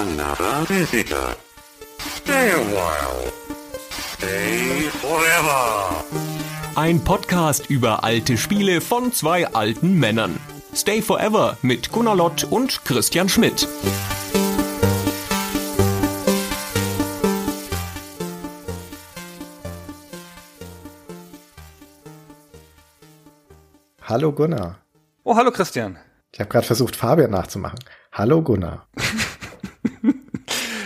another visitor. Stay a while. Stay forever. Ein Podcast über alte Spiele von zwei alten Männern. Stay Forever mit Gunnar Lott und Christian Schmidt. Hallo Gunnar. Oh, hallo Christian. Ich habe gerade versucht, Fabian nachzumachen. Hallo Gunnar.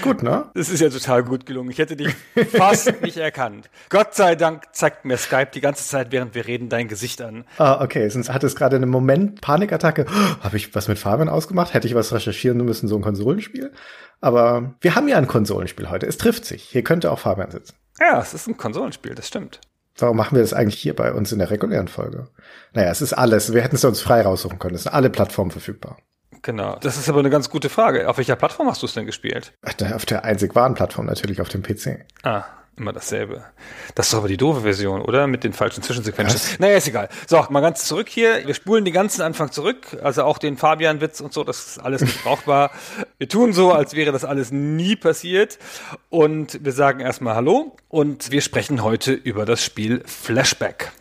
gut, ne? Das ist ja total gut gelungen. Ich hätte dich fast nicht erkannt. Gott sei Dank zeigt mir Skype die ganze Zeit, während wir reden, dein Gesicht an. Ah, okay. Sonst hat es gerade einen Moment Panikattacke. Oh, habe ich was mit Fabian ausgemacht? Hätte ich was recherchieren müssen, so ein Konsolenspiel? Aber wir haben ja ein Konsolenspiel heute. Es trifft sich. Hier könnte auch Fabian sitzen. Ja, es ist ein Konsolenspiel, das stimmt. Warum machen wir das eigentlich hier bei uns in der regulären Folge? Naja, es ist alles. Wir hätten es uns frei raussuchen können. Es sind alle Plattformen verfügbar. Genau. Das ist aber eine ganz gute Frage. Auf welcher Plattform hast du es denn gespielt? Auf der einzig wahren Plattform natürlich, auf dem PC. Ah, immer dasselbe. Das ist doch aber die doofe Version, oder? Mit den falschen Zwischensequenzen. Was? Naja, ist egal. So, mal ganz zurück hier. Wir spulen den ganzen Anfang zurück. Also auch den Fabian-Witz und so. Das ist alles nicht brauchbar. wir tun so, als wäre das alles nie passiert. Und wir sagen erstmal Hallo. Und wir sprechen heute über das Spiel Flashback.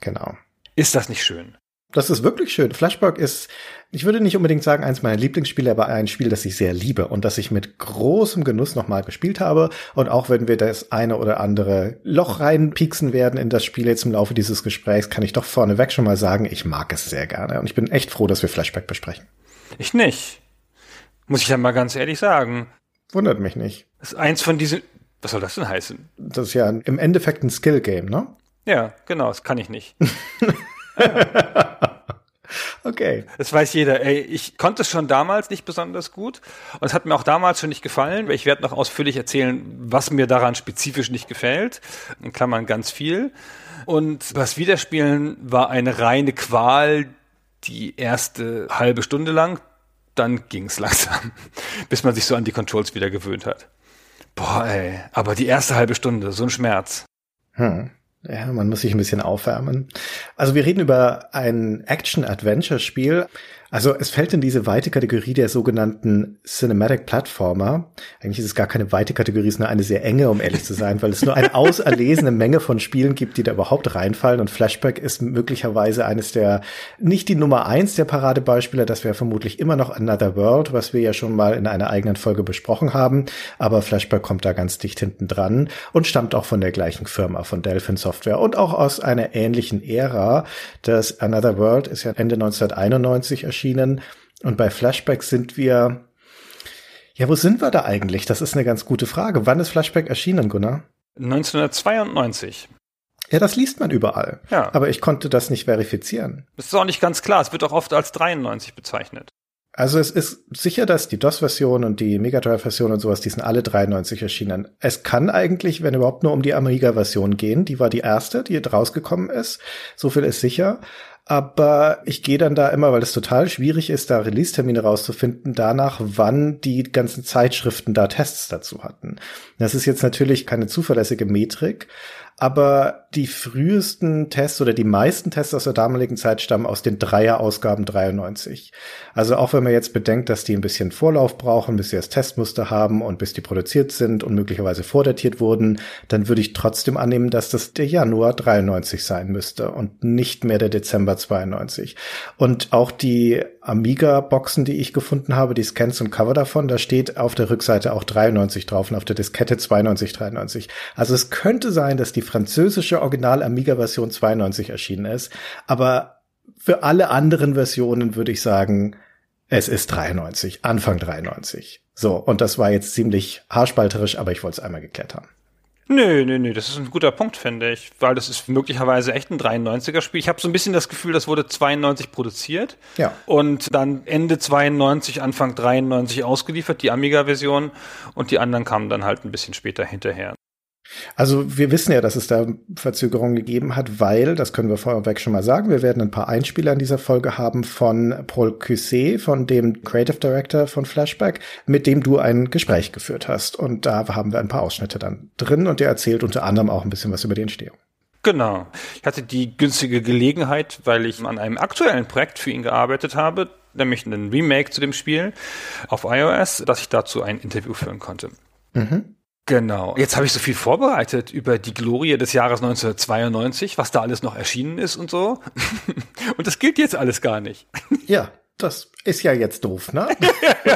Genau. Ist das nicht schön? Das ist wirklich schön. Flashback ist, ich würde nicht unbedingt sagen, eins meiner Lieblingsspiele, aber ein Spiel, das ich sehr liebe und das ich mit großem Genuss nochmal gespielt habe. Und auch wenn wir das eine oder andere Loch reinpieksen werden in das Spiel jetzt im Laufe dieses Gesprächs, kann ich doch vorneweg schon mal sagen, ich mag es sehr gerne. Und ich bin echt froh, dass wir Flashback besprechen. Ich nicht. Muss ich ja mal ganz ehrlich sagen. Wundert mich nicht. Das ist eins von diesen, was soll das denn heißen? Das ist ja im Endeffekt ein Skill-Game, ne? Ja, genau, das kann ich nicht. Okay. Das weiß jeder. Ey, ich konnte es schon damals nicht besonders gut und es hat mir auch damals schon nicht gefallen. Ich werde noch ausführlich erzählen, was mir daran spezifisch nicht gefällt. In Klammern ganz viel. Und das Wiederspielen war eine reine Qual die erste halbe Stunde lang. Dann ging's langsam, bis man sich so an die Controls wieder gewöhnt hat. Boah, ey. Aber die erste halbe Stunde, so ein Schmerz. Hm. Ja, man muss sich ein bisschen aufwärmen. Also wir reden über ein Action-Adventure-Spiel. Also es fällt in diese weite Kategorie der sogenannten Cinematic Platformer. Eigentlich ist es gar keine weite Kategorie, es ist nur eine sehr enge, um ehrlich zu sein, weil es nur eine auserlesene Menge von Spielen gibt, die da überhaupt reinfallen. Und Flashback ist möglicherweise eines der, nicht die Nummer eins der Paradebeispiele, das wäre vermutlich immer noch Another World, was wir ja schon mal in einer eigenen Folge besprochen haben. Aber Flashback kommt da ganz dicht hinten dran und stammt auch von der gleichen Firma, von Delphin Software und auch aus einer ähnlichen Ära. Das Another World ist ja Ende 1991 erschienen erschienen. Und bei Flashback sind wir, ja, wo sind wir da eigentlich? Das ist eine ganz gute Frage. Wann ist Flashback erschienen, Gunnar? 1992. Ja, das liest man überall. Ja. Aber ich konnte das nicht verifizieren. Das ist auch nicht ganz klar. Es wird auch oft als 93 bezeichnet. Also es ist sicher, dass die DOS-Version und die Mega Drive-Version und sowas, die sind alle 93 erschienen. Es kann eigentlich, wenn überhaupt nur um die Amiga-Version gehen, die war die erste, die rausgekommen ist. So viel ist sicher. Aber ich gehe dann da immer, weil es total schwierig ist, da Release-Termine rauszufinden, danach, wann die ganzen Zeitschriften da Tests dazu hatten. Das ist jetzt natürlich keine zuverlässige Metrik, aber die frühesten Tests oder die meisten Tests aus der damaligen Zeit stammen aus den Dreier-Ausgaben 93. Also auch wenn man jetzt bedenkt, dass die ein bisschen Vorlauf brauchen, bis sie das Testmuster haben und bis die produziert sind und möglicherweise vordatiert wurden, dann würde ich trotzdem annehmen, dass das der Januar 93 sein müsste und nicht mehr der Dezember 92. Und auch die Amiga-Boxen, die ich gefunden habe, die Scans und Cover davon, da steht auf der Rückseite auch 93 drauf und auf der Diskette 92, 93. Also es könnte sein, dass die französische Original Amiga Version 92 erschienen ist. Aber für alle anderen Versionen würde ich sagen, es ist 93, Anfang 93. So, und das war jetzt ziemlich haarspalterisch, aber ich wollte es einmal geklärt haben. Nö, nö, nö, das ist ein guter Punkt, finde ich, weil das ist möglicherweise echt ein 93er Spiel. Ich habe so ein bisschen das Gefühl, das wurde 92 produziert ja. und dann Ende 92, Anfang 93 ausgeliefert, die Amiga-Version und die anderen kamen dann halt ein bisschen später hinterher. Also wir wissen ja, dass es da Verzögerungen gegeben hat, weil, das können wir vorweg schon mal sagen, wir werden ein paar Einspieler in dieser Folge haben von Paul Cusset, von dem Creative Director von Flashback, mit dem du ein Gespräch geführt hast. Und da haben wir ein paar Ausschnitte dann drin und der erzählt unter anderem auch ein bisschen was über die Entstehung. Genau. Ich hatte die günstige Gelegenheit, weil ich an einem aktuellen Projekt für ihn gearbeitet habe, nämlich einen Remake zu dem Spiel auf iOS, dass ich dazu ein Interview führen konnte. Mhm. Genau. Jetzt habe ich so viel vorbereitet über die Glorie des Jahres 1992, was da alles noch erschienen ist und so. und das gilt jetzt alles gar nicht. Ja, das ist ja jetzt doof, ne?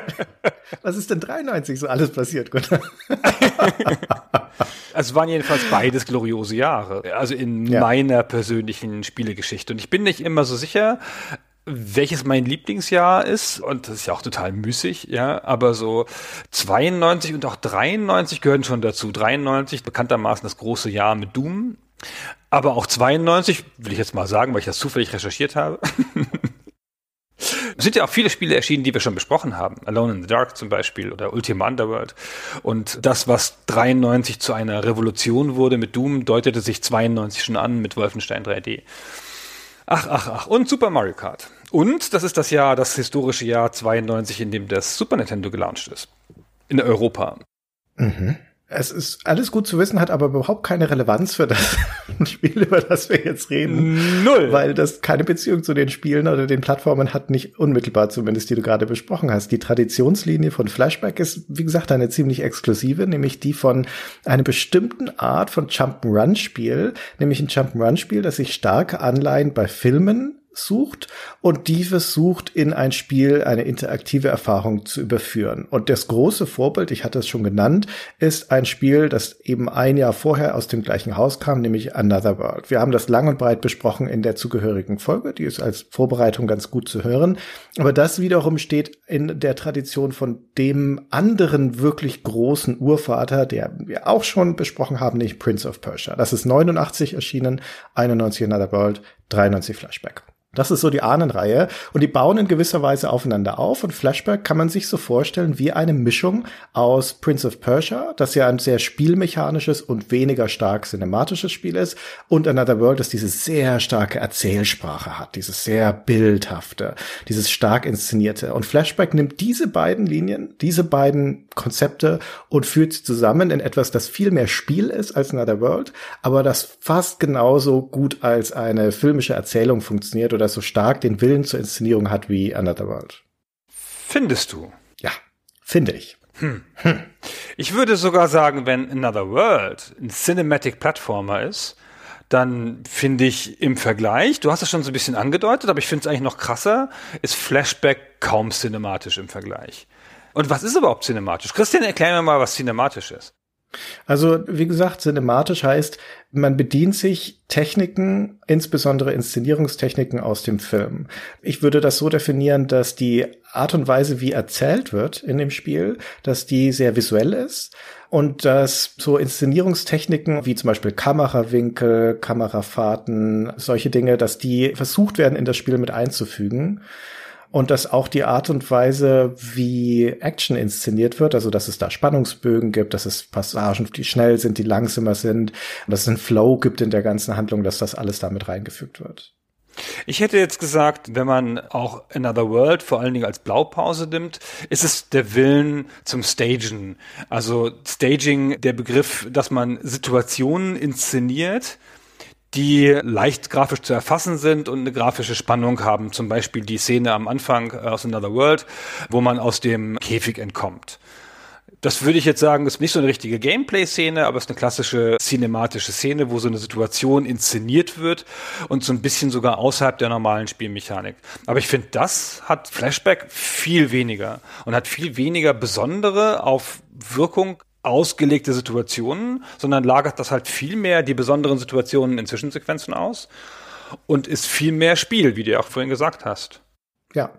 was ist denn 93 so alles passiert, Gunnar? es waren jedenfalls beides gloriose Jahre. Also in ja. meiner persönlichen Spielegeschichte. Und ich bin nicht immer so sicher, welches mein Lieblingsjahr ist, und das ist ja auch total müßig, ja, aber so 92 und auch 93 gehören schon dazu. 93 bekanntermaßen das große Jahr mit Doom, aber auch 92, will ich jetzt mal sagen, weil ich das zufällig recherchiert habe. Es sind ja auch viele Spiele erschienen, die wir schon besprochen haben. Alone in the Dark zum Beispiel oder Ultima Underworld. Und das, was 93 zu einer Revolution wurde mit Doom, deutete sich 92 schon an mit Wolfenstein 3D. Ach, ach, ach. Und Super Mario Kart. Und das ist das Jahr, das historische Jahr 92, in dem das Super Nintendo gelauncht ist. In Europa. Mhm. Es ist alles gut zu wissen, hat aber überhaupt keine Relevanz für das Spiel, über das wir jetzt reden. Null. Weil das keine Beziehung zu den Spielen oder den Plattformen hat, nicht unmittelbar zumindest, die du gerade besprochen hast. Die Traditionslinie von Flashback ist, wie gesagt, eine ziemlich exklusive, nämlich die von einer bestimmten Art von Jump'n'Run-Spiel, nämlich ein Jump'n'Run-Spiel, das sich starke Anleihen bei Filmen sucht und die versucht in ein Spiel eine interaktive Erfahrung zu überführen. Und das große Vorbild, ich hatte es schon genannt, ist ein Spiel, das eben ein Jahr vorher aus dem gleichen Haus kam, nämlich Another World. Wir haben das lang und breit besprochen in der zugehörigen Folge, die ist als Vorbereitung ganz gut zu hören. Aber das wiederum steht in der Tradition von dem anderen wirklich großen Urvater, der wir auch schon besprochen haben, nämlich Prince of Persia. Das ist 89 erschienen, 91 Another World, 93 Flashback. Das ist so die Ahnenreihe. Und die bauen in gewisser Weise aufeinander auf. Und Flashback kann man sich so vorstellen wie eine Mischung aus Prince of Persia, das ja ein sehr spielmechanisches und weniger stark cinematisches Spiel ist und Another World, das diese sehr starke Erzählsprache hat, dieses sehr bildhafte, dieses stark inszenierte. Und Flashback nimmt diese beiden Linien, diese beiden Konzepte und führt sie zusammen in etwas, das viel mehr Spiel ist als Another World, aber das fast genauso gut als eine filmische Erzählung funktioniert oder so stark den Willen zur Inszenierung hat wie Another World. Findest du? Ja, finde ich. Hm. Hm. Ich würde sogar sagen, wenn Another World ein Cinematic Platformer ist, dann finde ich im Vergleich, du hast es schon so ein bisschen angedeutet, aber ich finde es eigentlich noch krasser, ist Flashback kaum cinematisch im Vergleich. Und was ist überhaupt cinematisch? Christian, erklär mir mal, was cinematisch ist. Also, wie gesagt, cinematisch heißt, man bedient sich Techniken, insbesondere Inszenierungstechniken aus dem Film. Ich würde das so definieren, dass die Art und Weise, wie erzählt wird in dem Spiel, dass die sehr visuell ist und dass so Inszenierungstechniken wie zum Beispiel Kamerawinkel, Kamerafahrten, solche Dinge, dass die versucht werden, in das Spiel mit einzufügen und dass auch die Art und Weise, wie Action inszeniert wird, also dass es da Spannungsbögen gibt, dass es Passagen, die schnell sind, die langsamer sind, dass es einen Flow gibt in der ganzen Handlung, dass das alles damit reingefügt wird. Ich hätte jetzt gesagt, wenn man auch Another World vor allen Dingen als Blaupause nimmt, ist es der Willen zum Stagen. Also Staging, der Begriff, dass man Situationen inszeniert, die leicht grafisch zu erfassen sind und eine grafische Spannung haben. Zum Beispiel die Szene am Anfang aus Another World, wo man aus dem Käfig entkommt. Das würde ich jetzt sagen, ist nicht so eine richtige Gameplay-Szene, aber es ist eine klassische cinematische Szene, wo so eine Situation inszeniert wird und so ein bisschen sogar außerhalb der normalen Spielmechanik. Aber ich finde, das hat Flashback viel weniger und hat viel weniger besondere auf Wirkung ausgelegte Situationen, sondern lagert das halt viel die besonderen Situationen in Zwischensequenzen aus und ist viel mehr Spiel, wie du ja auch vorhin gesagt hast. Ja.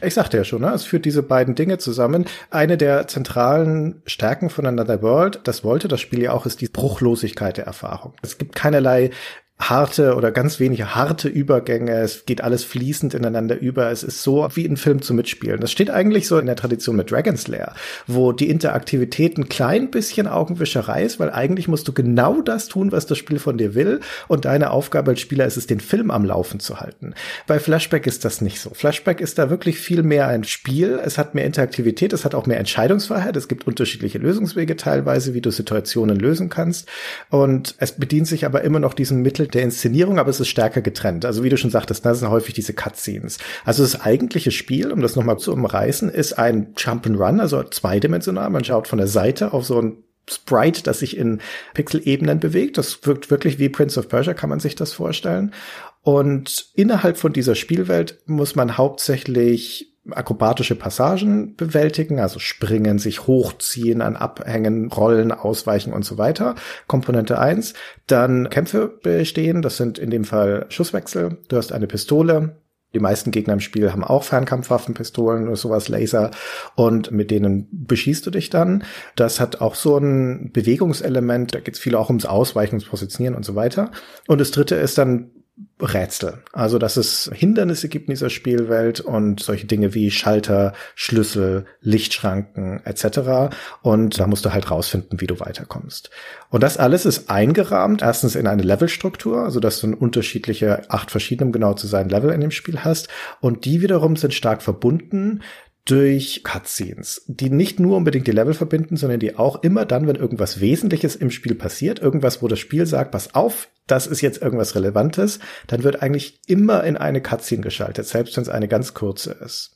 Ich sagte ja schon, ne? es führt diese beiden Dinge zusammen. Eine der zentralen Stärken von Another World, das wollte das Spiel ja auch, ist die Bruchlosigkeit der Erfahrung. Es gibt keinerlei harte oder ganz wenige harte Übergänge. Es geht alles fließend ineinander über. Es ist so wie ein Film zu mitspielen. Das steht eigentlich so in der Tradition mit Dragon's Lair, wo die Interaktivität ein klein bisschen Augenwischerei ist, weil eigentlich musst du genau das tun, was das Spiel von dir will. Und deine Aufgabe als Spieler ist es, den Film am Laufen zu halten. Bei Flashback ist das nicht so. Flashback ist da wirklich viel mehr ein Spiel. Es hat mehr Interaktivität. Es hat auch mehr Entscheidungsfreiheit. Es gibt unterschiedliche Lösungswege teilweise, wie du Situationen lösen kannst. Und es bedient sich aber immer noch diesen Mittel Mittel der Inszenierung, aber es ist stärker getrennt. Also wie du schon sagtest, das sind häufig diese Cutscenes. Also das eigentliche Spiel, um das nochmal zu umreißen, ist ein Jump'n'Run, also zweidimensional. Man schaut von der Seite auf so ein Sprite, das sich in Pixel-Ebenen bewegt. Das wirkt wirklich wie Prince of Persia, kann man sich das vorstellen. Und innerhalb von dieser Spielwelt muss man hauptsächlich akrobatische Passagen bewältigen, also springen, sich hochziehen, an Abhängen, rollen, ausweichen und so weiter. Komponente eins. Dann Kämpfe bestehen, das sind in dem Fall Schusswechsel. Du hast eine Pistole, die meisten Gegner im Spiel haben auch Fernkampfwaffen, Pistolen oder sowas, Laser und mit denen beschießt du dich dann. Das hat auch so ein Bewegungselement, da geht es viel auch ums Ausweichen, ums Positionieren und so weiter. Und das dritte ist dann Rätsel. Also, dass es Hindernisse gibt in dieser Spielwelt und solche Dinge wie Schalter, Schlüssel, Lichtschranken etc. Und da musst du halt rausfinden, wie du weiterkommst. Und das alles ist eingerahmt, erstens in eine Levelstruktur, also dass du unterschiedliche, acht verschiedene, um genau zu sein, Level in dem Spiel hast. Und die wiederum sind stark verbunden durch Cutscenes, die nicht nur unbedingt die Level verbinden, sondern die auch immer dann, wenn irgendwas Wesentliches im Spiel passiert, irgendwas, wo das Spiel sagt, pass auf, das ist jetzt irgendwas Relevantes, dann wird eigentlich immer in eine Cutscene geschaltet, selbst wenn es eine ganz kurze ist.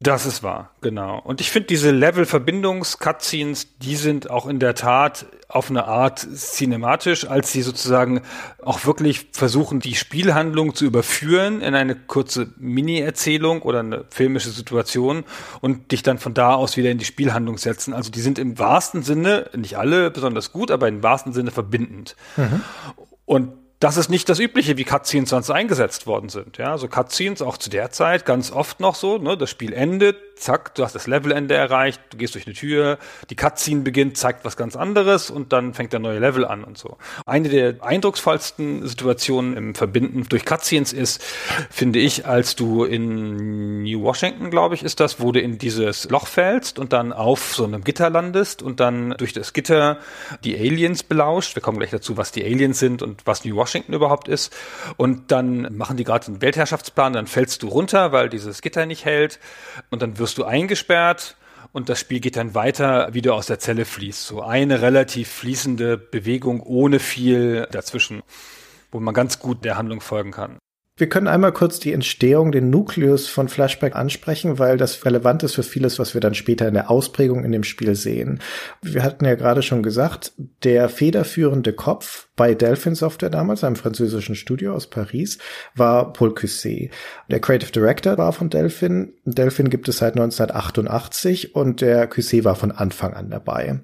Das ist wahr, genau. Und ich finde diese Level-Verbindungs-Cutscenes, die sind auch in der Tat auf eine Art cinematisch, als sie sozusagen auch wirklich versuchen, die Spielhandlung zu überführen in eine kurze Mini-Erzählung oder eine filmische Situation und dich dann von da aus wieder in die Spielhandlung setzen. Also die sind im wahrsten Sinne, nicht alle besonders gut, aber im wahrsten Sinne verbindend. Mhm. Und das ist nicht das Übliche, wie Cutscenes sonst eingesetzt worden sind. Ja, so Cutscenes auch zu der Zeit ganz oft noch so, ne, das Spiel endet, zack, du hast das Levelende erreicht, du gehst durch eine Tür, die Cutscene beginnt, zeigt was ganz anderes und dann fängt der neue Level an und so. Eine der eindrucksvollsten Situationen im Verbinden durch Cutscenes ist, finde ich, als du in New Washington, glaube ich, ist das, wo du in dieses Loch fällst und dann auf so einem Gitter landest und dann durch das Gitter die Aliens belauscht. Wir kommen gleich dazu, was die Aliens sind und was New Washington überhaupt ist. Und dann machen die gerade einen Weltherrschaftsplan, dann fällst du runter, weil dieses Gitter nicht hält und dann wirst du eingesperrt und das Spiel geht dann weiter, wie du aus der Zelle fließt. So eine relativ fließende Bewegung ohne viel dazwischen, wo man ganz gut der Handlung folgen kann. Wir können einmal kurz die Entstehung, den Nukleus von Flashback ansprechen, weil das relevant ist für vieles, was wir dann später in der Ausprägung in dem Spiel sehen. Wir hatten ja gerade schon gesagt, der federführende Kopf bei Delphin Software damals, einem französischen Studio aus Paris, war Paul Cusset. Der Creative Director war von Delphin. Delphin gibt es seit 1988 und der Cusset war von Anfang an dabei.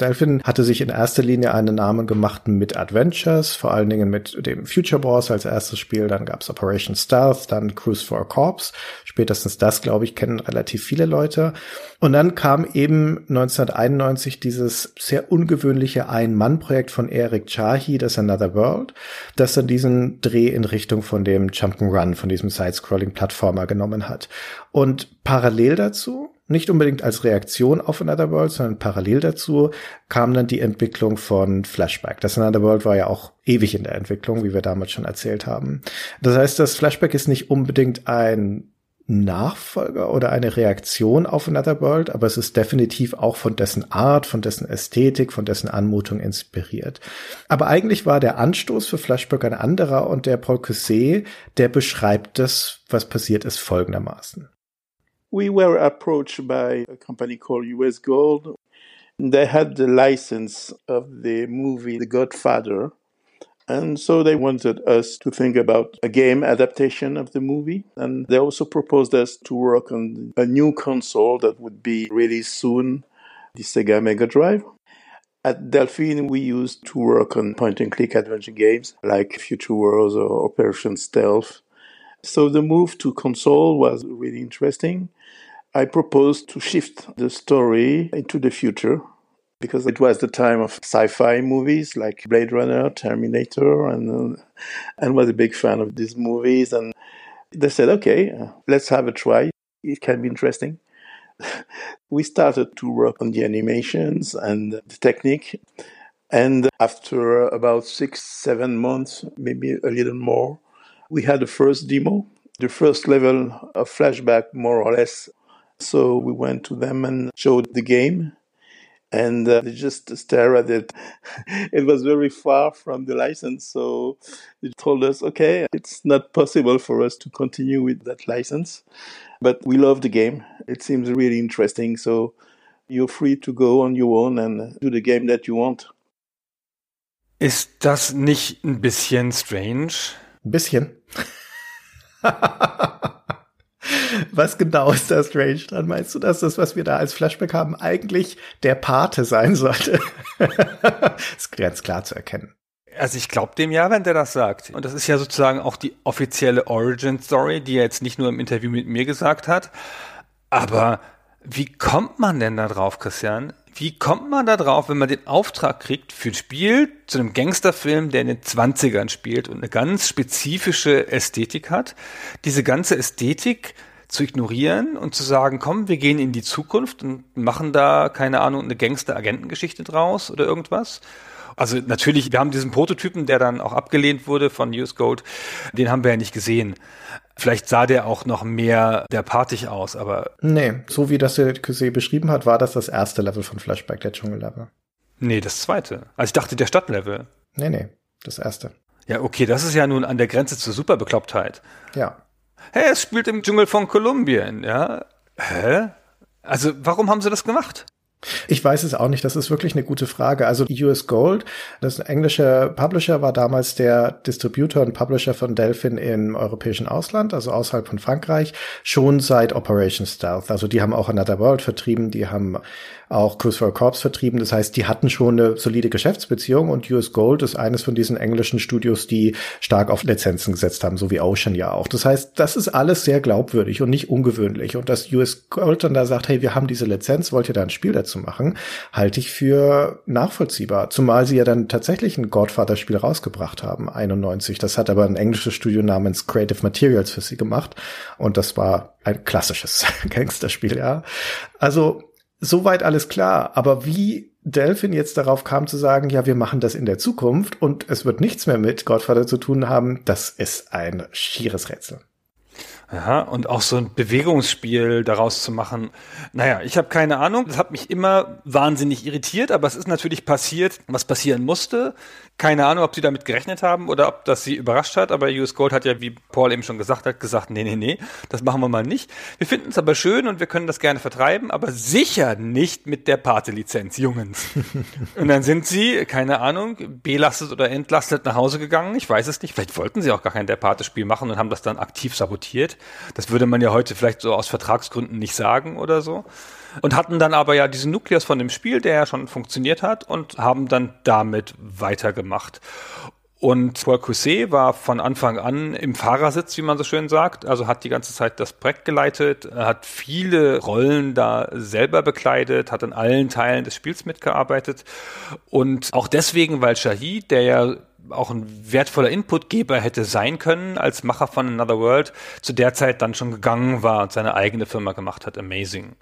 Delphin hatte sich in erster Linie einen Namen gemacht mit Adventures, vor allen Dingen mit dem Future Wars als erstes Spiel, dann gab es Operation Stealth, dann Cruise for a Corps. Spätestens das, glaube ich, kennen relativ viele Leute. Und dann kam eben 1991 dieses sehr ungewöhnliche Ein-Mann-Projekt von Eric Chahi, das Another World, das dann diesen Dreh in Richtung von dem Jump'n'Run, von diesem Side-Scrolling-Plattformer genommen hat. Und parallel dazu, nicht unbedingt als Reaktion auf Another World, sondern parallel dazu kam dann die Entwicklung von Flashback. Das Another World war ja auch ewig in der Entwicklung, wie wir damals schon erzählt haben. Das heißt, das Flashback ist nicht unbedingt ein Nachfolger oder eine Reaktion auf Another World, aber es ist definitiv auch von dessen Art, von dessen Ästhetik, von dessen Anmutung inspiriert. Aber eigentlich war der Anstoß für Flashback ein anderer und der Paul Cusset, der beschreibt das, was passiert ist, folgendermaßen. We were approached by a company called US Gold. They had the license of the movie The Godfather. And so they wanted us to think about a game adaptation of the movie. And they also proposed us to work on a new console that would be released soon, the Sega Mega Drive. At Delphine, we used to work on point and click adventure games like Future Wars or Operation Stealth. So the move to console was really interesting. I proposed to shift the story into the future because it was the time of sci-fi movies like Blade Runner, Terminator, and uh, and was a big fan of these movies. And they said, "Okay, uh, let's have a try. It can be interesting." we started to work on the animations and the technique. And after about six, seven months, maybe a little more, we had the first demo, the first level of flashback, more or less. So we went to them and showed the game and uh, they just stared at it. it was very far from the license, so they told us, okay, it's not possible for us to continue with that license, but we love the game. It seems really interesting, so you're free to go on your own and do the game that you want. Ist das nicht ein bisschen strange? Ein bisschen. Was genau ist da strange dran? Meinst du, dass das, was wir da als Flashback haben, eigentlich der Pate sein sollte? ist ganz klar zu erkennen. Also ich glaube dem ja, wenn der das sagt. Und das ist ja sozusagen auch die offizielle Origin Story, die er jetzt nicht nur im Interview mit mir gesagt hat. Aber wie kommt man denn da drauf, Christian? Wie kommt man da drauf, wenn man den Auftrag kriegt für ein Spiel zu einem Gangsterfilm, der in den 20ern spielt und eine ganz spezifische Ästhetik hat, diese ganze Ästhetik zu ignorieren und zu sagen, komm, wir gehen in die Zukunft und machen da, keine Ahnung, eine Gangster-Agentengeschichte draus oder irgendwas? Also natürlich, wir haben diesen Prototypen, der dann auch abgelehnt wurde von News Gold, den haben wir ja nicht gesehen. Vielleicht sah der auch noch mehr der partig aus, aber. Nee, so wie das der Cusé beschrieben hat, war das das erste Level von Flashback, der Dschungellevel. Nee, das zweite. Also ich dachte, der Stadtlevel. Nee, nee, das erste. Ja, okay, das ist ja nun an der Grenze zur Superbeklopptheit. Ja. Hey, es spielt im Dschungel von Kolumbien, ja. Hä? Also, warum haben sie das gemacht? Ich weiß es auch nicht. Das ist wirklich eine gute Frage. Also US Gold, das englische Publisher war damals der Distributor und Publisher von Delphin im europäischen Ausland, also außerhalb von Frankreich, schon seit Operation Stealth. Also die haben auch Another World vertrieben, die haben auch Cruise for Corps vertrieben. Das heißt, die hatten schon eine solide Geschäftsbeziehung und US Gold ist eines von diesen englischen Studios, die stark auf Lizenzen gesetzt haben, so wie Ocean ja auch. Das heißt, das ist alles sehr glaubwürdig und nicht ungewöhnlich. Und dass US Gold dann da sagt, hey, wir haben diese Lizenz, wollt ihr da ein Spiel dazu machen, halte ich für nachvollziehbar. Zumal sie ja dann tatsächlich ein Godfather-Spiel rausgebracht haben, 91. Das hat aber ein englisches Studio namens Creative Materials für sie gemacht. Und das war ein klassisches Gangsterspiel, ja. Also Soweit alles klar. Aber wie Delphin jetzt darauf kam zu sagen, ja, wir machen das in der Zukunft und es wird nichts mehr mit Godfather zu tun haben, das ist ein schieres Rätsel. Ja, und auch so ein Bewegungsspiel daraus zu machen. Naja, ich habe keine Ahnung. Das hat mich immer wahnsinnig irritiert, aber es ist natürlich passiert, was passieren musste. Keine Ahnung, ob sie damit gerechnet haben oder ob das sie überrascht hat, aber US Gold hat ja, wie Paul eben schon gesagt hat, gesagt, nee, nee, nee, das machen wir mal nicht. Wir finden es aber schön und wir können das gerne vertreiben, aber sicher nicht mit der Pate-Lizenz, Jungens. und dann sind sie, keine Ahnung, belastet oder entlastet nach Hause gegangen. Ich weiß es nicht. Vielleicht wollten sie auch gar kein der Pate-Spiel machen und haben das dann aktiv sabotiert. Das würde man ja heute vielleicht so aus Vertragsgründen nicht sagen oder so. Und hatten dann aber ja diesen Nukleus von dem Spiel, der ja schon funktioniert hat und haben dann damit weitergemacht. Und Paul Cousset war von Anfang an im Fahrersitz, wie man so schön sagt. Also hat die ganze Zeit das Projekt geleitet, hat viele Rollen da selber bekleidet, hat an allen Teilen des Spiels mitgearbeitet. Und auch deswegen, weil Shahid, der ja auch ein wertvoller Inputgeber hätte sein können als Macher von Another World, zu der Zeit dann schon gegangen war und seine eigene Firma gemacht hat, Amazing.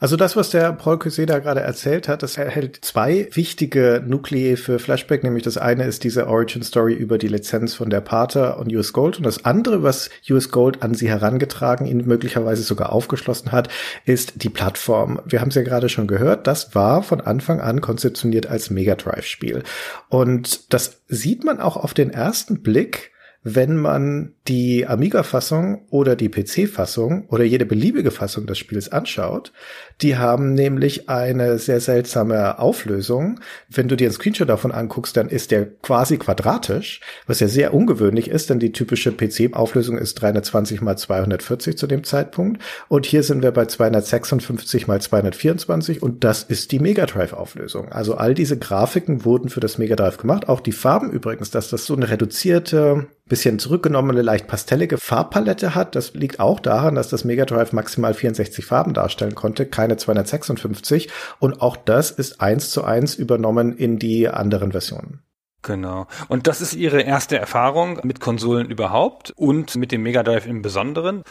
Also das, was der Paul Cusé da gerade erzählt hat, das erhält zwei wichtige Nuklei für Flashback, nämlich das eine ist diese Origin Story über die Lizenz von der Pater und US Gold. Und das andere, was US Gold an sie herangetragen, ihn möglicherweise sogar aufgeschlossen hat, ist die Plattform. Wir haben es ja gerade schon gehört, das war von Anfang an konzeptioniert als Mega Drive Spiel und das sieht man auch auf den ersten Blick, wenn man die Amiga-Fassung oder die PC-Fassung oder jede beliebige Fassung des Spiels anschaut, die haben nämlich eine sehr seltsame Auflösung. Wenn du dir einen Screenshot davon anguckst, dann ist der quasi quadratisch, was ja sehr ungewöhnlich ist, denn die typische PC-Auflösung ist 320 mal 240 zu dem Zeitpunkt. Und hier sind wir bei 256 mal 224 und das ist die Mega Drive-Auflösung. Also all diese Grafiken wurden für das Mega Drive gemacht. Auch die Farben übrigens, dass das so eine reduzierte, bisschen zurückgenommene, leicht pastellige Farbpalette hat. Das liegt auch daran, dass das Mega maximal 64 Farben darstellen konnte. Keine keine 256 und auch das ist eins zu eins übernommen in die anderen Versionen. Genau. Und das ist Ihre erste Erfahrung mit Konsolen überhaupt und mit dem Mega Drive im Besonderen.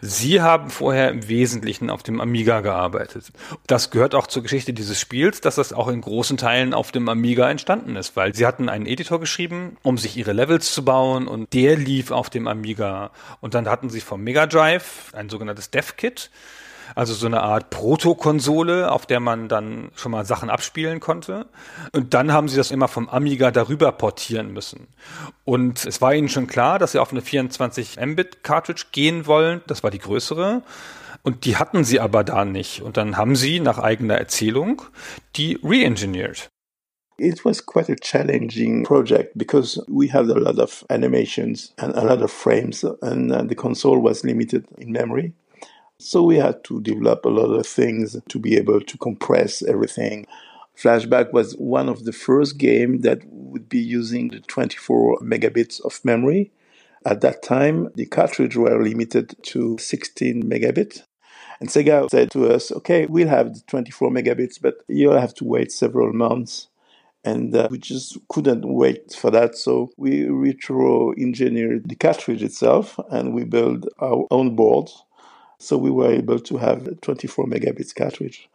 Sie haben vorher im Wesentlichen auf dem Amiga gearbeitet. Das gehört auch zur Geschichte dieses Spiels, dass das auch in großen Teilen auf dem Amiga entstanden ist, weil Sie hatten einen Editor geschrieben, um sich Ihre Levels zu bauen und der lief auf dem Amiga. Und dann hatten Sie vom Mega Drive ein sogenanntes Dev-Kit also so eine Art Protokonsole, auf der man dann schon mal Sachen abspielen konnte. Und dann haben sie das immer vom Amiga darüber portieren müssen. Und es war ihnen schon klar, dass sie auf eine 24 Mbit Cartridge gehen wollen. Das war die größere. Und die hatten sie aber da nicht. Und dann haben sie nach eigener Erzählung die re-engineert. It was quite a challenging project because we had a lot of animations and a lot of frames, and uh, the console was limited in memory. So we had to develop a lot of things to be able to compress everything. Flashback was one of the first games that would be using the 24 megabits of memory. At that time, the cartridge were limited to 16 megabits. And Sega said to us, okay, we'll have the 24 megabits, but you'll have to wait several months and uh, we just couldn't wait for that. So we retro engineered the cartridge itself and we built our own board. So we were able to have a 24 megabits cartridge.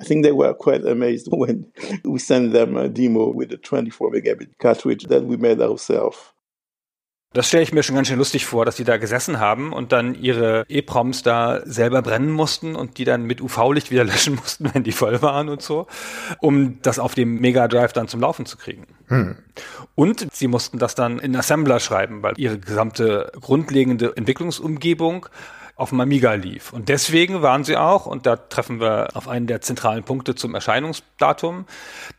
I think they were quite amazed when we sent them a demo with a 24 megabit cartridge that we made ourselves. Das stelle ich mir schon ganz schön lustig vor, dass die da gesessen haben und dann ihre EPROMs da selber brennen mussten und die dann mit UV-Licht wieder löschen mussten, wenn die voll waren und so, um das auf dem Mega Drive dann zum Laufen zu kriegen. Hm. Und sie mussten das dann in Assembler schreiben, weil ihre gesamte grundlegende Entwicklungsumgebung auf dem Amiga lief. Und deswegen waren sie auch, und da treffen wir auf einen der zentralen Punkte zum Erscheinungsdatum,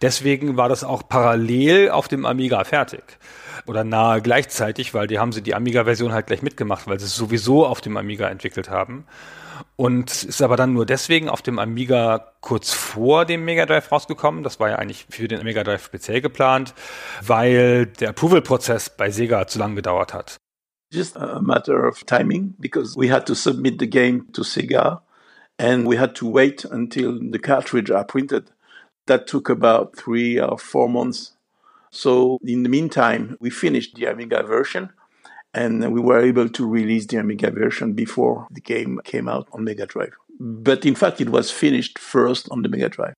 deswegen war das auch parallel auf dem Amiga fertig oder nahe gleichzeitig, weil die haben sie die Amiga-Version halt gleich mitgemacht, weil sie es sowieso auf dem Amiga entwickelt haben. Und ist aber dann nur deswegen auf dem Amiga kurz vor dem Mega Drive rausgekommen. Das war ja eigentlich für den Mega Drive speziell geplant, weil der Approval-Prozess bei Sega zu lang gedauert hat. Just a matter of timing, because we had to submit the game to Sega and we had to wait until the cartridge are printed. That took about three or four months So in the meantime, we finished the Amiga version and we were able to release the Amiga version before the game came out on Mega Drive. But in fact, it was finished first on the Mega Drive.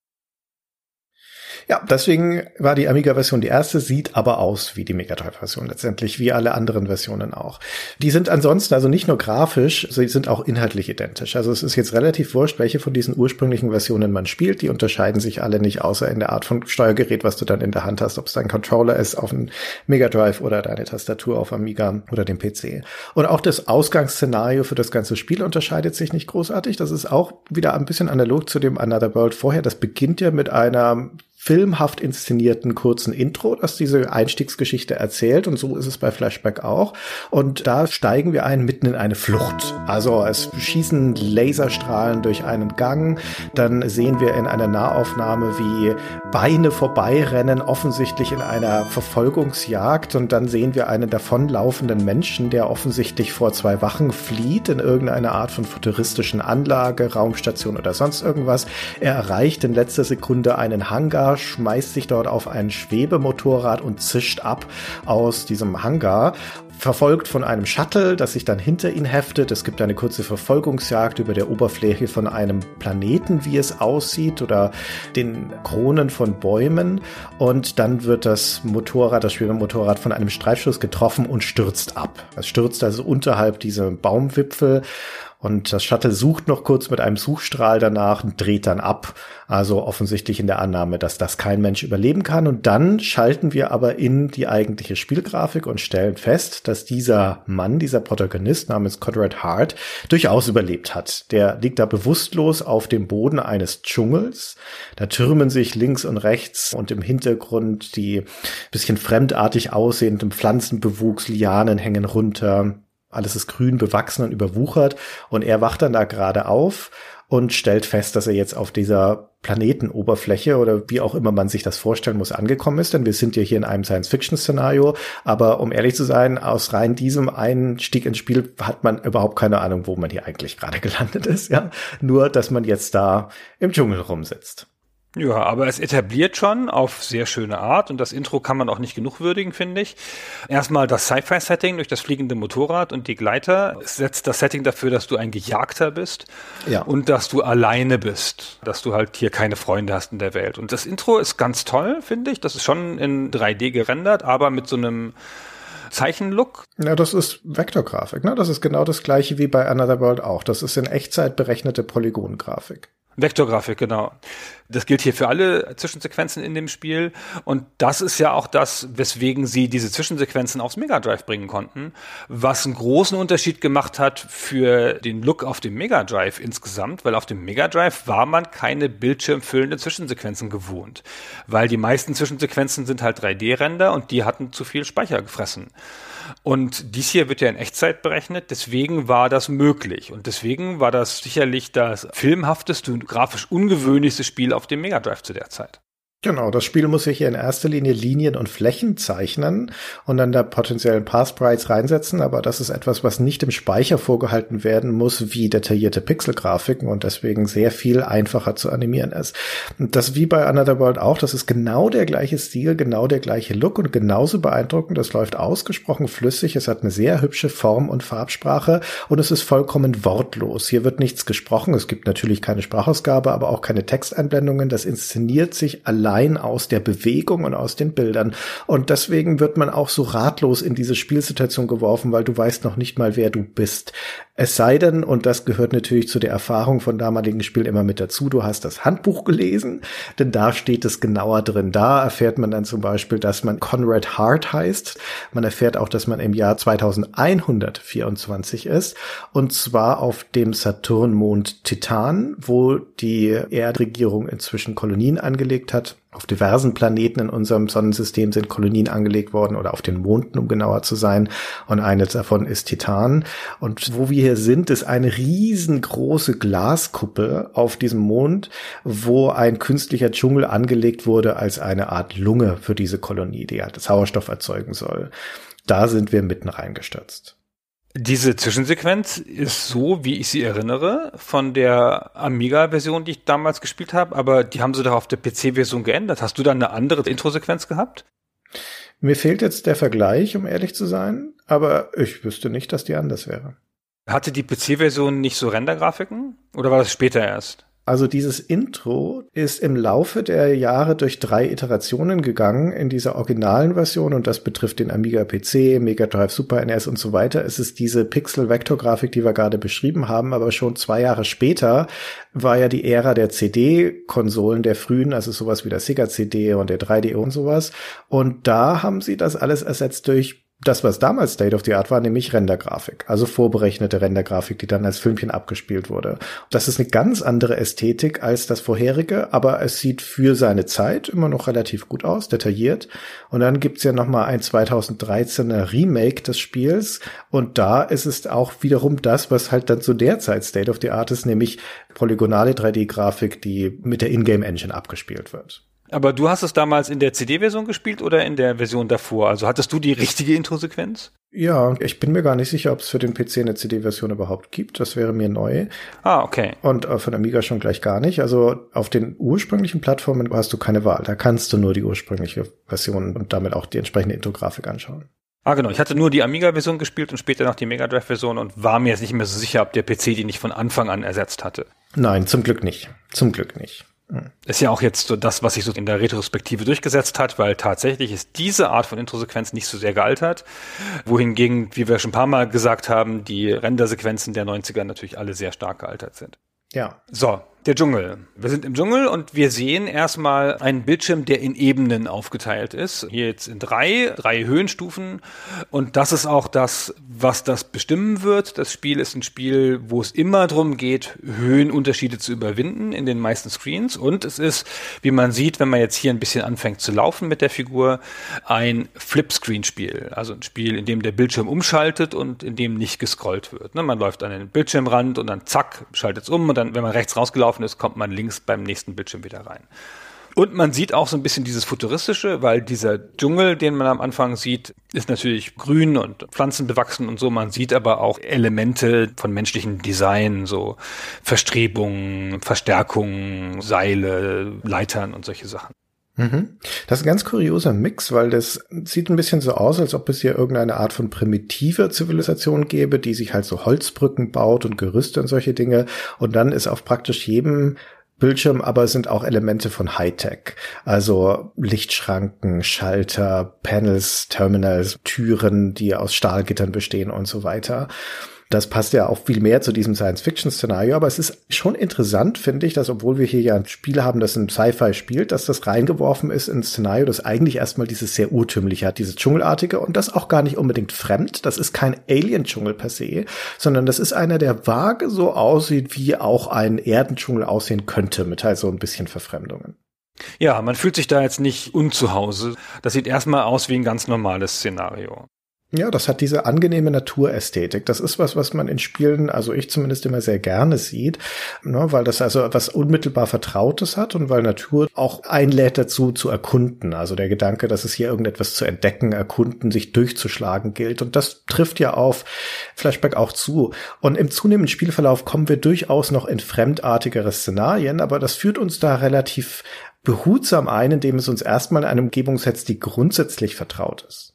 Ja, deswegen war die Amiga-Version die erste, sieht aber aus wie die Mega Drive-Version letztendlich, wie alle anderen Versionen auch. Die sind ansonsten also nicht nur grafisch, sie sind auch inhaltlich identisch. Also es ist jetzt relativ wurscht, welche von diesen ursprünglichen Versionen man spielt. Die unterscheiden sich alle nicht, außer in der Art von Steuergerät, was du dann in der Hand hast, ob es dein Controller ist auf dem Mega Drive oder deine Tastatur auf Amiga oder dem PC. Und auch das Ausgangsszenario für das ganze Spiel unterscheidet sich nicht großartig. Das ist auch wieder ein bisschen analog zu dem Another World vorher. Das beginnt ja mit einer filmhaft inszenierten kurzen Intro, das diese Einstiegsgeschichte erzählt und so ist es bei Flashback auch. Und da steigen wir ein mitten in eine Flucht. Also es schießen Laserstrahlen durch einen Gang, dann sehen wir in einer Nahaufnahme, wie Beine vorbeirennen, offensichtlich in einer Verfolgungsjagd und dann sehen wir einen davonlaufenden Menschen, der offensichtlich vor zwei Wachen flieht in irgendeiner Art von futuristischen Anlage, Raumstation oder sonst irgendwas. Er erreicht in letzter Sekunde einen Hangar, schmeißt sich dort auf ein Schwebemotorrad und zischt ab aus diesem Hangar verfolgt von einem Shuttle, das sich dann hinter ihn heftet. Es gibt eine kurze Verfolgungsjagd über der Oberfläche von einem Planeten, wie es aussieht, oder den Kronen von Bäumen. Und dann wird das Motorrad, das Schwebemotorrad von einem Streifschuss getroffen und stürzt ab. Es stürzt also unterhalb dieser Baumwipfel und das Shuttle sucht noch kurz mit einem Suchstrahl danach und dreht dann ab. Also offensichtlich in der Annahme, dass das kein Mensch überleben kann. Und dann schalten wir aber in die eigentliche Spielgrafik und stellen fest, dass dieser Mann, dieser Protagonist namens Conrad Hart, durchaus überlebt hat. Der liegt da bewusstlos auf dem Boden eines Dschungels. Da türmen sich links und rechts und im Hintergrund die bisschen fremdartig aussehenden Pflanzenbewuchs, Lianen hängen runter. Alles ist grün bewachsen und überwuchert und er wacht dann da gerade auf und stellt fest, dass er jetzt auf dieser Planetenoberfläche oder wie auch immer man sich das vorstellen muss, angekommen ist. Denn wir sind ja hier in einem Science-Fiction-Szenario. Aber um ehrlich zu sein, aus rein diesem Einstieg ins Spiel hat man überhaupt keine Ahnung, wo man hier eigentlich gerade gelandet ist. Ja, nur, dass man jetzt da im Dschungel rumsitzt. Ja, aber es etabliert schon auf sehr schöne Art und das Intro kann man auch nicht genug würdigen, finde ich. Erstmal das Sci-Fi-Setting durch das fliegende Motorrad und die Gleiter setzt das Setting dafür, dass du ein Gejagter bist ja. und dass du alleine bist, dass du halt hier keine Freunde hast in der Welt. Und das Intro ist ganz toll, finde ich. Das ist schon in 3D gerendert, aber mit so einem Zeichenlook? Ja, das ist Vektorgrafik, ne? Das ist genau das gleiche wie bei Another World auch. Das ist in Echtzeit berechnete Polygongrafik. Vektorgrafik, genau. Das gilt hier für alle Zwischensequenzen in dem Spiel. Und das ist ja auch das, weswegen sie diese Zwischensequenzen aufs Mega Drive bringen konnten, was einen großen Unterschied gemacht hat für den Look auf dem Mega Drive insgesamt, weil auf dem Mega Drive war man keine bildschirmfüllende Zwischensequenzen gewohnt, weil die meisten Zwischensequenzen sind halt 3D-Render und die hatten zu viel Speicher gefressen. Und dies hier wird ja in Echtzeit berechnet, deswegen war das möglich. Und deswegen war das sicherlich das filmhafteste und grafisch ungewöhnlichste Spiel auf dem Mega Drive zu der Zeit. Genau, das Spiel muss sich hier in erster Linie Linien und Flächen zeichnen und dann da potenziellen Path-Sprites reinsetzen, aber das ist etwas, was nicht im Speicher vorgehalten werden muss, wie detaillierte Pixelgrafiken und deswegen sehr viel einfacher zu animieren ist. Und das wie bei Another World auch, das ist genau der gleiche Stil, genau der gleiche Look und genauso beeindruckend. Das läuft ausgesprochen flüssig, es hat eine sehr hübsche Form und Farbsprache und es ist vollkommen wortlos. Hier wird nichts gesprochen, es gibt natürlich keine Sprachausgabe, aber auch keine Texteinblendungen. Das inszeniert sich allein allein aus der Bewegung und aus den Bildern. Und deswegen wird man auch so ratlos in diese Spielsituation geworfen, weil du weißt noch nicht mal, wer du bist. Es sei denn, und das gehört natürlich zu der Erfahrung von damaligen Spielen immer mit dazu, du hast das Handbuch gelesen, denn da steht es genauer drin. Da erfährt man dann zum Beispiel, dass man Conrad Hart heißt. Man erfährt auch, dass man im Jahr 2124 ist, und zwar auf dem Saturnmond Titan, wo die Erdregierung inzwischen Kolonien angelegt hat auf diversen Planeten in unserem Sonnensystem sind Kolonien angelegt worden oder auf den Monden, um genauer zu sein. Und eines davon ist Titan. Und wo wir hier sind, ist eine riesengroße Glaskuppel auf diesem Mond, wo ein künstlicher Dschungel angelegt wurde als eine Art Lunge für diese Kolonie, die halt Sauerstoff erzeugen soll. Da sind wir mitten reingestürzt. Diese Zwischensequenz ist so, wie ich sie erinnere, von der Amiga-Version, die ich damals gespielt habe, aber die haben sie doch auf der PC-Version geändert. Hast du da eine andere Intro-Sequenz gehabt? Mir fehlt jetzt der Vergleich, um ehrlich zu sein, aber ich wüsste nicht, dass die anders wäre. Hatte die PC-Version nicht so Rendergrafiken? Oder war das später erst? Also dieses Intro ist im Laufe der Jahre durch drei Iterationen gegangen in dieser originalen Version und das betrifft den Amiga PC, Mega Drive Super NES und so weiter. Es ist diese Pixel-Vektor-Grafik, die wir gerade beschrieben haben, aber schon zwei Jahre später war ja die Ära der CD-Konsolen der frühen, also sowas wie der Sega CD und der 3D und sowas. Und da haben sie das alles ersetzt durch das, was damals State of the Art war, nämlich Rendergrafik, also vorberechnete Rendergrafik, die dann als Filmchen abgespielt wurde. Das ist eine ganz andere Ästhetik als das vorherige, aber es sieht für seine Zeit immer noch relativ gut aus, detailliert. Und dann gibt's ja noch mal ein 2013er Remake des Spiels und da ist es auch wiederum das, was halt dann zu der Zeit State of the Art ist, nämlich polygonale 3D-Grafik, die mit der Ingame Engine abgespielt wird. Aber du hast es damals in der CD-Version gespielt oder in der Version davor? Also hattest du die richtige Intro-Sequenz? Ja, ich bin mir gar nicht sicher, ob es für den PC eine CD-Version überhaupt gibt. Das wäre mir neu. Ah, okay. Und äh, von Amiga schon gleich gar nicht. Also auf den ursprünglichen Plattformen hast du keine Wahl. Da kannst du nur die ursprüngliche Version und damit auch die entsprechende Intro-Grafik anschauen. Ah, genau. Ich hatte nur die Amiga-Version gespielt und später noch die Mega Drive-Version und war mir jetzt nicht mehr so sicher, ob der PC die nicht von Anfang an ersetzt hatte. Nein, zum Glück nicht. Zum Glück nicht. Ist ja auch jetzt so das, was sich so in der Retrospektive durchgesetzt hat, weil tatsächlich ist diese Art von Introsequenz nicht so sehr gealtert. Wohingegen, wie wir schon ein paar Mal gesagt haben, die Rendersequenzen der 90er natürlich alle sehr stark gealtert sind. Ja. So, der Dschungel. Wir sind im Dschungel und wir sehen erstmal einen Bildschirm, der in Ebenen aufgeteilt ist. Hier jetzt in drei, drei Höhenstufen. Und das ist auch das, was das bestimmen wird. Das Spiel ist ein Spiel, wo es immer darum geht, Höhenunterschiede zu überwinden in den meisten Screens. Und es ist, wie man sieht, wenn man jetzt hier ein bisschen anfängt zu laufen mit der Figur, ein Flipscreen-Spiel. Also ein Spiel, in dem der Bildschirm umschaltet und in dem nicht gescrollt wird. Ne, man läuft an den Bildschirmrand und dann zack, schaltet es um und dann, wenn man rechts rausgelaufen gelaufen ist, kommt man links beim nächsten Bildschirm wieder rein. Und man sieht auch so ein bisschen dieses Futuristische, weil dieser Dschungel, den man am Anfang sieht, ist natürlich grün und pflanzenbewachsen und so. Man sieht aber auch Elemente von menschlichem Design, so Verstrebungen, Verstärkungen, Seile, Leitern und solche Sachen. Mhm. Das ist ein ganz kurioser Mix, weil das sieht ein bisschen so aus, als ob es hier irgendeine Art von primitiver Zivilisation gäbe, die sich halt so Holzbrücken baut und Gerüste und solche Dinge. Und dann ist auf praktisch jedem Bildschirm, aber sind auch Elemente von Hightech. Also Lichtschranken, Schalter, Panels, Terminals, Türen, die aus Stahlgittern bestehen und so weiter. Das passt ja auch viel mehr zu diesem Science-Fiction-Szenario, aber es ist schon interessant, finde ich, dass obwohl wir hier ja ein Spiel haben, das im Sci-Fi spielt, dass das reingeworfen ist in ein Szenario, das eigentlich erstmal dieses sehr urtümliche hat, dieses Dschungelartige und das auch gar nicht unbedingt fremd. Das ist kein Alien-Dschungel per se, sondern das ist einer, der vage so aussieht, wie auch ein Erdendschungel aussehen könnte, mit halt so ein bisschen Verfremdungen. Ja, man fühlt sich da jetzt nicht unzuhause. Das sieht erstmal aus wie ein ganz normales Szenario. Ja, das hat diese angenehme Naturästhetik. Das ist was, was man in Spielen, also ich zumindest immer sehr gerne sieht, ne, weil das also was unmittelbar Vertrautes hat und weil Natur auch einlädt dazu zu erkunden. Also der Gedanke, dass es hier irgendetwas zu entdecken, erkunden, sich durchzuschlagen gilt. Und das trifft ja auf Flashback auch zu. Und im zunehmenden Spielverlauf kommen wir durchaus noch in fremdartigere Szenarien, aber das führt uns da relativ behutsam ein, indem es uns erstmal in eine Umgebung setzt, die grundsätzlich vertraut ist.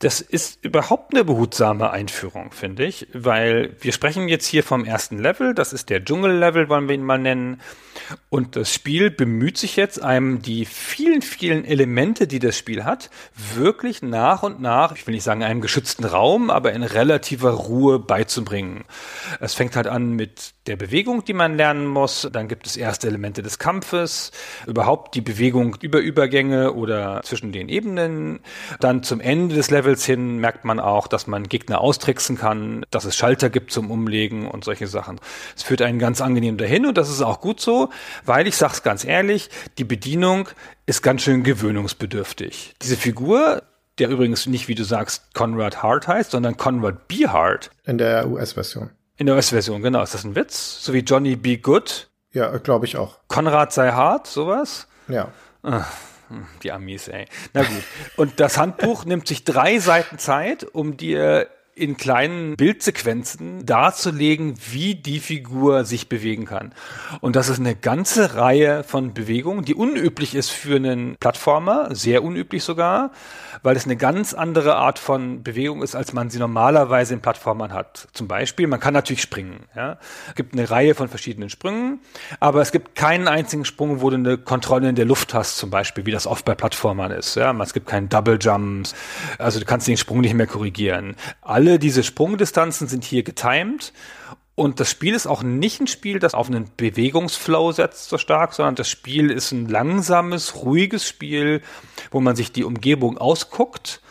Das ist überhaupt eine behutsame Einführung, finde ich, weil wir sprechen jetzt hier vom ersten Level, das ist der Dschungel-Level, wollen wir ihn mal nennen. Und das Spiel bemüht sich jetzt, einem die vielen, vielen Elemente, die das Spiel hat, wirklich nach und nach, ich will nicht sagen einem geschützten Raum, aber in relativer Ruhe beizubringen. Es fängt halt an mit der Bewegung, die man lernen muss. Dann gibt es erste Elemente des Kampfes, überhaupt die Bewegung über Übergänge oder zwischen den Ebenen. Dann zum Ende des Levels hin merkt man auch, dass man Gegner austricksen kann, dass es Schalter gibt zum Umlegen und solche Sachen. Es führt einen ganz angenehm dahin und das ist auch gut so weil ich sag's ganz ehrlich, die Bedienung ist ganz schön gewöhnungsbedürftig. Diese Figur, der übrigens nicht, wie du sagst, Conrad Hart heißt, sondern Conrad B. Hart. In der US-Version. In der US-Version, genau. Ist das ein Witz? So wie Johnny B. Good? Ja, glaube ich auch. Konrad sei hart, sowas? Ja. Ach, die Amis, ey. Na gut. Und das Handbuch nimmt sich drei Seiten Zeit, um dir in kleinen Bildsequenzen darzulegen, wie die Figur sich bewegen kann. Und das ist eine ganze Reihe von Bewegungen, die unüblich ist für einen Plattformer, sehr unüblich sogar, weil es eine ganz andere Art von Bewegung ist, als man sie normalerweise in Plattformern hat. Zum Beispiel, man kann natürlich springen. Ja? Es gibt eine Reihe von verschiedenen Sprüngen, aber es gibt keinen einzigen Sprung, wo du eine Kontrolle in der Luft hast, zum Beispiel, wie das oft bei Plattformern ist. Ja? Es gibt keinen Double Jumps, also du kannst den Sprung nicht mehr korrigieren. Alle alle diese Sprungdistanzen sind hier getimed. Und das Spiel ist auch nicht ein Spiel, das auf einen Bewegungsflow setzt so stark, sondern das Spiel ist ein langsames, ruhiges Spiel, wo man sich die Umgebung ausguckt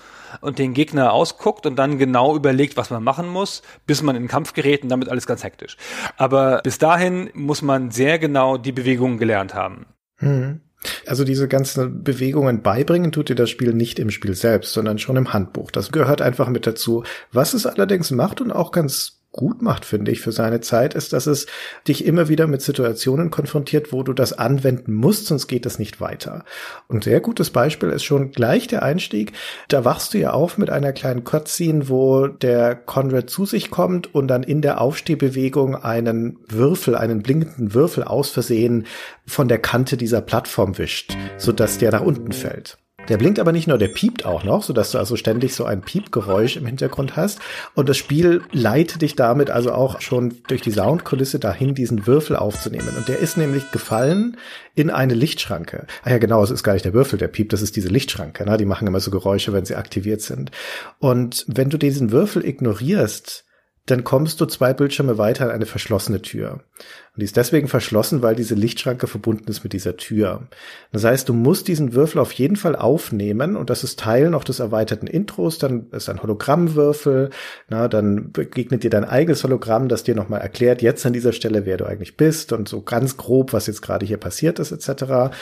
und den Gegner ausguckt und dann genau überlegt, was man machen muss, bis man in den Kampf gerät und damit alles ganz hektisch. Aber bis dahin muss man sehr genau die Bewegungen gelernt haben. Mhm. Also diese ganzen Bewegungen beibringen tut dir das Spiel nicht im Spiel selbst, sondern schon im Handbuch. Das gehört einfach mit dazu. Was es allerdings macht und auch ganz gut macht, finde ich, für seine Zeit, ist, dass es dich immer wieder mit Situationen konfrontiert, wo du das anwenden musst, sonst geht es nicht weiter. Und sehr gutes Beispiel ist schon gleich der Einstieg. Da wachst du ja auf mit einer kleinen Cutscene, wo der Conrad zu sich kommt und dann in der Aufstehbewegung einen Würfel, einen blinkenden Würfel aus Versehen von der Kante dieser Plattform wischt, sodass der nach unten fällt. Der blinkt aber nicht nur, der piept auch noch, so dass du also ständig so ein Piepgeräusch im Hintergrund hast. Und das Spiel leitet dich damit also auch schon durch die Soundkulisse dahin, diesen Würfel aufzunehmen. Und der ist nämlich gefallen in eine Lichtschranke. Ah ja, genau, es ist gar nicht der Würfel, der piept, das ist diese Lichtschranke. Ne? Die machen immer so Geräusche, wenn sie aktiviert sind. Und wenn du diesen Würfel ignorierst, dann kommst du zwei Bildschirme weiter an eine verschlossene Tür. Und die ist deswegen verschlossen, weil diese Lichtschranke verbunden ist mit dieser Tür. Das heißt, du musst diesen Würfel auf jeden Fall aufnehmen und das ist Teil noch des erweiterten Intros, dann ist ein Hologrammwürfel, na, dann begegnet dir dein eigenes Hologramm, das dir nochmal erklärt, jetzt an dieser Stelle, wer du eigentlich bist und so ganz grob, was jetzt gerade hier passiert ist, etc.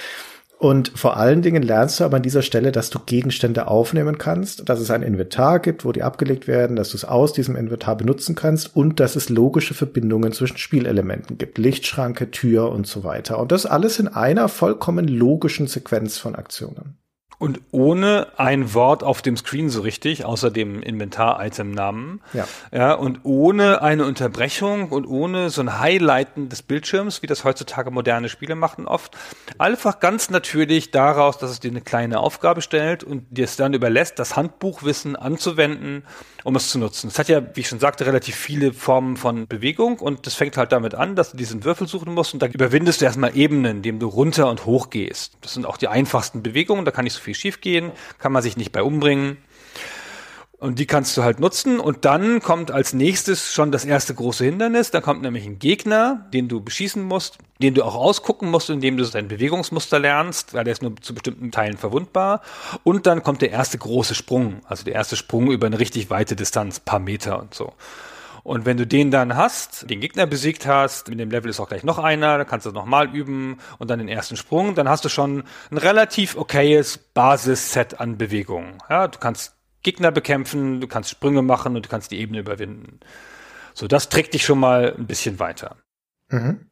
Und vor allen Dingen lernst du aber an dieser Stelle, dass du Gegenstände aufnehmen kannst, dass es ein Inventar gibt, wo die abgelegt werden, dass du es aus diesem Inventar benutzen kannst und dass es logische Verbindungen zwischen Spielelementen gibt. Lichtschranke, Tür und so weiter. Und das alles in einer vollkommen logischen Sequenz von Aktionen. Und ohne ein Wort auf dem Screen so richtig, außer dem Inventar-Item-Namen. Ja. ja. Und ohne eine Unterbrechung und ohne so ein Highlighten des Bildschirms, wie das heutzutage moderne Spiele machen oft. Einfach ganz natürlich daraus, dass es dir eine kleine Aufgabe stellt und dir es dann überlässt, das Handbuchwissen anzuwenden, um es zu nutzen. Es hat ja, wie ich schon sagte, relativ viele Formen von Bewegung und das fängt halt damit an, dass du diesen Würfel suchen musst und da überwindest du erstmal Ebenen, indem du runter und hoch gehst. Das sind auch die einfachsten Bewegungen, da kann ich so viel schief gehen, kann man sich nicht bei umbringen. Und die kannst du halt nutzen. Und dann kommt als nächstes schon das erste große Hindernis. Dann kommt nämlich ein Gegner, den du beschießen musst, den du auch ausgucken musst, indem du sein Bewegungsmuster lernst, weil der ist nur zu bestimmten Teilen verwundbar. Und dann kommt der erste große Sprung. Also der erste Sprung über eine richtig weite Distanz, paar Meter und so. Und wenn du den dann hast, den Gegner besiegt hast, in dem Level ist auch gleich noch einer, dann kannst du das nochmal üben und dann den ersten Sprung, dann hast du schon ein relativ okayes Basisset an Bewegungen. Ja, du kannst Gegner bekämpfen, du kannst Sprünge machen und du kannst die Ebene überwinden. So, das trägt dich schon mal ein bisschen weiter. Mhm.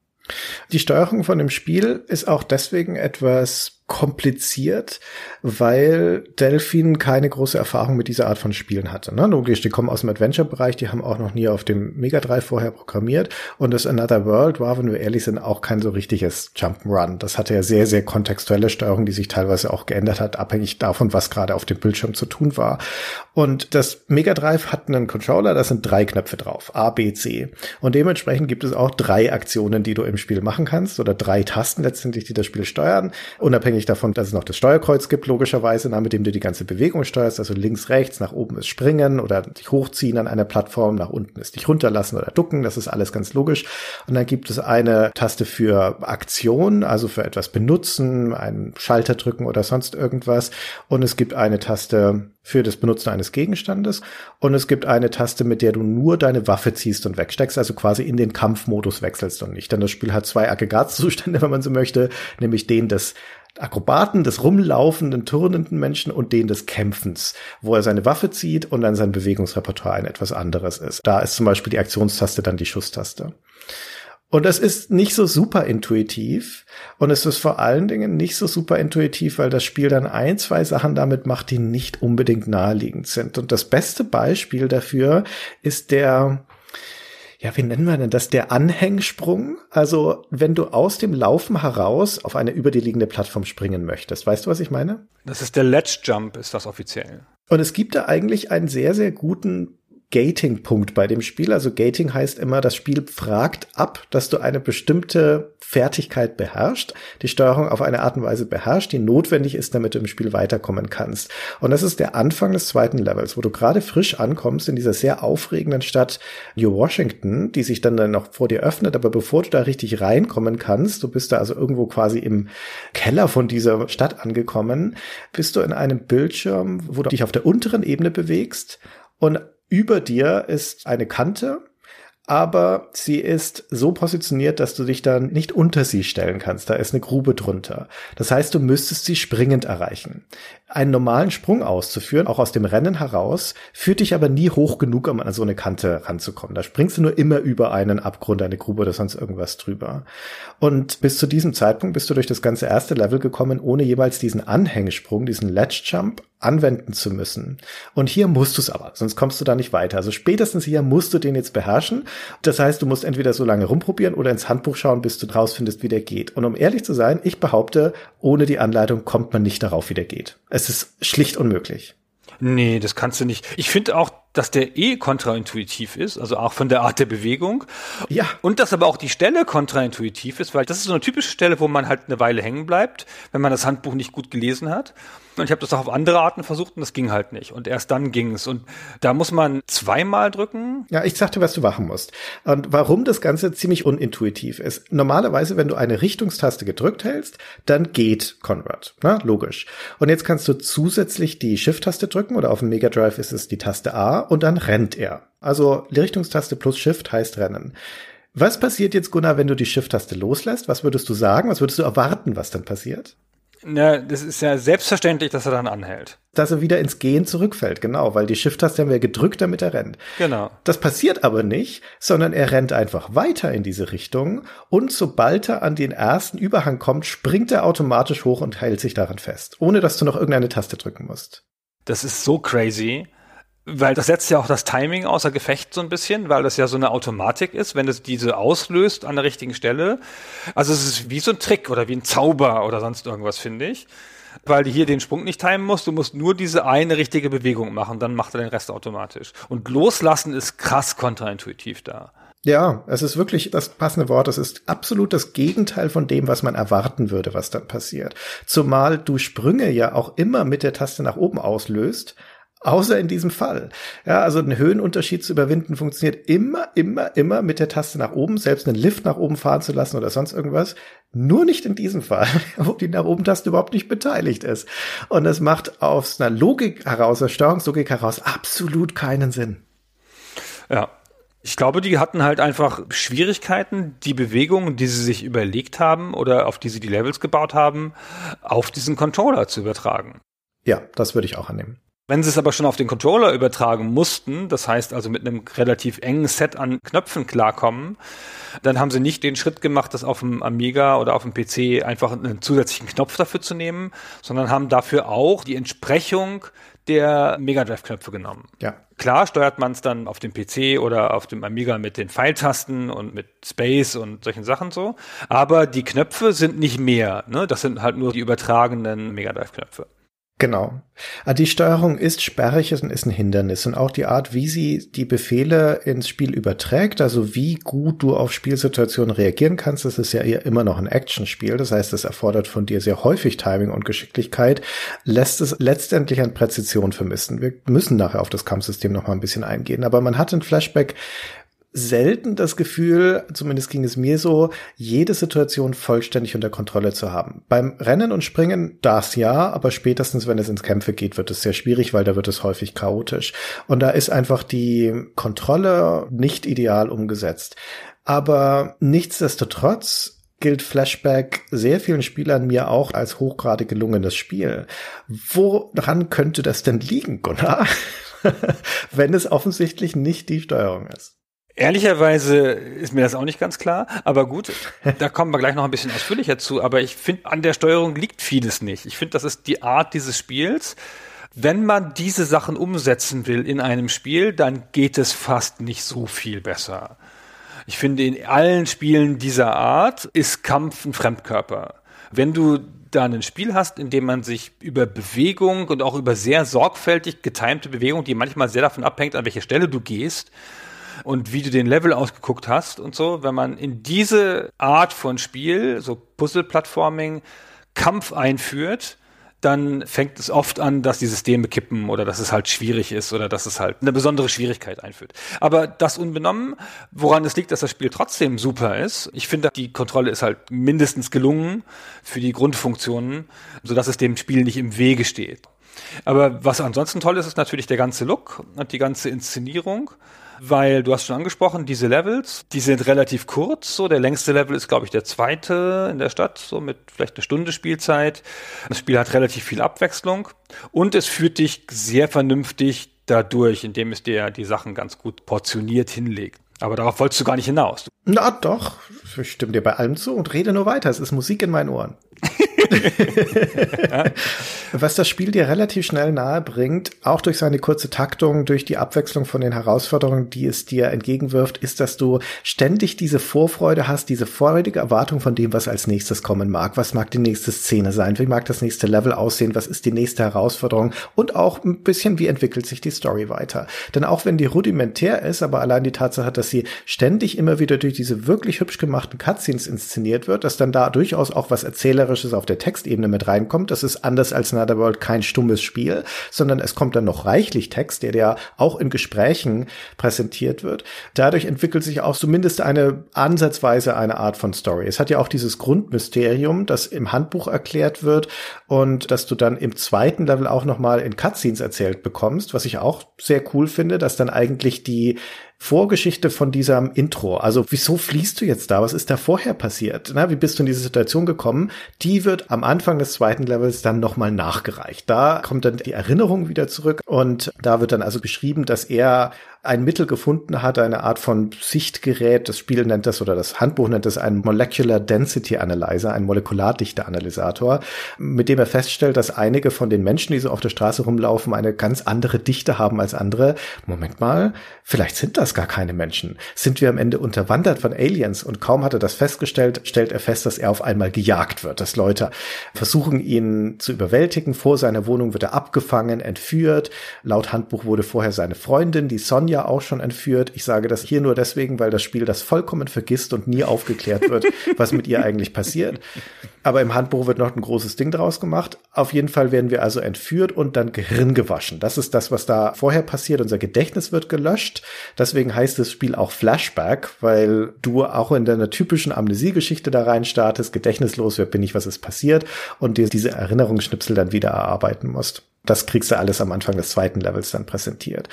Die Steuerung von dem Spiel ist auch deswegen etwas kompliziert, weil Delphin keine große Erfahrung mit dieser Art von Spielen hatte. Ne? Logisch, die kommen aus dem Adventure-Bereich, die haben auch noch nie auf dem Mega Drive vorher programmiert und das Another World war, wenn wir ehrlich sind, auch kein so richtiges Jump'n'Run. Das hatte ja sehr, sehr kontextuelle Steuerung, die sich teilweise auch geändert hat, abhängig davon, was gerade auf dem Bildschirm zu tun war. Und das Mega Drive hat einen Controller, da sind drei Knöpfe drauf, A, B, C. Und dementsprechend gibt es auch drei Aktionen, die du im Spiel machen kannst oder drei Tasten letztendlich, die das Spiel steuern, unabhängig unabhängig davon, dass es noch das Steuerkreuz gibt, logischerweise, mit dem du die ganze Bewegung steuerst, also links, rechts, nach oben ist springen oder dich hochziehen an einer Plattform, nach unten ist dich runterlassen oder ducken, das ist alles ganz logisch. Und dann gibt es eine Taste für Aktion, also für etwas benutzen, einen Schalter drücken oder sonst irgendwas. Und es gibt eine Taste für das Benutzen eines Gegenstandes. Und es gibt eine Taste, mit der du nur deine Waffe ziehst und wegsteckst, also quasi in den Kampfmodus wechselst und nicht. Denn das Spiel hat zwei Aggregatzustände, wenn man so möchte, nämlich den des Akrobaten, des rumlaufenden, turnenden Menschen und den des Kämpfens, wo er seine Waffe zieht und dann sein Bewegungsrepertoire ein etwas anderes ist. Da ist zum Beispiel die Aktionstaste dann die Schusstaste. Und es ist nicht so super intuitiv. Und es ist vor allen Dingen nicht so super intuitiv, weil das Spiel dann ein, zwei Sachen damit macht, die nicht unbedingt naheliegend sind. Und das beste Beispiel dafür ist der, ja, wie nennen wir denn das? Der Anhängsprung. Also, wenn du aus dem Laufen heraus auf eine über dir liegende Plattform springen möchtest. Weißt du, was ich meine? Das ist der Ledge Jump, ist das offiziell. Und es gibt da eigentlich einen sehr, sehr guten Gating-Punkt bei dem Spiel. Also Gating heißt immer, das Spiel fragt ab, dass du eine bestimmte Fertigkeit beherrscht, die Steuerung auf eine Art und Weise beherrscht, die notwendig ist, damit du im Spiel weiterkommen kannst. Und das ist der Anfang des zweiten Levels, wo du gerade frisch ankommst in dieser sehr aufregenden Stadt New Washington, die sich dann, dann noch vor dir öffnet. Aber bevor du da richtig reinkommen kannst, du bist da also irgendwo quasi im Keller von dieser Stadt angekommen, bist du in einem Bildschirm, wo du dich auf der unteren Ebene bewegst und über dir ist eine Kante aber sie ist so positioniert, dass du dich dann nicht unter sie stellen kannst. Da ist eine Grube drunter. Das heißt, du müsstest sie springend erreichen. Einen normalen Sprung auszuführen, auch aus dem Rennen heraus, führt dich aber nie hoch genug, um an so eine Kante ranzukommen. Da springst du nur immer über einen Abgrund, eine Grube oder sonst irgendwas drüber. Und bis zu diesem Zeitpunkt bist du durch das ganze erste Level gekommen, ohne jeweils diesen Anhängesprung, diesen Ledge Jump anwenden zu müssen. Und hier musst du es aber, sonst kommst du da nicht weiter. Also spätestens hier musst du den jetzt beherrschen. Das heißt, du musst entweder so lange rumprobieren oder ins Handbuch schauen, bis du rausfindest, wie der geht. Und um ehrlich zu sein, ich behaupte, ohne die Anleitung kommt man nicht darauf, wie der geht. Es ist schlicht unmöglich. Nee, das kannst du nicht. Ich finde auch, dass der eh kontraintuitiv ist, also auch von der Art der Bewegung. Ja. Und dass aber auch die Stelle kontraintuitiv ist, weil das ist so eine typische Stelle, wo man halt eine Weile hängen bleibt, wenn man das Handbuch nicht gut gelesen hat. Und ich habe das auch auf andere Arten versucht und das ging halt nicht. Und erst dann ging es. Und da muss man zweimal drücken. Ja, ich sagte, was du machen musst. Und warum das Ganze ziemlich unintuitiv ist. Normalerweise, wenn du eine Richtungstaste gedrückt hältst, dann geht Conrad. Na, logisch. Und jetzt kannst du zusätzlich die Shift-Taste drücken oder auf dem Mega Drive ist es die Taste A und dann rennt er. Also die Richtungstaste plus Shift heißt rennen. Was passiert jetzt, Gunnar, wenn du die Shift-Taste loslässt? Was würdest du sagen? Was würdest du erwarten, was dann passiert? Na, das ist ja selbstverständlich, dass er dann anhält. Dass er wieder ins Gehen zurückfällt, genau, weil die Shift-Taste haben wir gedrückt, damit er rennt. Genau. Das passiert aber nicht, sondern er rennt einfach weiter in diese Richtung und sobald er an den ersten Überhang kommt, springt er automatisch hoch und hält sich daran fest, ohne dass du noch irgendeine Taste drücken musst. Das ist so crazy. Weil das setzt ja auch das Timing außer Gefecht so ein bisschen, weil das ja so eine Automatik ist, wenn es diese auslöst an der richtigen Stelle. Also es ist wie so ein Trick oder wie ein Zauber oder sonst irgendwas, finde ich. Weil du hier den Sprung nicht timen musst, du musst nur diese eine richtige Bewegung machen, dann macht er den Rest automatisch. Und loslassen ist krass kontraintuitiv da. Ja, es ist wirklich das passende Wort. Es ist absolut das Gegenteil von dem, was man erwarten würde, was dann passiert. Zumal du Sprünge ja auch immer mit der Taste nach oben auslöst Außer in diesem Fall. Ja, also einen Höhenunterschied zu überwinden funktioniert immer, immer, immer mit der Taste nach oben, selbst einen Lift nach oben fahren zu lassen oder sonst irgendwas. Nur nicht in diesem Fall, wo die nach oben Taste überhaupt nicht beteiligt ist. Und das macht aus einer Logik heraus, aus Steuerungslogik heraus absolut keinen Sinn. Ja, ich glaube, die hatten halt einfach Schwierigkeiten, die Bewegungen, die sie sich überlegt haben oder auf die sie die Levels gebaut haben, auf diesen Controller zu übertragen. Ja, das würde ich auch annehmen. Wenn sie es aber schon auf den Controller übertragen mussten, das heißt also mit einem relativ engen Set an Knöpfen klarkommen, dann haben sie nicht den Schritt gemacht, das auf dem Amiga oder auf dem PC einfach einen zusätzlichen Knopf dafür zu nehmen, sondern haben dafür auch die Entsprechung der Mega Drive Knöpfe genommen. Ja. Klar steuert man es dann auf dem PC oder auf dem Amiga mit den Pfeiltasten und mit Space und solchen Sachen so. Aber die Knöpfe sind nicht mehr. Ne? Das sind halt nur die übertragenen Mega Drive Knöpfe. Genau. Ah, die Steuerung ist sperrig und ist ein Hindernis. Und auch die Art, wie sie die Befehle ins Spiel überträgt, also wie gut du auf Spielsituationen reagieren kannst, das ist ja immer noch ein Actionspiel. Das heißt, es erfordert von dir sehr häufig Timing und Geschicklichkeit, lässt es letztendlich an Präzision vermissen. Wir müssen nachher auf das Kampfsystem noch mal ein bisschen eingehen. Aber man hat ein Flashback selten das Gefühl, zumindest ging es mir so, jede Situation vollständig unter Kontrolle zu haben. Beim Rennen und Springen das ja, aber spätestens wenn es ins Kämpfe geht, wird es sehr schwierig, weil da wird es häufig chaotisch. Und da ist einfach die Kontrolle nicht ideal umgesetzt. Aber nichtsdestotrotz gilt Flashback sehr vielen Spielern mir auch als hochgradig gelungenes Spiel. Woran könnte das denn liegen, Gunnar? wenn es offensichtlich nicht die Steuerung ist. Ehrlicherweise ist mir das auch nicht ganz klar, aber gut, da kommen wir gleich noch ein bisschen ausführlicher zu, aber ich finde, an der Steuerung liegt vieles nicht. Ich finde, das ist die Art dieses Spiels. Wenn man diese Sachen umsetzen will in einem Spiel, dann geht es fast nicht so viel besser. Ich finde, in allen Spielen dieser Art ist Kampf ein Fremdkörper. Wenn du da ein Spiel hast, in dem man sich über Bewegung und auch über sehr sorgfältig getimte Bewegung, die manchmal sehr davon abhängt, an welche Stelle du gehst, und wie du den Level ausgeguckt hast und so, wenn man in diese Art von Spiel, so Puzzle-Plattforming, Kampf einführt, dann fängt es oft an, dass die Systeme kippen oder dass es halt schwierig ist oder dass es halt eine besondere Schwierigkeit einführt. Aber das unbenommen, woran es liegt, dass das Spiel trotzdem super ist. Ich finde, die Kontrolle ist halt mindestens gelungen für die Grundfunktionen, sodass es dem Spiel nicht im Wege steht. Aber was ansonsten toll ist, ist natürlich der ganze Look und die ganze Inszenierung weil du hast schon angesprochen, diese Levels, die sind relativ kurz. So der längste Level ist, glaube ich, der zweite in der Stadt, so mit vielleicht eine Stunde Spielzeit. Das Spiel hat relativ viel Abwechslung und es führt dich sehr vernünftig dadurch, indem es dir die Sachen ganz gut portioniert hinlegt. Aber darauf wolltest du gar nicht hinaus. Na doch, ich stimme dir bei allem zu und rede nur weiter. Es ist Musik in meinen Ohren. Was das Spiel dir relativ schnell nahe bringt, auch durch seine kurze Taktung, durch die Abwechslung von den Herausforderungen, die es dir entgegenwirft, ist, dass du ständig diese Vorfreude hast, diese freudige Erwartung von dem, was als nächstes kommen mag. Was mag die nächste Szene sein? Wie mag das nächste Level aussehen? Was ist die nächste Herausforderung? Und auch ein bisschen, wie entwickelt sich die Story weiter? Denn auch wenn die rudimentär ist, aber allein die Tatsache, dass sie ständig immer wieder durch diese wirklich hübsch gemachten Cutscenes inszeniert wird, dass dann da durchaus auch was Erzählerisches auf der Textebene mit reinkommt. Das ist anders als Netherworld kein stummes Spiel, sondern es kommt dann noch reichlich Text, der ja auch in Gesprächen präsentiert wird. Dadurch entwickelt sich auch zumindest eine ansatzweise eine Art von Story. Es hat ja auch dieses Grundmysterium, das im Handbuch erklärt wird und dass du dann im zweiten Level auch noch mal in Cutscenes erzählt bekommst, was ich auch sehr cool finde, dass dann eigentlich die Vorgeschichte von diesem Intro. Also wieso fließt du jetzt da? Was ist da vorher passiert? Na, wie bist du in diese Situation gekommen? Die wird am Anfang des zweiten Levels dann nochmal nachgereicht. Da kommt dann die Erinnerung wieder zurück und da wird dann also beschrieben, dass er ein Mittel gefunden hat, eine Art von Sichtgerät, das Spiel nennt das oder das Handbuch nennt das einen Molecular Density Analyzer, ein Molekulardichte-Analysator, mit dem er feststellt, dass einige von den Menschen, die so auf der Straße rumlaufen, eine ganz andere Dichte haben als andere. Moment mal, vielleicht sind das gar keine Menschen. Sind wir am Ende unterwandert von Aliens? Und kaum hat er das festgestellt, stellt er fest, dass er auf einmal gejagt wird, dass Leute versuchen, ihn zu überwältigen. Vor seiner Wohnung wird er abgefangen, entführt. Laut Handbuch wurde vorher seine Freundin, die Sonja, ja auch schon entführt. Ich sage das hier nur deswegen, weil das Spiel das vollkommen vergisst und nie aufgeklärt wird, was mit ihr eigentlich passiert. Aber im Handbuch wird noch ein großes Ding draus gemacht. Auf jeden Fall werden wir also entführt und dann Gehirn gewaschen. Das ist das, was da vorher passiert. Unser Gedächtnis wird gelöscht. Deswegen heißt das Spiel auch Flashback, weil du auch in deiner typischen Amnesiegeschichte da rein startest, gedächtnislos, wer bin ich, was ist passiert und dir diese Erinnerungsschnipsel dann wieder erarbeiten musst. Das kriegst du alles am Anfang des zweiten Levels dann präsentiert.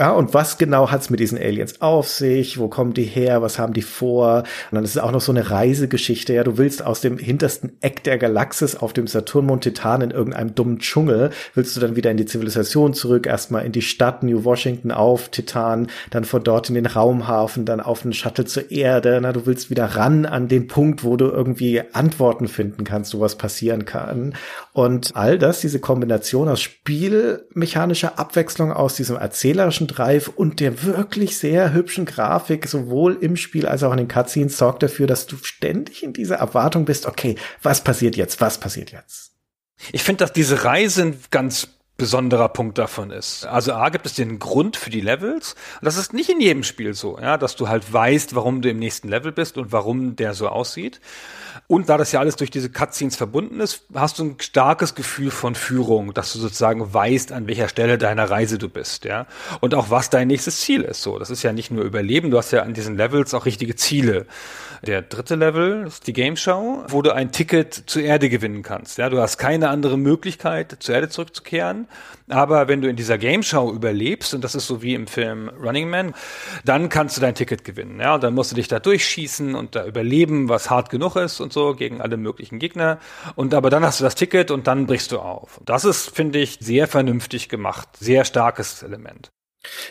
Ja, und was genau hat's mit diesen Aliens auf sich? Wo kommen die her? Was haben die vor? Und dann ist es auch noch so eine Reisegeschichte. Ja, du willst aus dem hintersten Eck der Galaxis auf dem Saturnmond Titan in irgendeinem dummen Dschungel, willst du dann wieder in die Zivilisation zurück, erstmal in die Stadt New Washington auf Titan, dann von dort in den Raumhafen, dann auf einen Shuttle zur Erde. Na, du willst wieder ran an den Punkt, wo du irgendwie Antworten finden kannst, wo was passieren kann. Und all das, diese Kombination aus spielmechanischer Abwechslung, aus diesem erzählerischen Drive und der wirklich sehr hübschen Grafik, sowohl im Spiel als auch in den Cutscenes, sorgt dafür, dass du ständig in dieser Erwartung bist, okay, was passiert jetzt, was passiert jetzt? Ich finde, dass diese Reise ein ganz besonderer Punkt davon ist. Also A gibt es den Grund für die Levels. Das ist nicht in jedem Spiel so, ja, dass du halt weißt, warum du im nächsten Level bist und warum der so aussieht. Und da das ja alles durch diese Cutscenes verbunden ist, hast du ein starkes Gefühl von Führung, dass du sozusagen weißt, an welcher Stelle deiner Reise du bist, ja. Und auch was dein nächstes Ziel ist. So, das ist ja nicht nur Überleben, du hast ja an diesen Levels auch richtige Ziele. Der dritte Level ist die Game Show, wo du ein Ticket zur Erde gewinnen kannst. Ja, du hast keine andere Möglichkeit, zur Erde zurückzukehren. Aber wenn du in dieser Game Show überlebst, und das ist so wie im Film Running Man, dann kannst du dein Ticket gewinnen. Ja, und dann musst du dich da durchschießen und da überleben, was hart genug ist und so gegen alle möglichen Gegner. Und aber dann hast du das Ticket und dann brichst du auf. Das ist, finde ich, sehr vernünftig gemacht. Sehr starkes Element.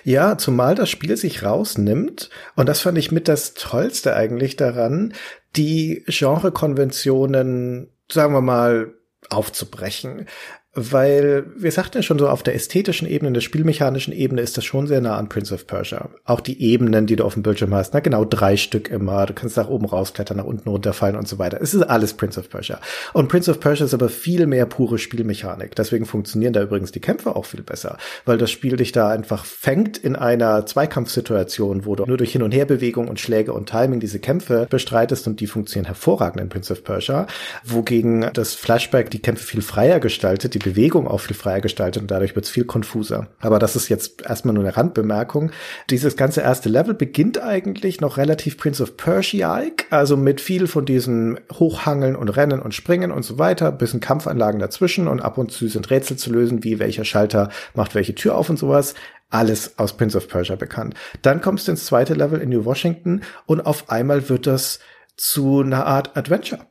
Ja, zumal das Spiel sich rausnimmt, und das fand ich mit das Tollste eigentlich daran, die Genrekonventionen, sagen wir mal, aufzubrechen weil wir sagten ja schon so, auf der ästhetischen Ebene, der spielmechanischen Ebene ist das schon sehr nah an Prince of Persia. Auch die Ebenen, die du auf dem Bildschirm hast, na genau drei Stück immer, du kannst nach oben rausklettern, nach unten runterfallen und so weiter. Es ist alles Prince of Persia. Und Prince of Persia ist aber viel mehr pure Spielmechanik. Deswegen funktionieren da übrigens die Kämpfe auch viel besser, weil das Spiel dich da einfach fängt in einer Zweikampfsituation, wo du nur durch Hin- und Herbewegung und Schläge und Timing diese Kämpfe bestreitest und die funktionieren hervorragend in Prince of Persia, wogegen das Flashback die Kämpfe viel freier gestaltet, die Bewegung auch viel freier gestaltet und dadurch wird es viel konfuser. Aber das ist jetzt erstmal nur eine Randbemerkung. Dieses ganze erste Level beginnt eigentlich noch relativ Prince of Persia-like, also mit viel von diesen Hochhangeln und Rennen und Springen und so weiter, bisschen Kampfanlagen dazwischen und ab und zu sind Rätsel zu lösen, wie welcher Schalter macht welche Tür auf und sowas alles aus Prince of Persia bekannt. Dann kommst du ins zweite Level in New Washington und auf einmal wird das zu einer Art Adventure.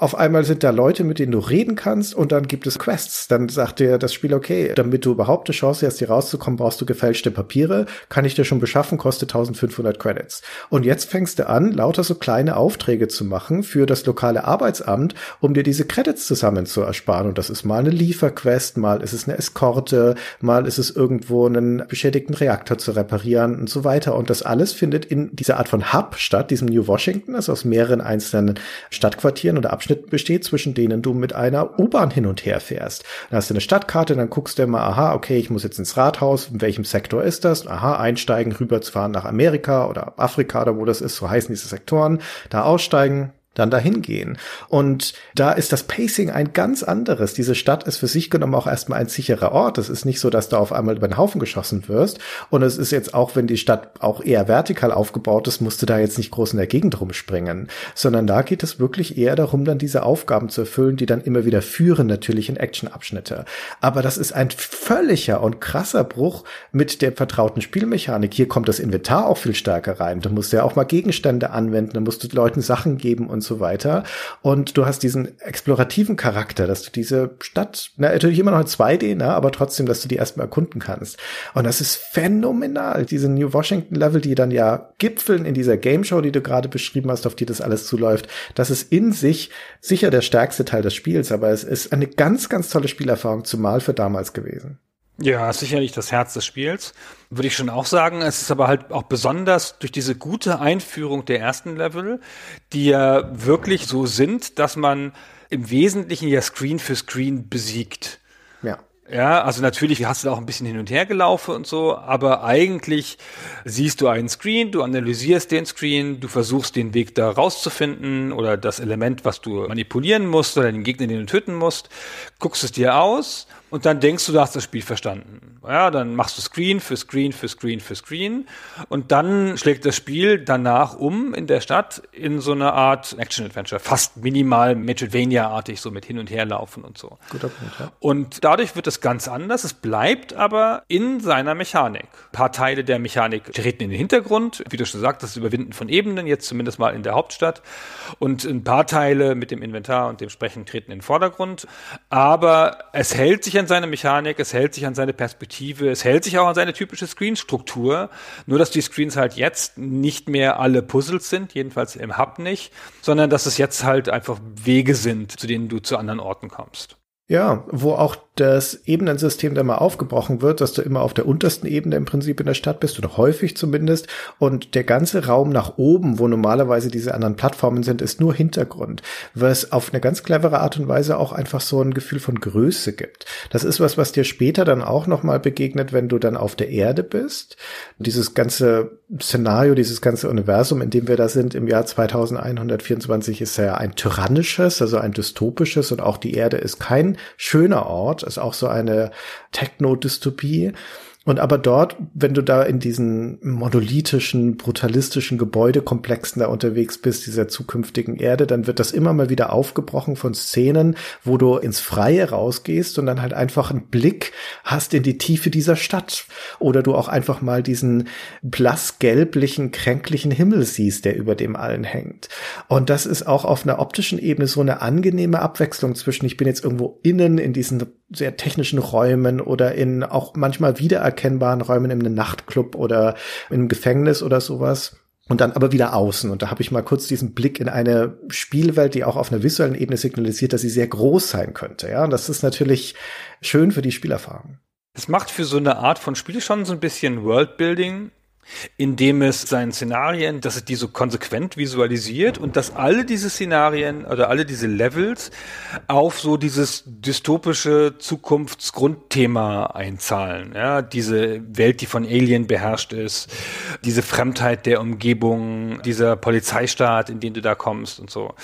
Auf einmal sind da Leute, mit denen du reden kannst und dann gibt es Quests. Dann sagt dir das Spiel, okay, damit du überhaupt eine Chance hast, hier rauszukommen, brauchst du gefälschte Papiere. Kann ich dir schon beschaffen, kostet 1500 Credits. Und jetzt fängst du an, lauter so kleine Aufträge zu machen für das lokale Arbeitsamt, um dir diese Credits zusammen zu ersparen. Und das ist mal eine Lieferquest, mal ist es eine Eskorte, mal ist es irgendwo einen beschädigten Reaktor zu reparieren und so weiter. Und das alles findet in dieser Art von Hub statt, diesem New Washington, also aus mehreren einzelnen Stadtquartieren oder Abschnitten Abschnitt besteht, zwischen denen du mit einer U-Bahn hin und her fährst. Dann hast du eine Stadtkarte, dann guckst du immer, aha, okay, ich muss jetzt ins Rathaus, in welchem Sektor ist das? Aha, einsteigen, rüberzufahren nach Amerika oder Afrika oder wo das ist, so heißen diese Sektoren, da aussteigen, dann dahin gehen. Und da ist das Pacing ein ganz anderes. Diese Stadt ist für sich genommen auch erstmal ein sicherer Ort. Es ist nicht so, dass du auf einmal über den Haufen geschossen wirst. Und es ist jetzt auch, wenn die Stadt auch eher vertikal aufgebaut ist, musst du da jetzt nicht groß in der Gegend rumspringen, sondern da geht es wirklich eher darum, dann diese Aufgaben zu erfüllen, die dann immer wieder führen, natürlich in Actionabschnitte. Aber das ist ein völliger und krasser Bruch mit der vertrauten Spielmechanik. Hier kommt das Inventar auch viel stärker rein. Du musst ja auch mal Gegenstände anwenden, du musst Leuten Sachen geben und so weiter. Und du hast diesen explorativen Charakter, dass du diese Stadt, na, natürlich immer noch in 2D, ne, aber trotzdem, dass du die erstmal erkunden kannst. Und das ist phänomenal. Diese New Washington Level, die dann ja gipfeln in dieser Game Show, die du gerade beschrieben hast, auf die das alles zuläuft. Das ist in sich sicher der stärkste Teil des Spiels, aber es ist eine ganz, ganz tolle Spielerfahrung, zumal für damals gewesen. Ja, sicherlich das Herz des Spiels. Würde ich schon auch sagen. Es ist aber halt auch besonders durch diese gute Einführung der ersten Level, die ja wirklich so sind, dass man im Wesentlichen ja Screen für Screen besiegt. Ja. Ja, also natürlich hast du da auch ein bisschen hin und her gelaufen und so, aber eigentlich siehst du einen Screen, du analysierst den Screen, du versuchst den Weg da rauszufinden oder das Element, was du manipulieren musst oder den Gegner, den du töten musst, guckst es dir aus und dann denkst du, du hast das Spiel verstanden. Ja, dann machst du Screen für Screen für Screen für Screen und dann schlägt das Spiel danach um in der Stadt in so eine Art Action-Adventure, fast minimal Metroidvania-artig, so mit hin und her laufen und so. Guter Punkt, ja. Und dadurch wird es ganz anders. Es bleibt aber in seiner Mechanik. Ein paar Teile der Mechanik treten in den Hintergrund, wie du schon sagst, das Überwinden von Ebenen, jetzt zumindest mal in der Hauptstadt. Und ein paar Teile mit dem Inventar und dem Sprechen treten in den Vordergrund. Aber es hält sich an seine Mechanik, es hält sich an seine Perspektive, es hält sich auch an seine typische Screenstruktur. Nur, dass die Screens halt jetzt nicht mehr alle Puzzles sind, jedenfalls im Hub nicht, sondern dass es jetzt halt einfach Wege sind, zu denen du zu anderen Orten kommst. Ja, wo auch das Ebenensystem dann mal aufgebrochen wird, dass du immer auf der untersten Ebene im Prinzip in der Stadt bist oder häufig zumindest und der ganze Raum nach oben, wo normalerweise diese anderen Plattformen sind, ist nur Hintergrund, was auf eine ganz clevere Art und Weise auch einfach so ein Gefühl von Größe gibt. Das ist was, was dir später dann auch noch mal begegnet, wenn du dann auf der Erde bist. Dieses ganze Szenario, dieses ganze Universum, in dem wir da sind im Jahr 2124 ist ja ein tyrannisches, also ein dystopisches und auch die Erde ist kein schöner Ort, ist auch so eine Techno-Dystopie. Und aber dort, wenn du da in diesen monolithischen, brutalistischen Gebäudekomplexen da unterwegs bist, dieser zukünftigen Erde, dann wird das immer mal wieder aufgebrochen von Szenen, wo du ins Freie rausgehst und dann halt einfach einen Blick hast in die Tiefe dieser Stadt. Oder du auch einfach mal diesen blassgelblichen, kränklichen Himmel siehst, der über dem allen hängt. Und das ist auch auf einer optischen Ebene so eine angenehme Abwechslung zwischen, ich bin jetzt irgendwo innen in diesen sehr technischen Räumen oder in auch manchmal wiedererkennbaren Räumen in einem Nachtclub oder in einem Gefängnis oder sowas. Und dann aber wieder außen. Und da habe ich mal kurz diesen Blick in eine Spielwelt, die auch auf einer visuellen Ebene signalisiert, dass sie sehr groß sein könnte. Ja, und das ist natürlich schön für die Spielerfahrung. Es macht für so eine Art von Spiel schon so ein bisschen Worldbuilding indem es seinen Szenarien, dass es die so konsequent visualisiert und dass alle diese Szenarien oder alle diese Levels auf so dieses dystopische Zukunftsgrundthema einzahlen. Ja, diese Welt, die von Alien beherrscht ist, diese Fremdheit der Umgebung, dieser Polizeistaat, in den du da kommst und so.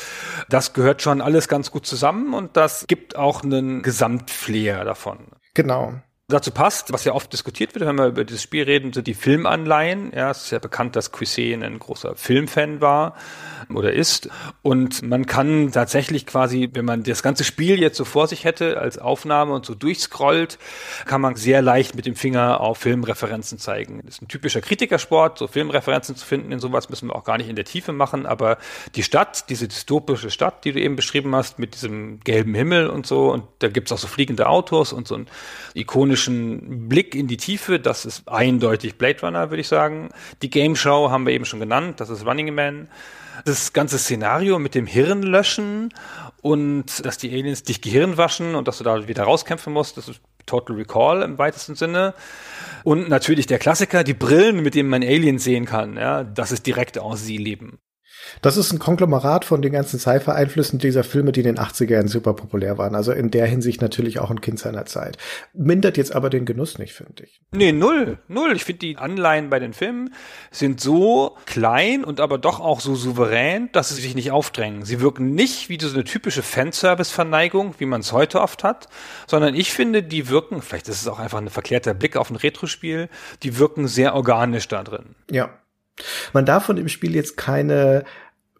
Das gehört schon alles ganz gut zusammen und das gibt auch einen Gesamtflair davon. Genau dazu passt, was ja oft diskutiert wird, wenn wir über dieses Spiel reden, sind die Filmanleihen. Ja, es ist ja bekannt, dass Cuisine ein großer Filmfan war oder ist. Und man kann tatsächlich quasi, wenn man das ganze Spiel jetzt so vor sich hätte als Aufnahme und so durchscrollt, kann man sehr leicht mit dem Finger auf Filmreferenzen zeigen. Das ist ein typischer Kritikersport, so Filmreferenzen zu finden. In sowas müssen wir auch gar nicht in der Tiefe machen. Aber die Stadt, diese dystopische Stadt, die du eben beschrieben hast, mit diesem gelben Himmel und so, und da gibt's auch so fliegende Autos und so ein ikonisches filmischen Blick in die Tiefe, das ist eindeutig Blade Runner, würde ich sagen. Die Game Show haben wir eben schon genannt, das ist Running Man. Das ganze Szenario mit dem Hirn löschen und dass die Aliens dich Gehirn waschen und dass du da wieder rauskämpfen musst, das ist Total Recall im weitesten Sinne. Und natürlich der Klassiker, die Brillen, mit denen man Aliens sehen kann, ja, das ist direkt aus sie leben. Das ist ein Konglomerat von den ganzen Sci-Fi-Einflüssen dieser Filme, die in den 80er Jahren super populär waren. Also in der Hinsicht natürlich auch ein Kind seiner Zeit. Mindert jetzt aber den Genuss nicht, finde ich. Nee, null, null. Ich finde, die Anleihen bei den Filmen sind so klein und aber doch auch so souverän, dass sie sich nicht aufdrängen. Sie wirken nicht wie so eine typische Fanservice-Verneigung, wie man es heute oft hat, sondern ich finde, die wirken, vielleicht ist es auch einfach ein verklärter Blick auf ein Retro-Spiel, die wirken sehr organisch da drin. Ja, man darf von dem Spiel jetzt keine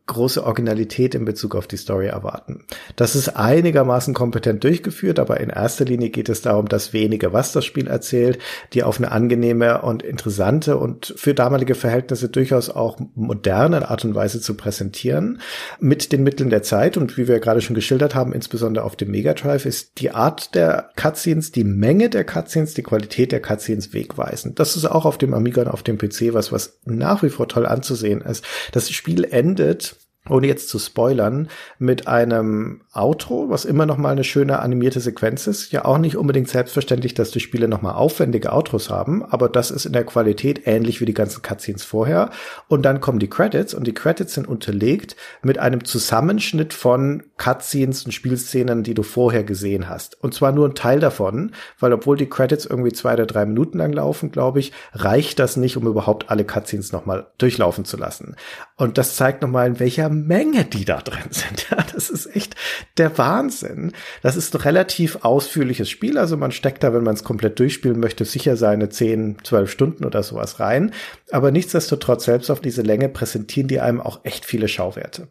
große Originalität in Bezug auf die Story erwarten. Das ist einigermaßen kompetent durchgeführt, aber in erster Linie geht es darum, das wenige, was das Spiel erzählt, die auf eine angenehme und interessante und für damalige Verhältnisse durchaus auch moderne Art und Weise zu präsentieren. Mit den Mitteln der Zeit und wie wir gerade schon geschildert haben, insbesondere auf dem Mega Drive, ist die Art der Cutscenes, die Menge der Cutscenes, die Qualität der Cutscenes wegweisend. Das ist auch auf dem Amiga und auf dem PC was, was nach wie vor toll anzusehen ist. Das Spiel endet ohne jetzt zu spoilern, mit einem Outro, was immer noch mal eine schöne animierte Sequenz ist. Ja auch nicht unbedingt selbstverständlich, dass die Spiele noch mal aufwendige Outros haben, aber das ist in der Qualität ähnlich wie die ganzen Cutscenes vorher. Und dann kommen die Credits und die Credits sind unterlegt mit einem Zusammenschnitt von Cutscenes und Spielszenen, die du vorher gesehen hast. Und zwar nur ein Teil davon, weil obwohl die Credits irgendwie zwei oder drei Minuten lang laufen, glaube ich, reicht das nicht, um überhaupt alle Cutscenes noch mal durchlaufen zu lassen. Und das zeigt noch mal, in welcher Menge die da drin sind. Ja, das ist echt der Wahnsinn. Das ist ein relativ ausführliches Spiel. Also man steckt da, wenn man es komplett durchspielen möchte, sicher seine 10, 12 Stunden oder sowas rein. Aber nichtsdestotrotz, selbst auf diese Länge präsentieren die einem auch echt viele Schauwerte.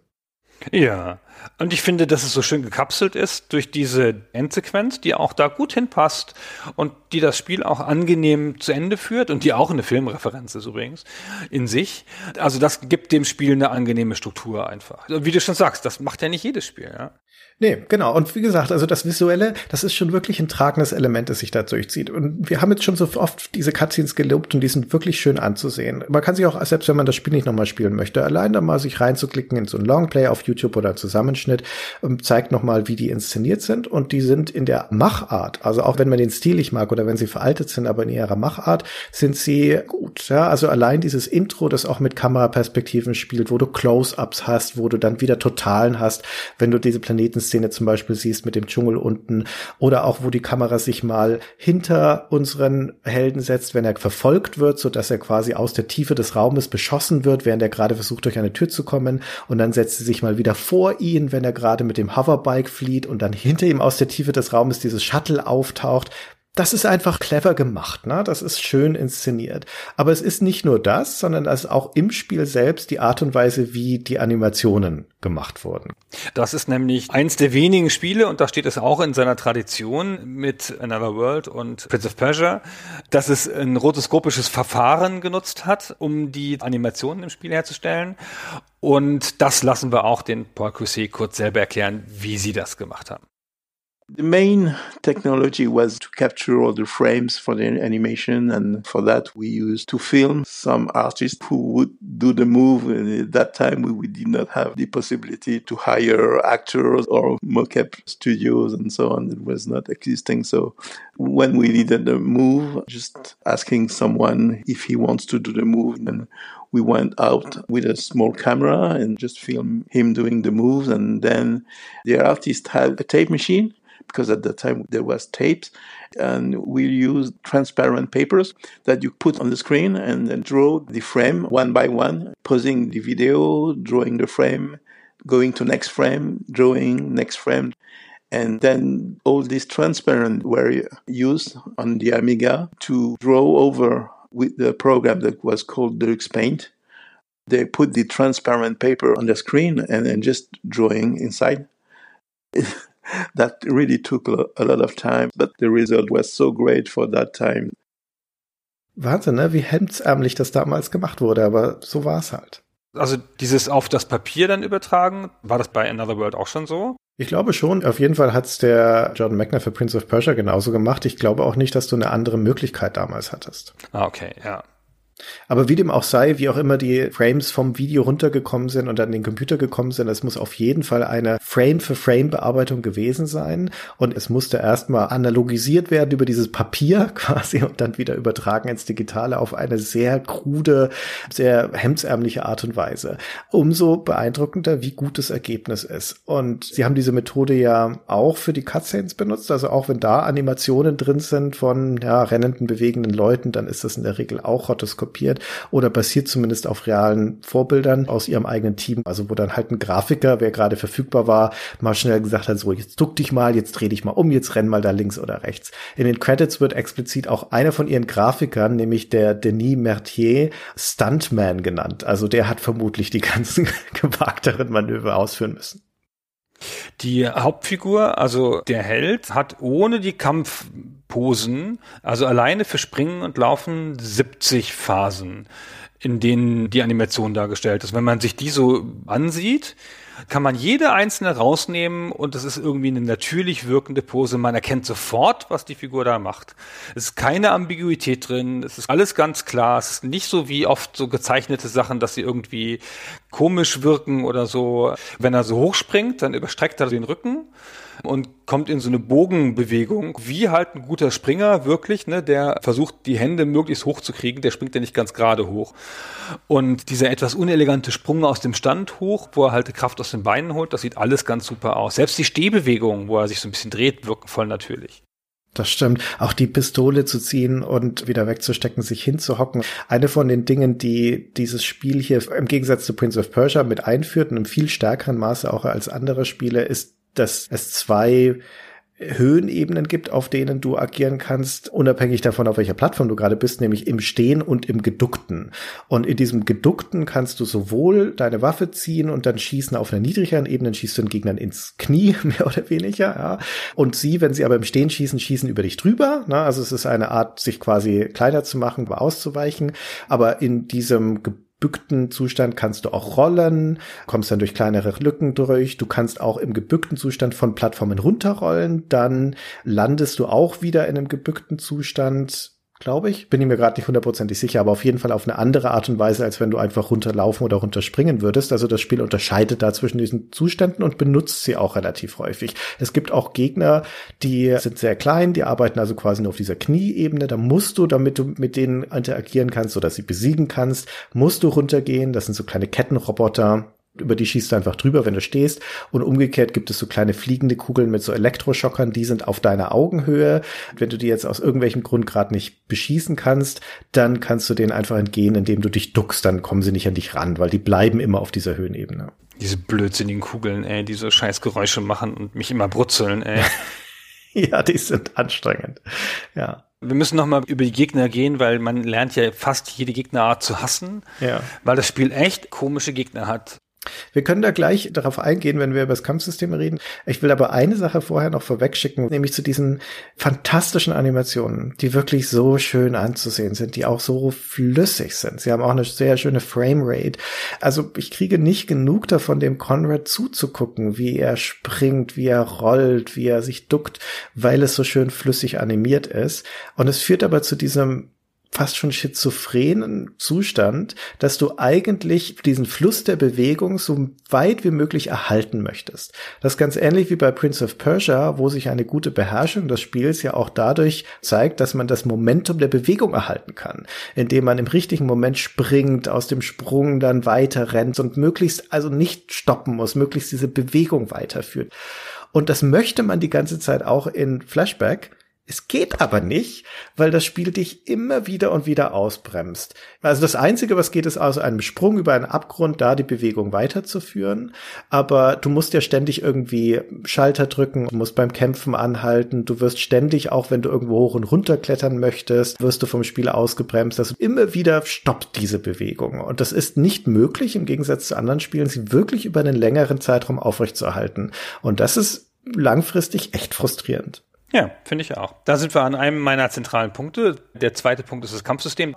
Ja, und ich finde, dass es so schön gekapselt ist durch diese Endsequenz, die auch da gut hinpasst und die das Spiel auch angenehm zu Ende führt und die auch eine Filmreferenz ist übrigens in sich. Also das gibt dem Spiel eine angenehme Struktur einfach. Wie du schon sagst, das macht ja nicht jedes Spiel, ja. Nee, genau. Und wie gesagt, also das Visuelle, das ist schon wirklich ein tragendes Element, das sich da durchzieht. Und wir haben jetzt schon so oft diese Cutscenes gelobt und die sind wirklich schön anzusehen. Man kann sich auch, selbst wenn man das Spiel nicht nochmal spielen möchte, allein da mal sich reinzuklicken in so ein Longplay auf YouTube oder Zusammenschnitt, ähm, zeigt nochmal, wie die inszeniert sind. Und die sind in der Machart, also auch wenn man den Stil nicht mag oder wenn sie veraltet sind, aber in ihrer Machart sind sie gut. Ja, also allein dieses Intro, das auch mit Kameraperspektiven spielt, wo du Close-ups hast, wo du dann wieder Totalen hast, wenn du diese Planeten Szene zum Beispiel siehst mit dem Dschungel unten oder auch wo die Kamera sich mal hinter unseren Helden setzt, wenn er verfolgt wird, so dass er quasi aus der Tiefe des Raumes beschossen wird, während er gerade versucht durch eine Tür zu kommen. Und dann setzt sie sich mal wieder vor ihn, wenn er gerade mit dem Hoverbike flieht und dann hinter ihm aus der Tiefe des Raumes dieses Shuttle auftaucht das ist einfach clever gemacht, ne? Das ist schön inszeniert. Aber es ist nicht nur das, sondern es ist auch im Spiel selbst die Art und Weise, wie die Animationen gemacht wurden. Das ist nämlich eins der wenigen Spiele, und da steht es auch in seiner Tradition mit Another World und Prince of Persia, dass es ein rotoskopisches Verfahren genutzt hat, um die Animationen im Spiel herzustellen. Und das lassen wir auch den Paul Cousset kurz selber erklären, wie sie das gemacht haben. The main technology was to capture all the frames for the animation, and for that we used to film some artists who would do the move. And at that time, we, we did not have the possibility to hire actors or mocap studios and so on. It was not existing. So when we needed a move, just asking someone if he wants to do the move, and we went out with a small camera and just film him doing the moves. And then the artist had a tape machine because at the time there was tapes and we used transparent papers that you put on the screen and then draw the frame one by one pausing the video drawing the frame going to next frame drawing next frame. And then all these transparent were used on the amiga to draw over with the program that was called deluxe paint. They put the transparent paper on the screen and then just drawing inside that really took a lot of time, but the result was so great for that time. Wahnsinn, ne? wie hemdsärmlich das damals gemacht wurde, aber so war es halt. Also dieses auf das Papier dann übertragen, war das bei Another World auch schon so? Ich glaube schon. Auf jeden Fall hat es der Jordan Mechner für Prince of Persia genauso gemacht. Ich glaube auch nicht, dass du eine andere Möglichkeit damals hattest. Ah, okay, ja. Aber wie dem auch sei, wie auch immer die Frames vom Video runtergekommen sind und an den Computer gekommen sind, es muss auf jeden Fall eine Frame-für-Frame-Bearbeitung gewesen sein. Und es musste erstmal analogisiert werden über dieses Papier quasi und dann wieder übertragen ins Digitale auf eine sehr krude, sehr hemdsärmliche Art und Weise. Umso beeindruckender, wie gut das Ergebnis ist. Und sie haben diese Methode ja auch für die Cutscenes benutzt. Also auch wenn da Animationen drin sind von ja, rennenden, bewegenden Leuten, dann ist das in der Regel auch rotoskopiert kopiert oder basiert zumindest auf realen Vorbildern aus ihrem eigenen Team. Also wo dann halt ein Grafiker, wer gerade verfügbar war, mal schnell gesagt hat, so jetzt duck dich mal, jetzt dreh dich mal um, jetzt renn mal da links oder rechts. In den Credits wird explizit auch einer von ihren Grafikern, nämlich der Denis Mertier, Stuntman genannt. Also der hat vermutlich die ganzen gewagteren Manöver ausführen müssen. Die Hauptfigur, also der Held, hat ohne die Kampfposen, also alleine für Springen und Laufen 70 Phasen, in denen die Animation dargestellt ist. Wenn man sich die so ansieht, kann man jede einzelne rausnehmen und es ist irgendwie eine natürlich wirkende Pose. Man erkennt sofort, was die Figur da macht. Es ist keine Ambiguität drin, es ist alles ganz klar. Es ist nicht so wie oft so gezeichnete Sachen, dass sie irgendwie komisch wirken oder so. Wenn er so hochspringt, dann überstreckt er den Rücken und kommt in so eine Bogenbewegung, wie halt ein guter Springer wirklich, ne, der versucht, die Hände möglichst hoch zu kriegen, der springt ja nicht ganz gerade hoch. Und dieser etwas unelegante Sprung aus dem Stand hoch, wo er halt Kraft aus den Beinen holt, das sieht alles ganz super aus. Selbst die Stehbewegungen, wo er sich so ein bisschen dreht, wirken voll natürlich. Das stimmt. Auch die Pistole zu ziehen und wieder wegzustecken, sich hinzuhocken. Eine von den Dingen, die dieses Spiel hier im Gegensatz zu Prince of Persia mit einführt, in einem viel stärkeren Maße auch als andere Spiele, ist dass es zwei Höhenebenen gibt, auf denen du agieren kannst, unabhängig davon, auf welcher Plattform du gerade bist, nämlich im Stehen und im Geduckten. Und in diesem Geduckten kannst du sowohl deine Waffe ziehen und dann schießen auf einer niedrigeren Ebene, schießt du den Gegnern ins Knie, mehr oder weniger, ja. Und sie, wenn sie aber im Stehen schießen, schießen über dich drüber, ne? Also es ist eine Art, sich quasi kleiner zu machen, auszuweichen. Aber in diesem gebückten Zustand kannst du auch rollen, kommst dann durch kleinere Lücken durch. Du kannst auch im gebückten Zustand von Plattformen runterrollen. Dann landest du auch wieder in einem gebückten Zustand glaube ich. Bin ich mir gerade nicht hundertprozentig sicher, aber auf jeden Fall auf eine andere Art und Weise, als wenn du einfach runterlaufen oder runterspringen würdest. Also das Spiel unterscheidet da zwischen diesen Zuständen und benutzt sie auch relativ häufig. Es gibt auch Gegner, die sind sehr klein, die arbeiten also quasi nur auf dieser Knieebene. Da musst du, damit du mit denen interagieren kannst oder sie besiegen kannst, musst du runtergehen. Das sind so kleine Kettenroboter über die schießt du einfach drüber, wenn du stehst. Und umgekehrt gibt es so kleine fliegende Kugeln mit so Elektroschockern, die sind auf deiner Augenhöhe. Wenn du die jetzt aus irgendwelchem Grund gerade nicht beschießen kannst, dann kannst du denen einfach entgehen, indem du dich duckst, dann kommen sie nicht an dich ran, weil die bleiben immer auf dieser Höhenebene. Diese blödsinnigen Kugeln, ey, die so scheiß Geräusche machen und mich immer brutzeln, ey. ja, die sind anstrengend. Ja. Wir müssen nochmal über die Gegner gehen, weil man lernt ja fast jede Gegnerart zu hassen. Ja. Weil das Spiel echt komische Gegner hat. Wir können da gleich darauf eingehen, wenn wir über das Kampfsystem reden. Ich will aber eine Sache vorher noch vorwegschicken, nämlich zu diesen fantastischen Animationen, die wirklich so schön anzusehen sind, die auch so flüssig sind. Sie haben auch eine sehr schöne Framerate. Also ich kriege nicht genug davon, dem Conrad zuzugucken, wie er springt, wie er rollt, wie er sich duckt, weil es so schön flüssig animiert ist. Und es führt aber zu diesem fast schon schizophrenen Zustand, dass du eigentlich diesen Fluss der Bewegung so weit wie möglich erhalten möchtest. Das ist ganz ähnlich wie bei Prince of Persia, wo sich eine gute Beherrschung des Spiels ja auch dadurch zeigt, dass man das Momentum der Bewegung erhalten kann, indem man im richtigen Moment springt, aus dem Sprung dann weiter rennt und möglichst also nicht stoppen muss, möglichst diese Bewegung weiterführt. Und das möchte man die ganze Zeit auch in Flashback es geht aber nicht, weil das Spiel dich immer wieder und wieder ausbremst. Also das Einzige, was geht, ist aus einem Sprung über einen Abgrund, da die Bewegung weiterzuführen. Aber du musst ja ständig irgendwie Schalter drücken, musst beim Kämpfen anhalten, du wirst ständig, auch wenn du irgendwo hoch und runter klettern möchtest, wirst du vom Spiel ausgebremst. Also immer wieder stoppt diese Bewegung. Und das ist nicht möglich, im Gegensatz zu anderen Spielen, sie wirklich über einen längeren Zeitraum aufrechtzuerhalten. Und das ist langfristig echt frustrierend. Ja, finde ich auch. Da sind wir an einem meiner zentralen Punkte. Der zweite Punkt ist das Kampfsystem.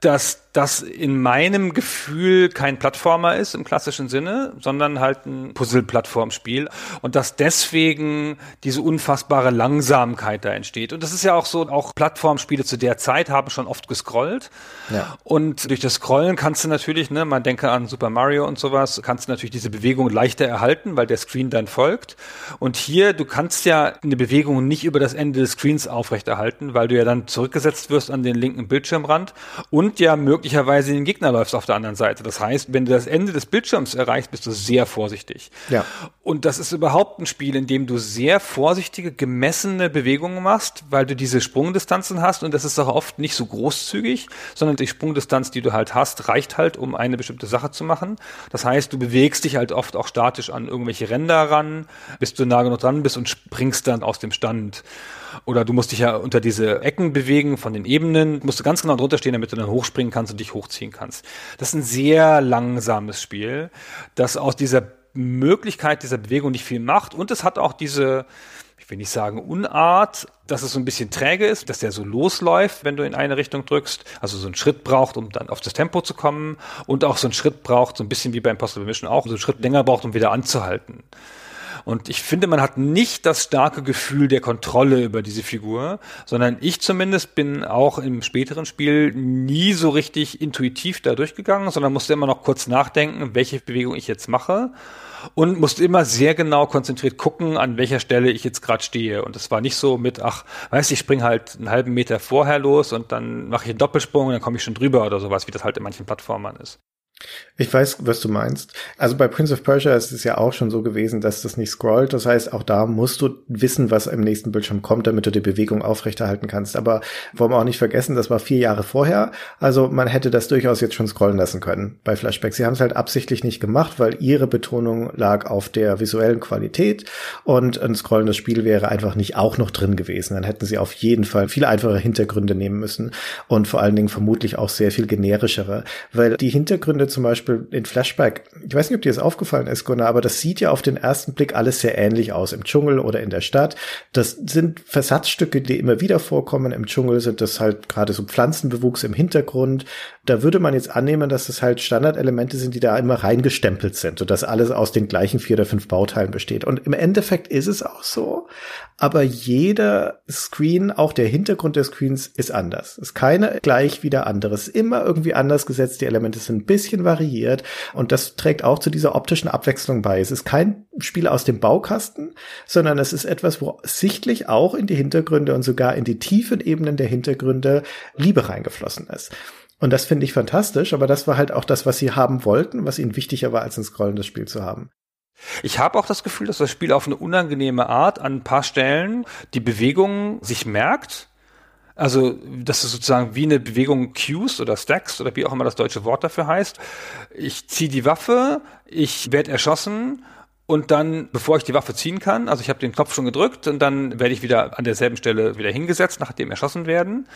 Das das in meinem Gefühl kein Plattformer ist im klassischen Sinne, sondern halt ein Puzzle-Plattformspiel und dass deswegen diese unfassbare Langsamkeit da entsteht. Und das ist ja auch so, auch Plattformspiele zu der Zeit haben schon oft gescrollt. Ja. Und durch das Scrollen kannst du natürlich, ne, man denke an Super Mario und sowas, kannst du natürlich diese Bewegung leichter erhalten, weil der Screen dann folgt. Und hier, du kannst ja eine Bewegung nicht über das Ende des Screens aufrechterhalten, weil du ja dann zurückgesetzt wirst an den linken Bildschirmrand und ja möglicherweise möglicherweise den Gegner läufst auf der anderen Seite. Das heißt, wenn du das Ende des Bildschirms erreichst, bist du sehr vorsichtig. Ja. Und das ist überhaupt ein Spiel, in dem du sehr vorsichtige, gemessene Bewegungen machst, weil du diese Sprungdistanzen hast und das ist auch oft nicht so großzügig, sondern die Sprungdistanz, die du halt hast, reicht halt, um eine bestimmte Sache zu machen. Das heißt, du bewegst dich halt oft auch statisch an irgendwelche Ränder ran, bis du nah genug dran bist und springst dann aus dem Stand. Oder du musst dich ja unter diese Ecken bewegen von den Ebenen, musst du ganz genau drunter stehen, damit du dann hochspringen kannst und dich hochziehen kannst. Das ist ein sehr langsames Spiel, das aus dieser Möglichkeit dieser Bewegung nicht viel macht und es hat auch diese, ich will nicht sagen Unart, dass es so ein bisschen träge ist, dass der so losläuft, wenn du in eine Richtung drückst, also so einen Schritt braucht, um dann auf das Tempo zu kommen und auch so einen Schritt braucht, so ein bisschen wie beim Impossible Mission auch, so einen Schritt länger braucht, um wieder anzuhalten. Und ich finde, man hat nicht das starke Gefühl der Kontrolle über diese Figur, sondern ich zumindest bin auch im späteren Spiel nie so richtig intuitiv da durchgegangen, sondern musste immer noch kurz nachdenken, welche Bewegung ich jetzt mache und musste immer sehr genau konzentriert gucken, an welcher Stelle ich jetzt gerade stehe. Und es war nicht so mit, ach, weißt du, ich spring halt einen halben Meter vorher los und dann mache ich einen Doppelsprung und dann komme ich schon drüber oder sowas, wie das halt in manchen Plattformern ist. Ich weiß, was du meinst. Also bei Prince of Persia ist es ja auch schon so gewesen, dass das nicht scrollt. Das heißt, auch da musst du wissen, was im nächsten Bildschirm kommt, damit du die Bewegung aufrechterhalten kannst. Aber wollen wir auch nicht vergessen, das war vier Jahre vorher. Also man hätte das durchaus jetzt schon scrollen lassen können bei Flashback. Sie haben es halt absichtlich nicht gemacht, weil ihre Betonung lag auf der visuellen Qualität und ein scrollendes Spiel wäre einfach nicht auch noch drin gewesen. Dann hätten sie auf jeden Fall viel einfache Hintergründe nehmen müssen und vor allen Dingen vermutlich auch sehr viel generischere, weil die Hintergründe zum Beispiel in Flashback, ich weiß nicht, ob dir das aufgefallen ist, Gunnar, aber das sieht ja auf den ersten Blick alles sehr ähnlich aus. Im Dschungel oder in der Stadt. Das sind Versatzstücke, die immer wieder vorkommen. Im Dschungel sind das halt gerade so Pflanzenbewuchs im Hintergrund. Da würde man jetzt annehmen, dass das halt Standardelemente sind, die da immer reingestempelt sind und dass alles aus den gleichen vier oder fünf Bauteilen besteht. Und im Endeffekt ist es auch so. Aber jeder Screen, auch der Hintergrund des Screens, ist anders. Ist keine gleich wie der andere. Ist immer irgendwie anders gesetzt. Die Elemente sind ein bisschen variiert. Und das trägt auch zu dieser optischen Abwechslung bei. Es ist kein Spiel aus dem Baukasten, sondern es ist etwas, wo sichtlich auch in die Hintergründe und sogar in die tiefen Ebenen der Hintergründe Liebe reingeflossen ist. Und das finde ich fantastisch, aber das war halt auch das, was sie haben wollten, was ihnen wichtiger war, als ein scrollendes Spiel zu haben. Ich habe auch das Gefühl, dass das Spiel auf eine unangenehme Art an ein paar Stellen die Bewegung sich merkt. Also, das ist sozusagen wie eine Bewegung Cues oder Stacks oder wie auch immer das deutsche Wort dafür heißt. Ich ziehe die Waffe, ich werde erschossen und dann, bevor ich die Waffe ziehen kann, also ich habe den Knopf schon gedrückt und dann werde ich wieder an derselben Stelle wieder hingesetzt, nachdem erschossen werden.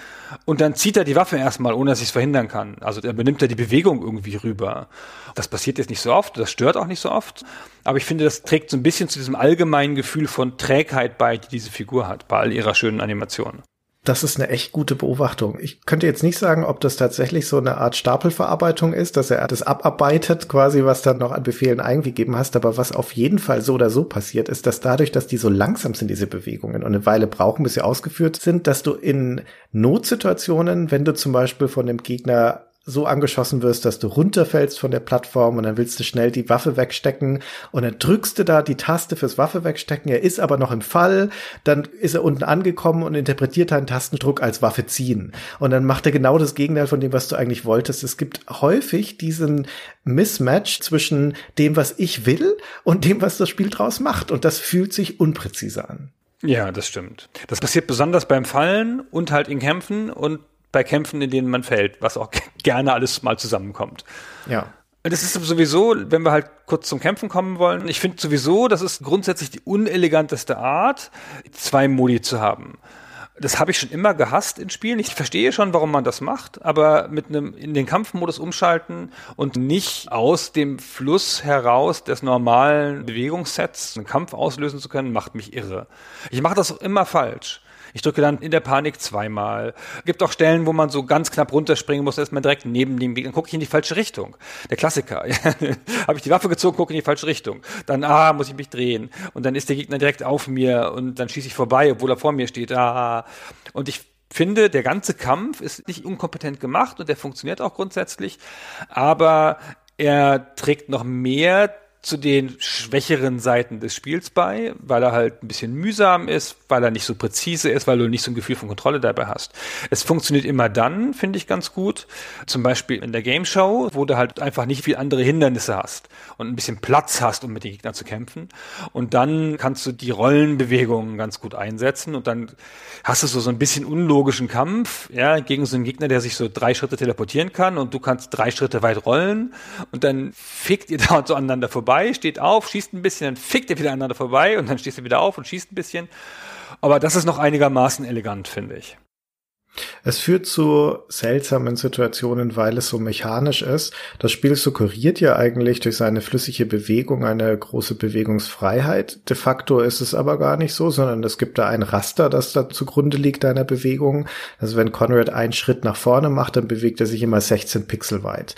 Und dann zieht er die Waffe erstmal, ohne dass ich es verhindern kann. Also er benimmt er die Bewegung irgendwie rüber. Das passiert jetzt nicht so oft, das stört auch nicht so oft. Aber ich finde, das trägt so ein bisschen zu diesem allgemeinen Gefühl von Trägheit bei, die diese Figur hat, bei all ihrer schönen Animationen. Das ist eine echt gute Beobachtung. Ich könnte jetzt nicht sagen, ob das tatsächlich so eine Art Stapelverarbeitung ist, dass er das abarbeitet, quasi, was dann noch an Befehlen eingegeben hast. Aber was auf jeden Fall so oder so passiert, ist, dass dadurch, dass die so langsam sind, diese Bewegungen und eine Weile brauchen, bis sie ausgeführt sind, dass du in Notsituationen, wenn du zum Beispiel von dem Gegner so angeschossen wirst, dass du runterfällst von der Plattform und dann willst du schnell die Waffe wegstecken und dann drückst du da die Taste fürs Waffe wegstecken. Er ist aber noch im Fall. Dann ist er unten angekommen und interpretiert deinen Tastendruck als Waffe ziehen. Und dann macht er genau das Gegenteil von dem, was du eigentlich wolltest. Es gibt häufig diesen Mismatch zwischen dem, was ich will und dem, was das Spiel draus macht. Und das fühlt sich unpräzise an. Ja, das stimmt. Das passiert besonders beim Fallen und halt in Kämpfen und bei Kämpfen, in denen man fällt, was auch gerne alles mal zusammenkommt. Ja. Und es ist sowieso, wenn wir halt kurz zum Kämpfen kommen wollen, ich finde sowieso, das ist grundsätzlich die uneleganteste Art, zwei Modi zu haben. Das habe ich schon immer gehasst in Spielen. Ich verstehe schon, warum man das macht, aber mit einem in den Kampfmodus umschalten und nicht aus dem Fluss heraus des normalen Bewegungssets einen Kampf auslösen zu können, macht mich irre. Ich mache das auch immer falsch Ich drücke dann in der Panik zweimal. Gibt auch Stellen, wo man so ganz knapp runterspringen muss, erstmal direkt neben dem Gegner. Dann gucke ich in die falsche Richtung. Der Klassiker. Habe ich die Waffe gezogen, gucke in die falsche Richtung. Dann, ah, muss ich mich drehen. Und dann ist der Gegner direkt auf mir und dann schieße ich vorbei, obwohl er vor mir steht. Ah. Und ich finde, der ganze Kampf ist nicht unkompetent gemacht und der funktioniert auch grundsätzlich, aber er trägt noch mehr zu den schwächeren Seiten des Spiels bei, weil er halt ein bisschen mühsam ist, weil er nicht so präzise ist, weil du nicht so ein Gefühl von Kontrolle dabei hast. Es funktioniert immer dann, finde ich ganz gut. Zum Beispiel in der Game Show, wo du halt einfach nicht viel andere Hindernisse hast und ein bisschen Platz hast, um mit den Gegnern zu kämpfen. Und dann kannst du die Rollenbewegungen ganz gut einsetzen und dann hast du so, so ein bisschen unlogischen Kampf, ja, gegen so einen Gegner, der sich so drei Schritte teleportieren kann und du kannst drei Schritte weit rollen und dann fickt ihr da so aneinander vorbei vorbei, steht auf, schießt ein bisschen, dann fickt er wieder aneinander vorbei und dann stehst du wieder auf und schießt ein bisschen. Aber das ist noch einigermaßen elegant, finde ich. Es führt zu seltsamen Situationen, weil es so mechanisch ist. Das Spiel suggeriert ja eigentlich durch seine flüssige Bewegung eine große Bewegungsfreiheit. De facto ist es aber gar nicht so, sondern es gibt da ein Raster, das da zugrunde liegt deiner Bewegung. Also wenn Conrad einen Schritt nach vorne macht, dann bewegt er sich immer 16 Pixel weit.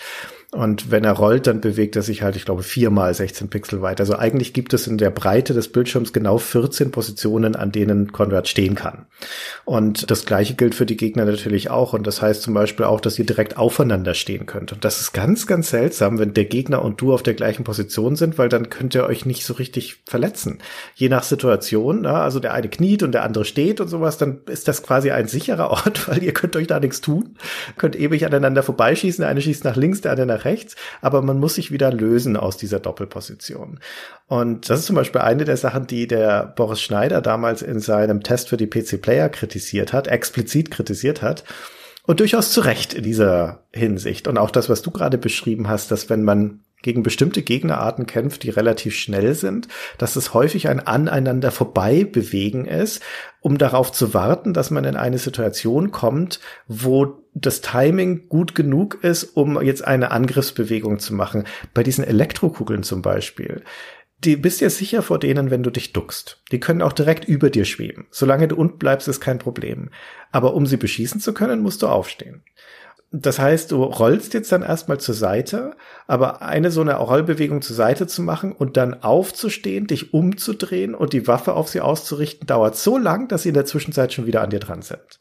Und wenn er rollt, dann bewegt er sich halt, ich glaube, viermal 16 Pixel weit. Also eigentlich gibt es in der Breite des Bildschirms genau 14 Positionen, an denen Conrad stehen kann. Und das gleiche gilt für die Gegner natürlich auch. Und das heißt zum Beispiel auch, dass ihr direkt aufeinander stehen könnt. Und das ist ganz, ganz seltsam, wenn der Gegner und du auf der gleichen Position sind, weil dann könnt ihr euch nicht so richtig verletzen. Je nach Situation, na, also der eine kniet und der andere steht und sowas, dann ist das quasi ein sicherer Ort, weil ihr könnt euch da nichts tun. Könnt ewig aneinander vorbeischießen. Der eine schießt nach links, der andere nach rechts, aber man muss sich wieder lösen aus dieser Doppelposition. Und das ist zum Beispiel eine der Sachen, die der Boris Schneider damals in seinem Test für die PC Player kritisiert hat, explizit kritisiert hat. Und durchaus zu Recht in dieser Hinsicht. Und auch das, was du gerade beschrieben hast, dass wenn man gegen bestimmte Gegnerarten kämpft, die relativ schnell sind, dass es häufig ein aneinander vorbei bewegen ist, um darauf zu warten, dass man in eine Situation kommt, wo das Timing gut genug ist, um jetzt eine Angriffsbewegung zu machen. Bei diesen Elektrokugeln zum Beispiel. Die bist ja sicher vor denen, wenn du dich duckst. Die können auch direkt über dir schweben. Solange du unten bleibst, ist kein Problem. Aber um sie beschießen zu können, musst du aufstehen. Das heißt, du rollst jetzt dann erstmal zur Seite, aber eine so eine Rollbewegung zur Seite zu machen und dann aufzustehen, dich umzudrehen und die Waffe auf sie auszurichten, dauert so lang, dass sie in der Zwischenzeit schon wieder an dir dran sind.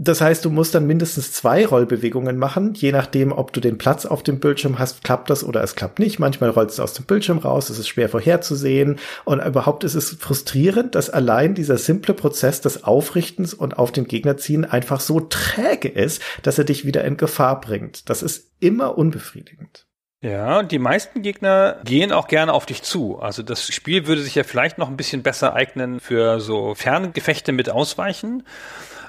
Das heißt, du musst dann mindestens zwei Rollbewegungen machen, je nachdem, ob du den Platz auf dem Bildschirm hast, klappt das oder es klappt nicht. Manchmal rollst du aus dem Bildschirm raus, es ist schwer vorherzusehen und überhaupt ist es frustrierend, dass allein dieser simple Prozess des Aufrichtens und auf den Gegner ziehen einfach so träge ist, dass er dich wieder in Gefahr bringt. Das ist immer unbefriedigend. Ja, und die meisten Gegner gehen auch gerne auf dich zu. Also das Spiel würde sich ja vielleicht noch ein bisschen besser eignen für so Ferngefechte mit Ausweichen.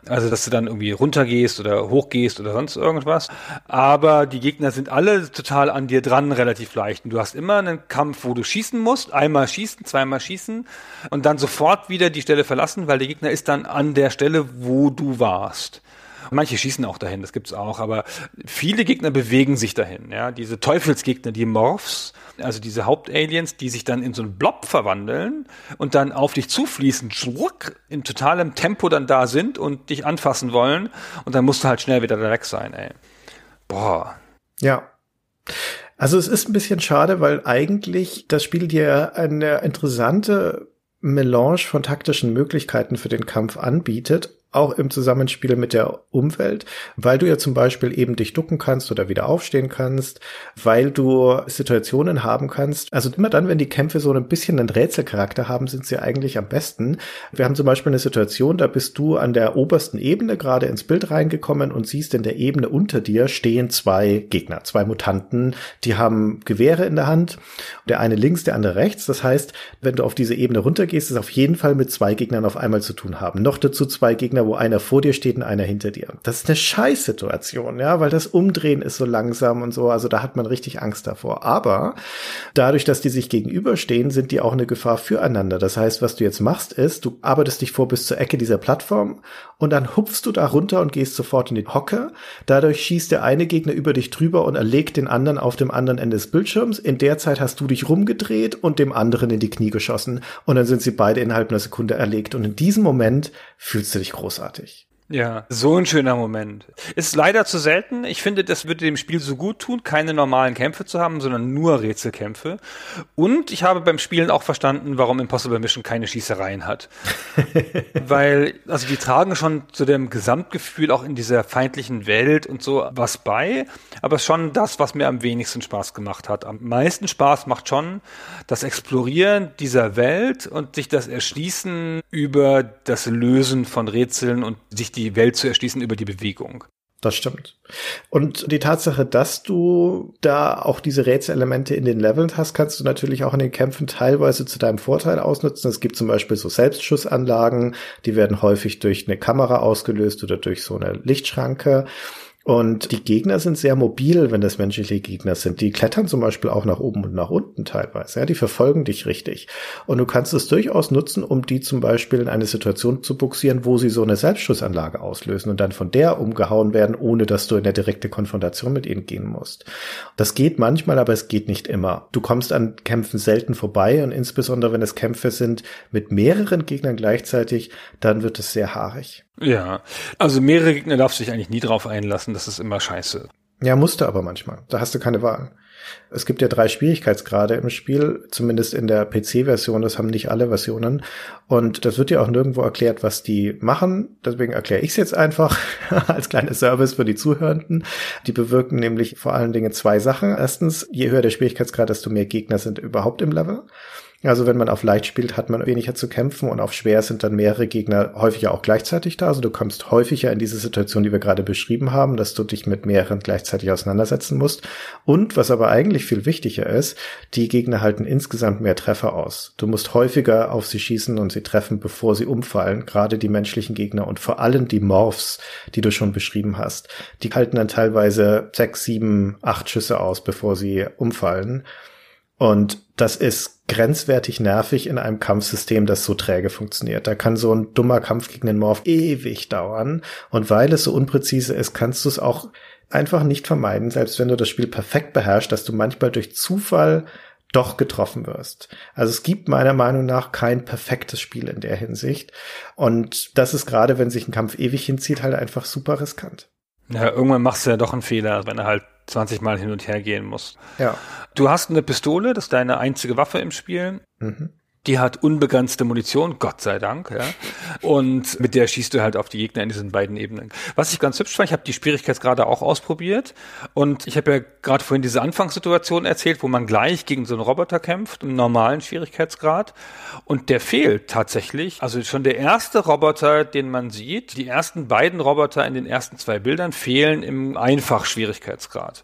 Also, dass du dann irgendwie runtergehst oder hochgehst oder sonst irgendwas. Aber die Gegner sind alle total an dir dran, relativ leicht. Und du hast immer einen Kampf, wo du schießen musst. Einmal schießen, zweimal schießen und dann sofort wieder die Stelle verlassen, weil der Gegner ist dann an der Stelle, wo du warst. Manche schießen auch dahin, das gibt's auch, aber viele Gegner bewegen sich dahin. Ja, diese Teufelsgegner, die Morphs, also diese Hauptaliens, die sich dann in so einen Blob verwandeln und dann auf dich zufließen, schwuck, in totalem Tempo dann da sind und dich anfassen wollen und dann musst du halt schnell wieder da weg sein, ey. Boah. Ja. Also es ist ein bisschen schade, weil eigentlich das Spiel dir eine interessante Melange von taktischen Möglichkeiten für den Kampf anbietet auch im Zusammenspiel mit der Umwelt, weil du ja zum Beispiel eben dich ducken kannst oder wieder aufstehen kannst, weil du Situationen haben kannst. Also immer dann, wenn die Kämpfe so ein bisschen einen Rätselcharakter haben, sind sie eigentlich am besten. Wir haben zum Beispiel eine Situation, da bist du an der obersten Ebene gerade ins Bild reingekommen und siehst in der Ebene unter dir stehen zwei Gegner, zwei Mutanten, die haben Gewehre in der Hand. Der eine links, der andere rechts. Das heißt, wenn du auf diese Ebene runtergehst, ist auf jeden Fall mit zwei Gegnern auf einmal zu tun haben. Noch dazu zwei Gegner Gegner, wo einer vor dir steht und einer hinter dir. Das ist eine Scheißsituation, ja, weil das Umdrehen ist so langsam und so, also da hat man richtig Angst davor. Aber dadurch, dass die sich gegenüberstehen, sind die auch eine Gefahr füreinander. Das heißt, was du jetzt machst, ist, du arbeitest dich vor bis zur Ecke dieser Plattform und dann hupfst du da runter und gehst sofort in den Hocker. Dadurch schießt der eine Gegner über dich drüber und erlegt den anderen auf dem anderen Ende des Bildschirms. In der Zeit hast du dich rumgedreht und dem anderen in die Knie geschossen und dann sind sie beide innerhalb einer Sekunde erlegt. Und in diesem Moment fühlst du dich großartig. Ja, so ein schöner Moment. Ist leider zu selten. Ich finde, das würde dem Spiel so gut tun, keine normalen Kämpfe zu haben, sondern nur Rätselkämpfe. Und ich habe beim Spielen auch verstanden, warum Impossible Mission keine Schießereien hat. Weil, also die tragen schon zu dem Gesamtgefühl auch in dieser feindlichen Welt und so was bei, aber schon das, was mir am wenigsten Spaß gemacht hat. Am meisten Spaß macht schon das Explorieren dieser Welt und sich das Erschließen über das Lösen von Rätseln und sich die Welt zu erschließen über die Bewegung. Das stimmt. Und die Tatsache, dass du da auch diese Rätselelemente in den Leveln hast, kannst du natürlich auch in den Kämpfen teilweise zu deinem Vorteil ausnutzen. Es gibt zum Beispiel so Selbstschussanlagen, die werden häufig durch eine Kamera ausgelöst oder durch so eine Lichtschranke. Und die Gegner sind sehr mobil, wenn das menschliche Gegner sind. Die klettern zum Beispiel auch nach oben und nach unten teilweise. Ja, die verfolgen dich richtig. Und du kannst es durchaus nutzen, um die zum Beispiel in eine Situation zu buxieren, wo sie so eine Selbstschussanlage auslösen und dann von der umgehauen werden, ohne dass du in der direkte Konfrontation mit ihnen gehen musst. Das geht manchmal, aber es geht nicht immer. Du kommst an Kämpfen selten vorbei und insbesondere wenn es Kämpfe sind mit mehreren Gegnern gleichzeitig, dann wird es sehr haarig. Ja, also mehrere Gegner darfst du dich eigentlich nie drauf einlassen, das ist immer scheiße. Ja, musste aber manchmal. Da hast du keine Wahl. Es gibt ja drei Schwierigkeitsgrade im Spiel, zumindest in der PC-Version, das haben nicht alle Versionen. Und das wird ja auch nirgendwo erklärt, was die machen. Deswegen erkläre ich es jetzt einfach als kleiner Service für die Zuhörenden. Die bewirken nämlich vor allen Dingen zwei Sachen. Erstens, je höher der Schwierigkeitsgrad, desto mehr Gegner sind überhaupt im Level. Also wenn man auf leicht spielt, hat man weniger zu kämpfen und auf schwer sind dann mehrere Gegner häufiger auch gleichzeitig da. Also du kommst häufiger in diese Situation, die wir gerade beschrieben haben, dass du dich mit mehreren gleichzeitig auseinandersetzen musst. Und was aber eigentlich viel wichtiger ist, die Gegner halten insgesamt mehr Treffer aus. Du musst häufiger auf sie schießen und sie treffen, bevor sie umfallen. Gerade die menschlichen Gegner und vor allem die Morphs, die du schon beschrieben hast. Die halten dann teilweise sechs, sieben, acht Schüsse aus, bevor sie umfallen. Und das ist grenzwertig nervig in einem Kampfsystem, das so träge funktioniert. Da kann so ein dummer Kampf gegen den Morph ewig dauern. Und weil es so unpräzise ist, kannst du es auch einfach nicht vermeiden, selbst wenn du das Spiel perfekt beherrschst, dass du manchmal durch Zufall doch getroffen wirst. Also es gibt meiner Meinung nach kein perfektes Spiel in der Hinsicht. Und das ist gerade, wenn sich ein Kampf ewig hinzieht, halt einfach super riskant. Ja, irgendwann machst du ja doch einen Fehler, wenn er halt 20 Mal hin und her gehen muss. Ja. Du hast eine Pistole, das ist deine einzige Waffe im Spiel. Mhm. Die hat unbegrenzte Munition, Gott sei Dank, ja. Und mit der schießt du halt auf die Gegner in diesen beiden Ebenen. Was ich ganz hübsch fand, ich habe die Schwierigkeitsgrade auch ausprobiert und ich habe ja gerade vorhin diese Anfangssituation erzählt, wo man gleich gegen so einen Roboter kämpft, im normalen Schwierigkeitsgrad. Und der fehlt tatsächlich. Also schon der erste Roboter, den man sieht, die ersten beiden Roboter in den ersten zwei Bildern fehlen im Einfachschwierigkeitsgrad.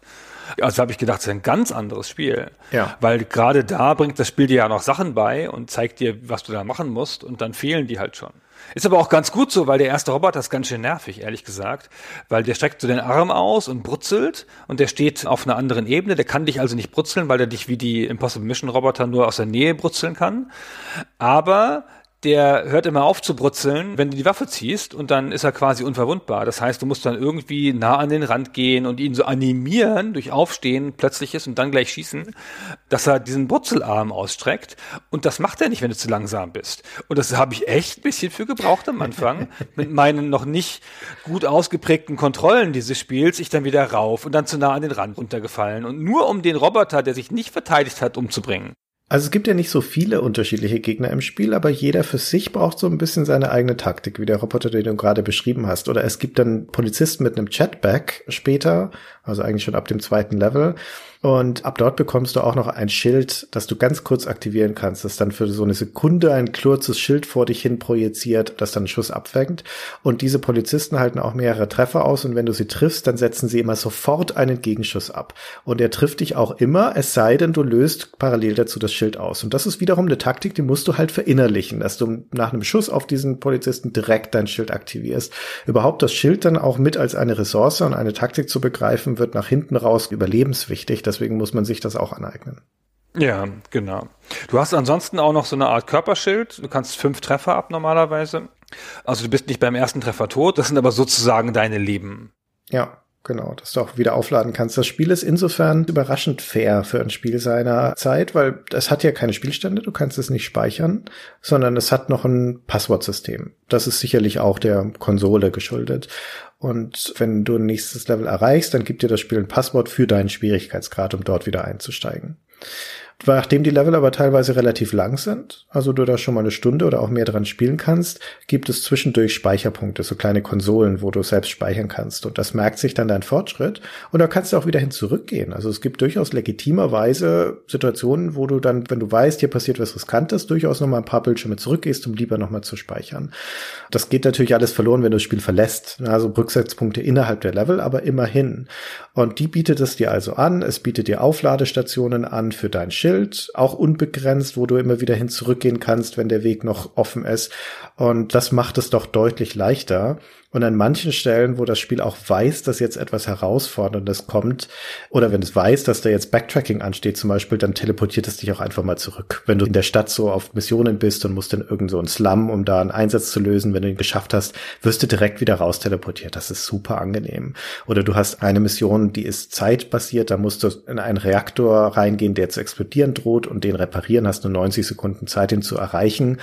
Also habe ich gedacht, das ist ein ganz anderes Spiel. Ja. Weil gerade da bringt das Spiel dir ja noch Sachen bei und zeigt dir, was du da machen musst und dann fehlen die halt schon. Ist aber auch ganz gut so, weil der erste Roboter ist ganz schön nervig, ehrlich gesagt. Weil der streckt so den Arm aus und brutzelt und der steht auf einer anderen Ebene. Der kann dich also nicht brutzeln, weil er dich wie die Impossible Mission Roboter nur aus der Nähe brutzeln kann. Aber der hört immer auf zu brutzeln, wenn du die Waffe ziehst und dann ist er quasi unverwundbar. Das heißt, du musst dann irgendwie nah an den Rand gehen und ihn so animieren durch Aufstehen plötzliches und dann gleich schießen, dass er diesen Brutzelarm ausstreckt und das macht er nicht, wenn du zu langsam bist. Und das habe ich echt ein bisschen für gebraucht am Anfang mit meinen noch nicht gut ausgeprägten Kontrollen dieses Spiels, ich dann wieder rauf und dann zu nah an den Rand runtergefallen und nur um den Roboter, der sich nicht verteidigt hat, umzubringen. Also es gibt ja nicht so viele unterschiedliche Gegner im Spiel, aber jeder für sich braucht so ein bisschen seine eigene Taktik, wie der Roboter, den du gerade beschrieben hast. Oder es gibt dann Polizisten mit einem Chatback später, also eigentlich schon ab dem zweiten Level, Und ab dort bekommst du auch noch ein Schild, das du ganz kurz aktivieren kannst, das dann für so eine Sekunde ein kurzes Schild vor dich hin projiziert, das dann einen Schuss abfängt. Und diese Polizisten halten auch mehrere Treffer aus und wenn du sie triffst, dann setzen sie immer sofort einen Gegenschuss ab. Und er trifft dich auch immer, es sei denn, du löst parallel dazu das Schild aus. Und das ist wiederum eine Taktik, die musst du halt verinnerlichen, dass du nach einem Schuss auf diesen Polizisten direkt dein Schild aktivierst. Überhaupt das Schild dann auch mit als eine Ressource und eine Taktik zu begreifen, wird nach hinten raus überlebenswichtig. Deswegen muss man sich das auch aneignen. Ja, genau. Du hast ansonsten auch noch so eine Art Körperschild. Du kannst fünf Treffer ab normalerweise. Also du bist nicht beim ersten Treffer tot, das sind aber sozusagen deine Leben. Ja, genau, dass du auch wieder aufladen kannst. Das Spiel ist insofern überraschend fair für ein Spiel seiner Zeit, weil es hat ja keine Spielstände, du kannst es nicht speichern, sondern es hat noch ein Passwortsystem. Das ist sicherlich auch der Konsole geschuldet. Und wenn du ein nächstes Level erreichst, dann gibt dir das Spiel ein Passwort für deinen Schwierigkeitsgrad, um dort wieder einzusteigen. Nachdem die Level aber teilweise relativ lang sind, also du da schon mal eine Stunde oder auch mehr dran spielen kannst, gibt es zwischendurch Speicherpunkte, so kleine Konsolen, wo du selbst speichern kannst. Und das merkt sich dann dein Fortschritt. Und da kannst du auch wieder hin zurückgehen. Also es gibt durchaus legitimerweise Situationen, wo du dann, wenn du weißt, hier passiert was Riskantes, durchaus noch mal ein paar Bildschirme zurückgehst, um lieber noch mal zu speichern. Das geht natürlich alles verloren, wenn du das Spiel verlässt. Also Rücksetzpunkte innerhalb der Level, aber immerhin. Und die bietet es dir also an. Es bietet dir Aufladestationen an für dein Schiff Schild, auch unbegrenzt, wo du immer wieder hin zurückgehen kannst, wenn der Weg noch offen ist. Und das macht es doch deutlich leichter. Und an manchen Stellen, wo das Spiel auch weiß, dass jetzt etwas Herausforderndes kommt, oder wenn es weiß, dass da jetzt Backtracking ansteht zum Beispiel, dann teleportiert es dich auch einfach mal zurück. Wenn du in der Stadt so auf Missionen bist und musst in irgend so Slum, um da einen Einsatz zu lösen, wenn du ihn geschafft hast, wirst du direkt wieder raus teleportiert. Das ist super angenehm. Oder du hast eine Mission, die ist zeitbasiert, da musst du in einen Reaktor reingehen, der zu explodieren droht und den reparieren, hast nur 90 Sekunden Zeit, ihn zu erreichen.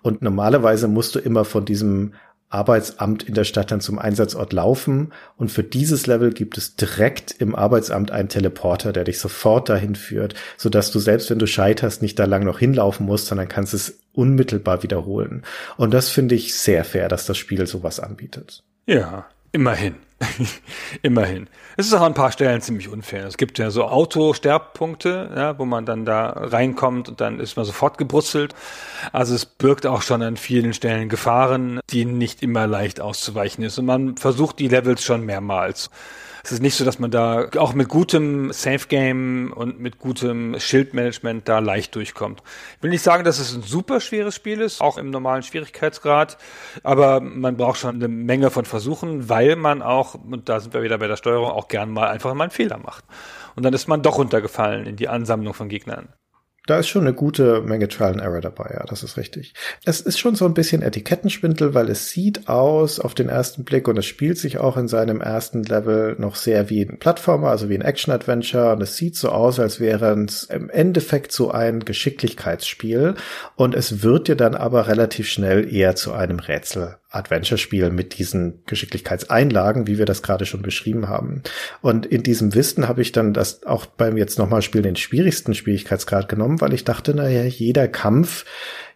Und normalerweise musst du immer von diesem Arbeitsamt in der Stadt dann zum Einsatzort laufen. Und für dieses Level gibt es direkt im Arbeitsamt einen Teleporter, der dich sofort dahin führt, sodass du selbst wenn du scheiterst, nicht da lang noch hinlaufen musst, sondern kannst es unmittelbar wiederholen. Und das finde ich sehr fair, dass das Spiel sowas anbietet. Ja, immerhin. Immerhin. Es ist auch an ein paar Stellen ziemlich unfair. Es gibt ja so Autosterbpunkte, ja, wo man dann da reinkommt und dann ist man sofort gebrutzelt. Also es birgt auch schon an vielen Stellen Gefahren, die nicht immer leicht auszuweichen ist. Und man versucht die Levels schon mehrmals. Es ist nicht so, dass man da auch mit gutem Safe Game und mit gutem Schildmanagement da leicht durchkommt. Ich will nicht sagen, dass es ein super schweres Spiel ist, auch im normalen Schwierigkeitsgrad, aber man braucht schon eine Menge von Versuchen, weil man auch, und da sind wir wieder bei der Steuerung, auch gern mal einfach mal einen Fehler macht. Und dann ist man doch runtergefallen in die Ansammlung von Gegnern. Da ist schon eine gute Menge Trial and Error dabei, ja, das ist richtig. Es ist schon so ein bisschen Etikettenspindel, weil es sieht aus auf den ersten Blick und es spielt sich auch in seinem ersten Level noch sehr wie ein Plattformer, also wie ein Action-Adventure und es sieht so aus, als wäre es im Endeffekt so ein Geschicklichkeitsspiel und es wird dir dann aber relativ schnell eher zu einem Rätsel Adventure-Spiel mit diesen Geschicklichkeitseinlagen, wie wir das gerade schon beschrieben haben. Und in diesem Wissen habe ich dann das auch beim jetzt nochmal Spielen den schwierigsten Schwierigkeitsgrad genommen, weil ich dachte, naja, jeder Kampf,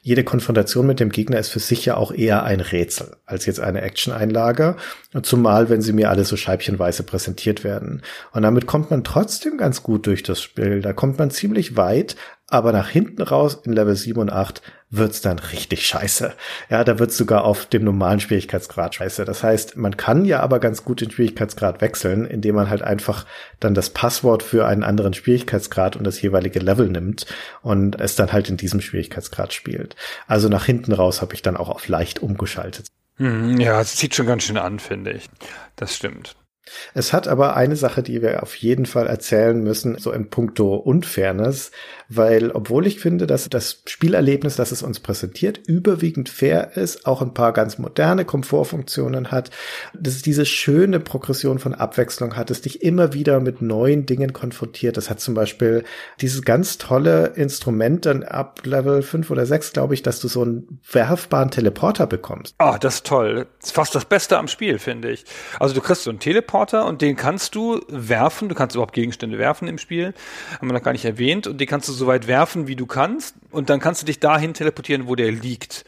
jede Konfrontation mit dem Gegner ist für sich ja auch eher ein Rätsel als jetzt eine Action-Einlage. Zumal, wenn sie mir alle so scheibchenweise präsentiert werden. Und damit kommt man trotzdem ganz gut durch das Spiel. Da kommt man ziemlich weit, aber nach hinten raus in Level 7 und 8 wird's dann richtig scheiße. Ja, da wird's sogar auf dem normalen Schwierigkeitsgrad scheiße. Das heißt, man kann ja aber ganz gut den Schwierigkeitsgrad wechseln, indem man halt einfach dann das Passwort für einen anderen Schwierigkeitsgrad und das jeweilige Level nimmt und es dann halt in diesem Schwierigkeitsgrad spielt. Also nach hinten raus habe ich dann auch auf leicht umgeschaltet. Hm, ja, es zieht schon ganz schön an, finde ich. Das stimmt. Es hat aber eine Sache, die wir auf jeden Fall erzählen müssen, so in puncto Unfairness, weil obwohl ich finde, dass das Spielerlebnis, das es uns präsentiert, überwiegend fair ist, auch ein paar ganz moderne Komfortfunktionen hat, dass es diese schöne Progression von Abwechslung hat, es dich immer wieder mit neuen Dingen konfrontiert. Das hat zum Beispiel dieses ganz tolle Instrument dann ab Level 5 oder 6, glaube ich, dass du so einen werfbaren Teleporter bekommst. Ah, oh, das ist toll. Das ist fast das Beste am Spiel, finde ich. Also du kriegst so einen Teleporter und den kannst du werfen. Du kannst überhaupt Gegenstände werfen im Spiel. Haben wir noch gar nicht erwähnt. Und die kannst du so weit werfen, wie du kannst. Und dann kannst du dich dahin teleportieren, wo der liegt.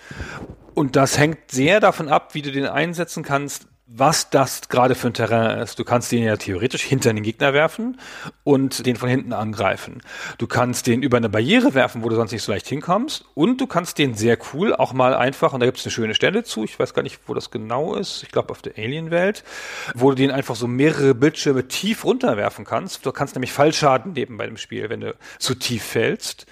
Und das hängt sehr davon ab, wie du den einsetzen kannst, was das gerade für ein Terrain ist. Du kannst den ja theoretisch hinter den Gegner werfen und den von hinten angreifen. Du kannst den über eine Barriere werfen, wo du sonst nicht so leicht hinkommst. Und du kannst den sehr cool auch mal einfach, und da gibt es eine schöne Stelle zu, ich weiß gar nicht, wo das genau ist, ich glaube auf der Alien-Welt, wo du den einfach so mehrere Bildschirme tief runterwerfen kannst. Du kannst nämlich Fallschaden nehmen bei dem Spiel, wenn du zu tief fällst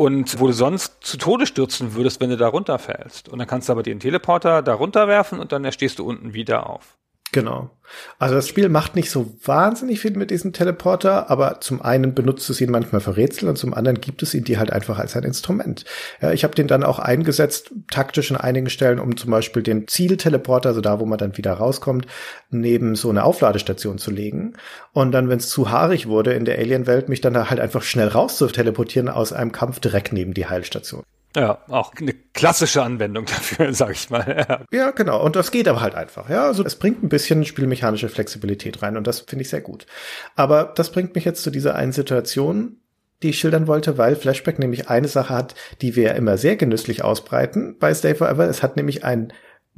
und wo du sonst zu Tode stürzen würdest, wenn du da runterfällst. Und dann kannst du aber den Teleporter da runterwerfen und dann stehst du unten wieder auf. Genau. Also das Spiel macht nicht so wahnsinnig viel mit diesem Teleporter, aber zum einen benutzt es ihn manchmal für Rätsel und zum anderen gibt es ihn dir halt einfach als ein Instrument. Ja, ich habe den dann auch eingesetzt, taktisch in einigen Stellen, um zum Beispiel den Zielteleporter, also da, wo man dann wieder rauskommt, neben so eine Aufladestation zu legen. Und dann, wenn es zu haarig wurde in der Alien-Welt, mich dann da halt einfach schnell raus zu teleportieren aus einem Kampf direkt neben die Heilstation. Ja, auch eine klassische Anwendung dafür, sag ich mal. Ja. genau. Und das geht aber halt einfach. Ja, also es bringt ein bisschen spielmechanische Flexibilität rein und das finde ich sehr gut. Aber das bringt mich jetzt zu dieser einen Situation, die ich schildern wollte, weil Flashback nämlich eine Sache hat, die wir immer sehr genüsslich ausbreiten bei Stay Forever. Es hat nämlich ein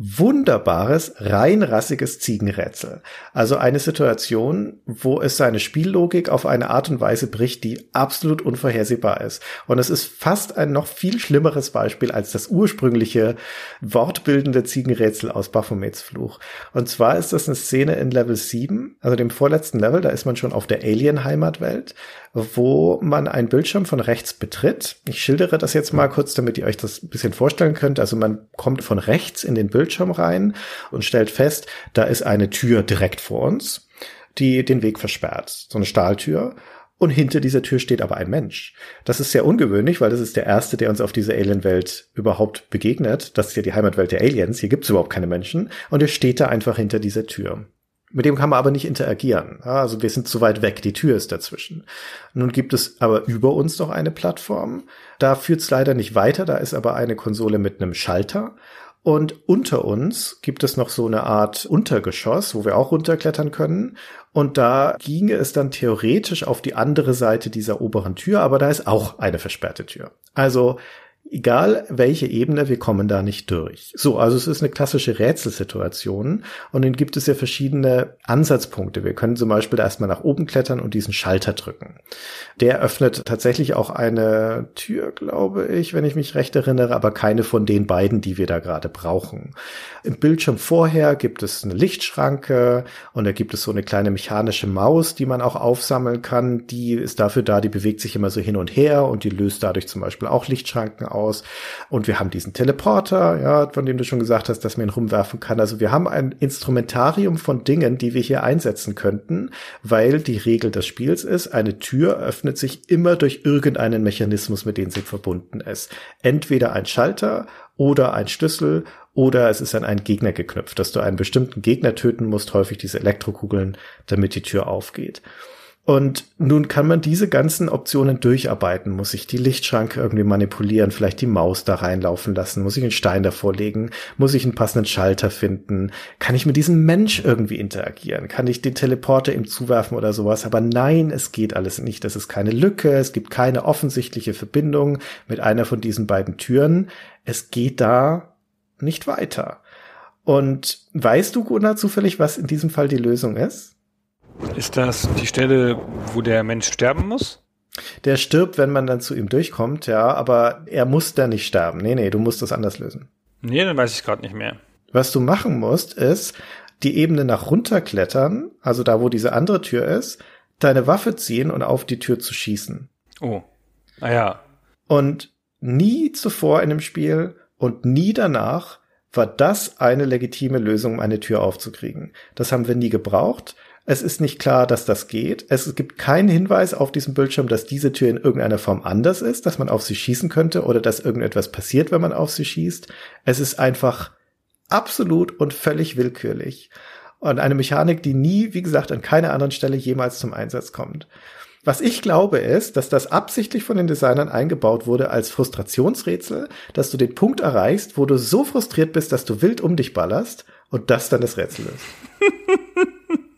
wunderbares, reinrassiges Ziegenrätsel. Also eine Situation, wo es seine Spiellogik auf eine Art und Weise bricht, die absolut unvorhersehbar ist. Und es ist fast ein noch viel schlimmeres Beispiel als das ursprüngliche wortbildende Ziegenrätsel aus Baphomets Fluch. Und zwar ist das eine Szene in Level 7, also dem vorletzten Level, da ist man schon auf der Alien-Heimatwelt wo man einen Bildschirm von rechts betritt. Ich schildere das jetzt mal kurz, damit ihr euch das ein bisschen vorstellen könnt. Also man kommt von rechts in den Bildschirm rein und stellt fest, da ist eine Tür direkt vor uns, die den Weg versperrt. So eine Stahltür. Und hinter dieser Tür steht aber ein Mensch. Das ist sehr ungewöhnlich, weil das ist der erste, der uns auf dieser Alien-Welt überhaupt begegnet. Das ist ja die Heimatwelt der Aliens. Hier gibt es überhaupt keine Menschen. Und er steht da einfach hinter dieser Tür. Mit dem kann man aber nicht interagieren. Also wir sind zu weit weg, die Tür ist dazwischen. Nun gibt es aber über uns noch eine Plattform. Da führt es leider nicht weiter, da ist aber eine Konsole mit einem Schalter. Und unter uns gibt es noch so eine Art Untergeschoss, wo wir auch runterklettern können. Und da ginge es dann theoretisch auf die andere Seite dieser oberen Tür, aber da ist auch eine versperrte Tür. Also egal welche Ebene, wir kommen da nicht durch. So, also es ist eine klassische Rätselsituation und dann gibt es ja verschiedene Ansatzpunkte. Wir können zum Beispiel erstmal nach oben klettern und diesen Schalter drücken. Der öffnet tatsächlich auch eine Tür, glaube ich, wenn ich mich recht erinnere, aber keine von den beiden, die wir da gerade brauchen. Im Bildschirm vorher gibt es eine Lichtschranke und da gibt es so eine kleine mechanische Maus, die man auch aufsammeln kann. Die ist dafür da, die bewegt sich immer so hin und her und die löst dadurch zum Beispiel auch Lichtschranken aus. Und wir haben diesen Teleporter, ja, von dem du schon gesagt hast, dass man ihn rumwerfen kann. Also wir haben ein Instrumentarium von Dingen, die wir hier einsetzen könnten, weil die Regel des Spiels ist, eine Tür öffnet sich immer durch irgendeinen Mechanismus, mit dem sie verbunden ist. Entweder ein Schalter oder ein Schlüssel oder es ist an einen Gegner geknüpft, dass du einen bestimmten Gegner töten musst, häufig diese Elektrokugeln, damit die Tür aufgeht. Und nun kann man diese ganzen Optionen durcharbeiten. Muss ich die Lichtschranke irgendwie manipulieren, vielleicht die Maus da reinlaufen lassen? Muss ich einen Stein davor legen? Muss ich einen passenden Schalter finden? Kann ich mit diesem Mensch irgendwie interagieren? Kann ich den Teleporter ihm zuwerfen oder sowas? Aber nein, es geht alles nicht. Das ist keine Lücke. Es gibt keine offensichtliche Verbindung mit einer von diesen beiden Türen. Es geht da nicht weiter. Und weißt du, Gunnar, zufällig, was in diesem Fall die Lösung ist? Ist das die Stelle, wo der Mensch sterben muss? Der stirbt, wenn man dann zu ihm durchkommt, ja, aber er muss da nicht sterben. Nee, nee, du musst das anders lösen. Nee, dann weiß ich gerade nicht mehr. Was du machen musst, ist die Ebene nach runterklettern, also da, wo diese andere Tür ist, deine Waffe ziehen und auf die Tür zu schießen. Oh. Ah ja. Und nie zuvor in dem Spiel und nie danach war das eine legitime Lösung, um eine Tür aufzukriegen. Das haben wir nie gebraucht. Es ist nicht klar, dass das geht. Es gibt keinen Hinweis auf diesem Bildschirm, dass diese Tür in irgendeiner Form anders ist, dass man auf sie schießen könnte oder dass irgendetwas passiert, wenn man auf sie schießt. Es ist einfach absolut und völlig willkürlich. Und eine Mechanik, die nie, wie gesagt, an keiner anderen Stelle jemals zum Einsatz kommt. Was ich glaube ist, dass das absichtlich von den Designern eingebaut wurde als Frustrationsrätsel, dass du den Punkt erreichst, wo du so frustriert bist, dass du wild um dich ballerst und das dann das Rätsel ist.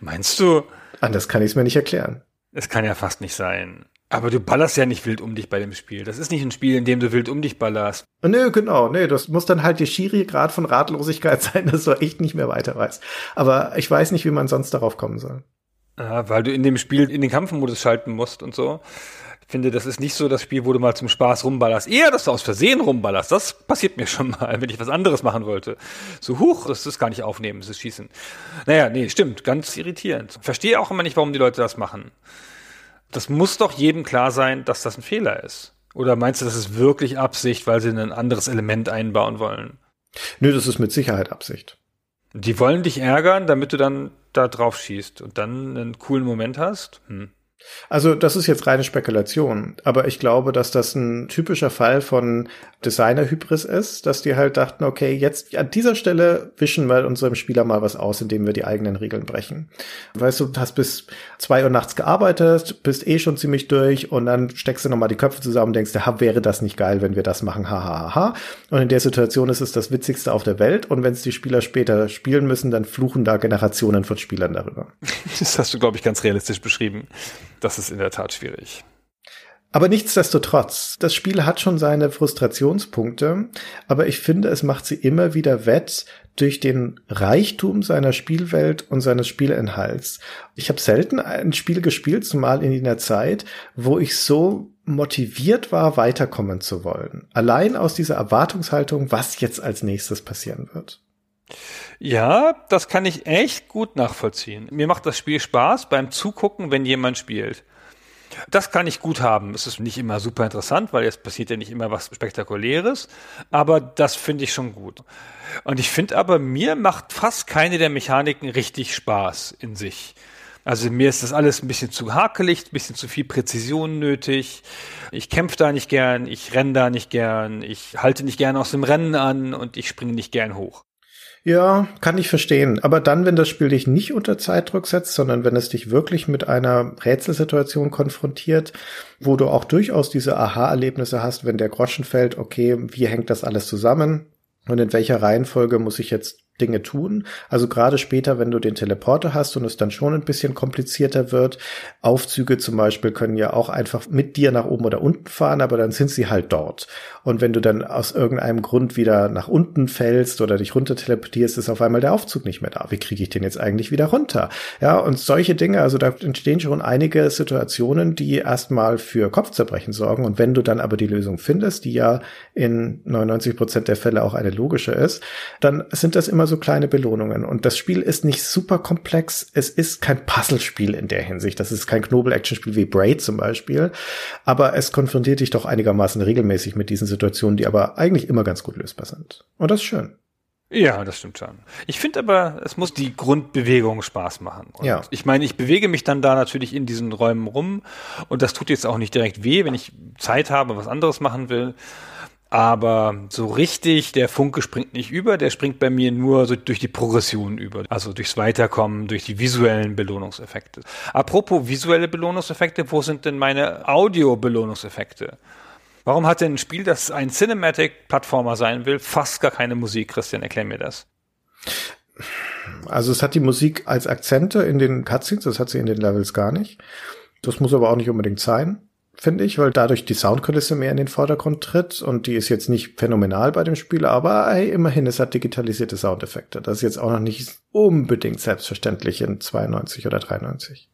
Meinst du? Anders kann ich es mir nicht erklären. Es kann ja fast nicht sein. Aber du ballerst ja nicht wild um dich bei dem Spiel. Das ist nicht ein Spiel, in dem du wild um dich ballerst. Nö, genau, nee, das muss dann halt die Schiri Grad von Ratlosigkeit sein, dass du echt nicht mehr weiter weißt. Aber ich weiß nicht, wie man sonst darauf kommen soll. Ja, weil du in dem Spiel in den Kampfmodus schalten musst und so. Ich finde, das ist nicht so das Spiel, wo du mal zum Spaß rumballerst. Eher, dass du aus Versehen rumballerst. Das passiert mir schon mal, wenn ich was anderes machen wollte. So, huch, das ist gar nicht aufnehmen, das ist Schießen. Naja, nee, stimmt, ganz irritierend. Verstehe auch immer nicht, warum die Leute das machen. Das muss doch jedem klar sein, dass das ein Fehler ist. Oder meinst du, das ist wirklich Absicht, weil sie ein anderes Element einbauen wollen? Nö, das ist mit Sicherheit Absicht. Die wollen dich ärgern, damit du dann da drauf schießt und dann einen coolen Moment hast? Hm. Also das ist jetzt reine Spekulation, aber ich glaube, dass das ein typischer Fall von Designer-Hybris ist, dass die halt dachten, okay, jetzt an dieser Stelle wischen wir unserem Spieler mal was aus, indem wir die eigenen Regeln brechen. Weißt du, hast bis zwei Uhr nachts gearbeitet, bist eh schon ziemlich durch und dann steckst du nochmal die Köpfe zusammen und denkst, ja, wäre das nicht geil, wenn wir das machen, ha, ha, ha. Und in der Situation ist es das Witzigste auf der Welt und wenn es die Spieler später spielen müssen, dann fluchen da Generationen von Spielern darüber. Das hast du, glaube ich, ganz realistisch beschrieben. Das ist in der Tat schwierig. Aber nichtsdestotrotz, das Spiel hat schon seine Frustrationspunkte, aber ich finde, es macht sie immer wieder wett durch den Reichtum seiner Spielwelt und seines Spielinhalts. Ich habe selten ein Spiel gespielt, zumal in einer Zeit, wo ich so motiviert war, weiterkommen zu wollen. Allein aus dieser Erwartungshaltung, was jetzt als nächstes passieren wird. Ja, das kann ich echt gut nachvollziehen. Mir macht das Spiel Spaß beim Zugucken, wenn jemand spielt. Das kann ich gut haben. Es ist nicht immer super interessant, weil jetzt passiert ja nicht immer was Spektakuläres, aber das finde ich schon gut. Und ich finde aber, mir macht fast keine der Mechaniken richtig Spaß in sich. Also mir ist das alles ein bisschen zu hakelig, ein bisschen zu viel Präzision nötig. Ich kämpfe da nicht gern, ich renne da nicht gern, ich halte nicht gern aus dem Rennen an und ich springe nicht gern hoch. Ja, kann ich verstehen. Aber dann, wenn das Spiel dich nicht unter Zeitdruck setzt, sondern wenn es dich wirklich mit einer Rätselsituation konfrontiert, wo du auch durchaus diese Aha-Erlebnisse hast, wenn der Groschen fällt, okay, wie hängt das alles zusammen? Und in welcher Reihenfolge muss ich jetzt Dinge tun. Also gerade später, wenn du den Teleporter hast und es dann schon ein bisschen komplizierter wird. Aufzüge zum Beispiel können ja auch einfach mit dir nach oben oder unten fahren, aber dann sind sie halt dort. Und wenn du dann aus irgendeinem Grund wieder nach unten fällst oder dich runter teleportierst, ist auf einmal der Aufzug nicht mehr da. Wie kriege ich den jetzt eigentlich wieder runter? Ja, und solche Dinge, also da entstehen schon einige Situationen, die erstmal für Kopfzerbrechen sorgen. Und wenn du dann aber die Lösung findest, die ja in 99 Prozent der Fälle auch eine logische ist, dann sind das immer immer so kleine Belohnungen. Und das Spiel ist nicht super komplex. Es ist kein Puzzlespiel in der Hinsicht. Das ist kein Knobel-Action-Spiel wie Braid zum Beispiel. Aber es konfrontiert dich doch einigermaßen regelmäßig mit diesen Situationen, die aber eigentlich immer ganz gut lösbar sind. Und das ist schön. Ja, das stimmt schon. Ich finde aber, es muss die Grundbewegung Spaß machen. Und ja. Ich meine, ich bewege mich dann da natürlich in diesen Räumen rum und das tut jetzt auch nicht direkt weh, wenn ich Zeit habe, was anderes machen will. Aber so richtig, der Funke springt nicht über, der springt bei mir nur so durch die Progression über. Also durchs Weiterkommen, durch die visuellen Belohnungseffekte. Apropos visuelle Belohnungseffekte, wo sind denn meine Audio-Belohnungseffekte? Warum hat denn ein Spiel, das ein Cinematic-Plattformer sein will, fast gar keine Musik? Christian, erklär mir das. Also es hat die Musik als Akzente in den Cutscenes, das hat sie in den Levels gar nicht. Das muss aber auch nicht unbedingt sein finde ich, weil dadurch die Soundkulisse mehr in den Vordergrund tritt und die ist jetzt nicht phänomenal bei dem Spiel, aber hey, immerhin, es hat digitalisierte Soundeffekte. Das ist jetzt auch noch nicht unbedingt selbstverständlich in 92 oder 93.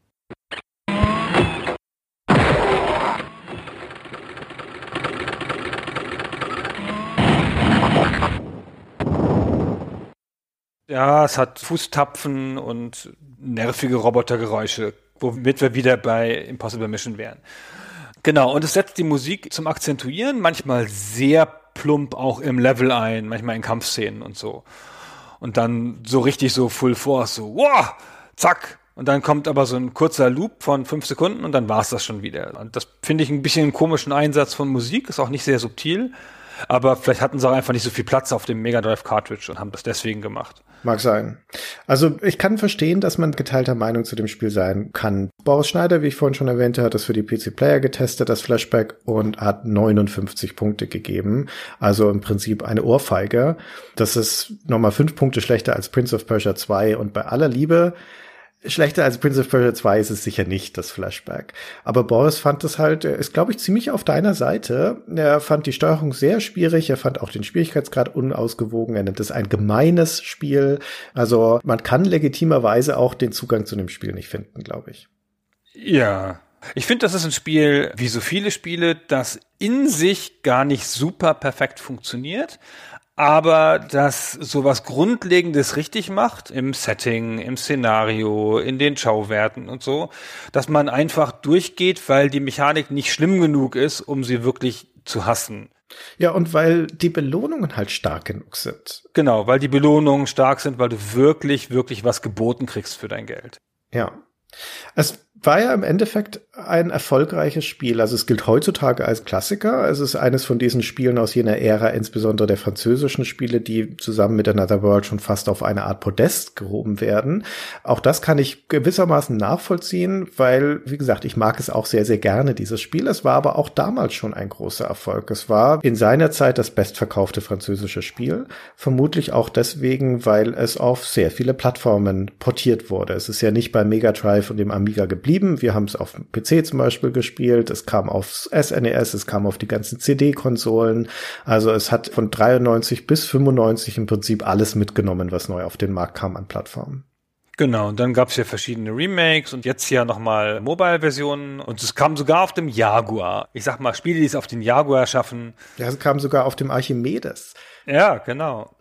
Ja, es hat Fußtapfen und nervige Robotergeräusche, womit wir wieder bei Impossible Mission wären. Genau, und es setzt die Musik zum Akzentuieren manchmal sehr plump auch im Level ein, manchmal in Kampfszenen und so. Und dann so richtig so Full Force, so, wow, zack. Und dann kommt aber so ein kurzer Loop von fünf Sekunden und dann war's das schon wieder. Und das finde ich ein bisschen einen komischen Einsatz von Musik, ist auch nicht sehr subtil. Aber vielleicht hatten sie auch einfach nicht so viel Platz auf dem Mega Drive Cartridge und haben das deswegen gemacht. Mag sein. Also ich kann verstehen, dass man geteilter Meinung zu dem Spiel sein kann. Boris Schneider, wie ich vorhin schon erwähnte, hat das für die PC Player getestet, das Flashback, und hat 59 Punkte gegeben. Also im Prinzip eine Ohrfeige. Das ist nochmal fünf Punkte schlechter als Prince of Persia 2. Und bei aller Liebe, Schlechter als Prince of Persia 2 ist es sicher nicht, das Flashback. Aber Boris fand es halt, ist, glaube ich, ziemlich auf deiner Seite. Er fand die Steuerung sehr schwierig, er fand auch den Schwierigkeitsgrad unausgewogen, er nennt es ein gemeines Spiel. Also man kann legitimerweise auch den Zugang zu dem Spiel nicht finden, glaube ich. Ja. Ich finde, das ist ein Spiel, wie so viele Spiele, das in sich gar nicht super perfekt funktioniert, aber das sowas Grundlegendes richtig macht im Setting, im Szenario, in den Schauwerten und so, dass man einfach durchgeht, weil die Mechanik nicht schlimm genug ist, um sie wirklich zu hassen. Ja, und weil die Belohnungen halt stark genug sind. Genau, weil die Belohnungen stark sind, weil du wirklich, wirklich was geboten kriegst für dein Geld. Ja. Es war ja im Endeffekt ein erfolgreiches Spiel. Also es gilt heutzutage als Klassiker. Es ist eines von diesen Spielen aus jener Ära, insbesondere der französischen Spiele, die zusammen mit Another World schon fast auf eine Art Podest gehoben werden. Auch das kann ich gewissermaßen nachvollziehen, weil, wie gesagt, ich mag es auch sehr, sehr gerne, dieses Spiel. Es war aber auch damals schon ein großer Erfolg. Es war in seiner Zeit das bestverkaufte französische Spiel. Vermutlich auch deswegen, weil es auf sehr viele Plattformen portiert wurde. Es ist ja nicht bei Mega Drive und dem Amiga geblieben. Wir haben es auf dem PC zum Beispiel gespielt. Es kam aufs SNES, e es kam auf die ganzen CD-Konsolen. Also es hat von 93 bis 95 im Prinzip alles mitgenommen, was neu auf den Markt kam an Plattformen. Genau, und dann gab es ja verschiedene Remakes und jetzt ja nochmal Mobile-Versionen und es kam sogar auf dem Jaguar. Ich sag mal, Spiele, die es auf den Jaguar schaffen. Ja, es kam sogar auf dem Archimedes. Ja, genau.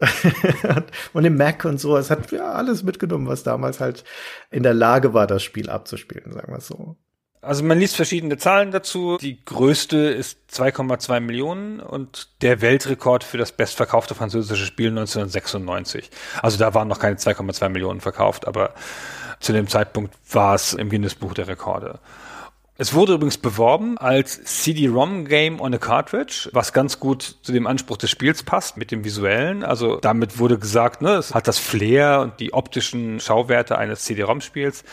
und im Mac und so, es hat ja alles mitgenommen, was damals halt in der Lage war, das Spiel abzuspielen, sagen wir so. Also man liest verschiedene Zahlen dazu. Die größte ist 2,2 Millionen und der Weltrekord für das bestverkaufte französische Spiel 1996. Also da waren noch keine 2,2 Millionen verkauft, aber zu dem Zeitpunkt war es im Guinness-Buch der Rekorde. Es wurde übrigens beworben als CD-ROM-Game on a Cartridge, was ganz gut zu dem Anspruch des Spiels passt, mit dem visuellen. Also damit wurde gesagt, ne, es hat das Flair und die optischen Schauwerte eines CD-ROM-Spiels,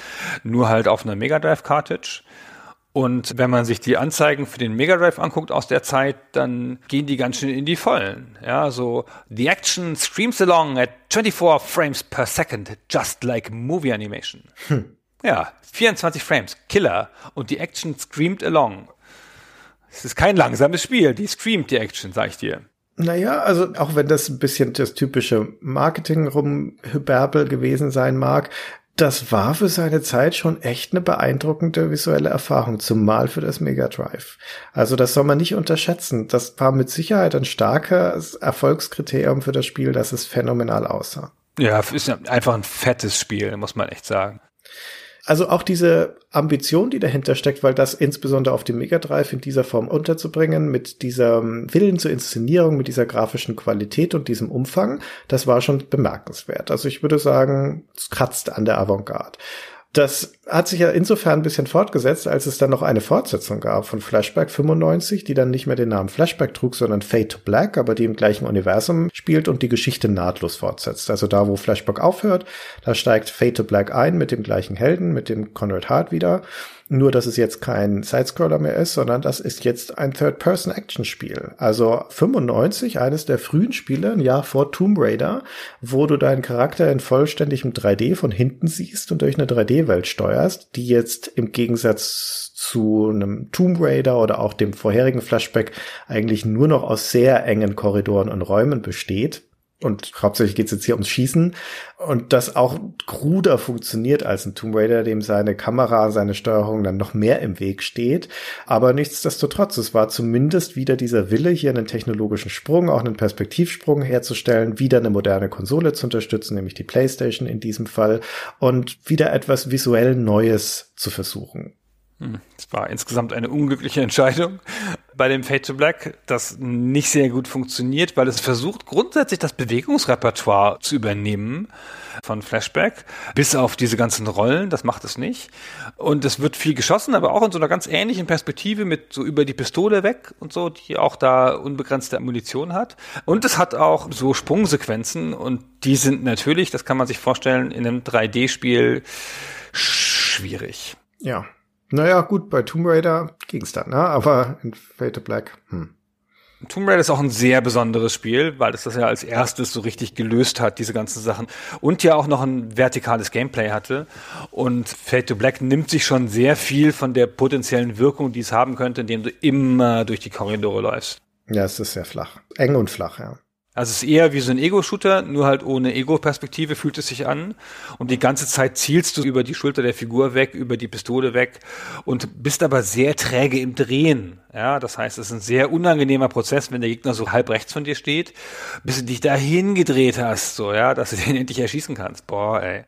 nur halt auf einer Mega Drive-Cartridge. Und wenn man sich die Anzeigen für den Mega Drive anguckt aus der Zeit, dann gehen die ganz schön in die Vollen. Ja, so the action streams along at 24 frames per second, just like movie animation. Hm. Ja, 24 Frames, Killer. Und die Action screamed along. Es ist kein langsames Spiel, die screamt die Action, sag ich dir. Naja, also auch wenn das ein bisschen das typische Marketing rumhyperbel gewesen sein mag, das war für seine Zeit schon echt eine beeindruckende visuelle Erfahrung, zumal für das Mega Drive. Also das soll man nicht unterschätzen. Das war mit Sicherheit ein starkes Erfolgskriterium für das Spiel, dass es phänomenal aussah. Ja, ist einfach ein fettes Spiel, muss man echt sagen also auch diese Ambition, die dahinter steckt, weil das insbesondere auf dem Mega Drive in dieser Form unterzubringen, mit dieser Willen zur Inszenierung, mit dieser grafischen Qualität und diesem Umfang, das war schon bemerkenswert. Also ich würde sagen, es kratzt an der Avantgarde. Das hat sich ja insofern ein bisschen fortgesetzt, als es dann noch eine Fortsetzung gab von Flashback 95, die dann nicht mehr den Namen Flashback trug, sondern Fade to Black, aber die im gleichen Universum spielt und die Geschichte nahtlos fortsetzt. Also da, wo Flashback aufhört, da steigt Fade to Black ein mit dem gleichen Helden, mit dem Conrad Hart wieder nur, dass es jetzt kein Sidescroller mehr ist, sondern das ist jetzt ein Third-Person-Action-Spiel. Also 95, eines der frühen Spiele, ein Jahr vor Tomb Raider, wo du deinen Charakter in vollständigem 3D von hinten siehst und durch eine 3D-Welt steuerst, die jetzt im Gegensatz zu einem Tomb Raider oder auch dem vorherigen Flashback eigentlich nur noch aus sehr engen Korridoren und Räumen besteht und hauptsächlich geht es jetzt hier ums Schießen und das auch kruder funktioniert als ein Tomb Raider, dem seine Kamera, seine Steuerung dann noch mehr im Weg steht. Aber nichtsdestotrotz, es war zumindest wieder dieser Wille, hier einen technologischen Sprung, auch einen Perspektivsprung herzustellen, wieder eine moderne Konsole zu unterstützen, nämlich die PlayStation in diesem Fall und wieder etwas visuell Neues zu versuchen. Hm, es war insgesamt eine unglückliche Entscheidung bei dem Fade to Black, das nicht sehr gut funktioniert, weil es versucht grundsätzlich das Bewegungsrepertoire zu übernehmen von Flashback, bis auf diese ganzen Rollen, das macht es nicht. Und es wird viel geschossen, aber auch in so einer ganz ähnlichen Perspektive mit so über die Pistole weg und so, die auch da unbegrenzte Munition hat. Und es hat auch so Sprungsequenzen und die sind natürlich, das kann man sich vorstellen, in einem 3D-Spiel schwierig. Ja, naja, gut, bei Tomb Raider ging's dann, ne? Aber in Fate to Black, hm. Tomb Raider ist auch ein sehr besonderes Spiel, weil es das ja als erstes so richtig gelöst hat, diese ganzen Sachen. Und ja auch noch ein vertikales Gameplay hatte. Und Fate to Black nimmt sich schon sehr viel von der potenziellen Wirkung, die es haben könnte, indem du immer durch die Korridore läufst. Ja, es ist sehr flach. Eng und flach, ja. Also es ist eher wie so ein Ego-Shooter, nur halt ohne Ego-Perspektive fühlt es sich an. Und die ganze Zeit zielst du über die Schulter der Figur weg, über die Pistole weg und bist aber sehr träge im Drehen. Ja, das heißt, es ist ein sehr unangenehmer Prozess, wenn der Gegner so halb rechts von dir steht, bis du dich dahin gedreht hast, so, ja, dass du den endlich erschießen kannst. Boah, ey.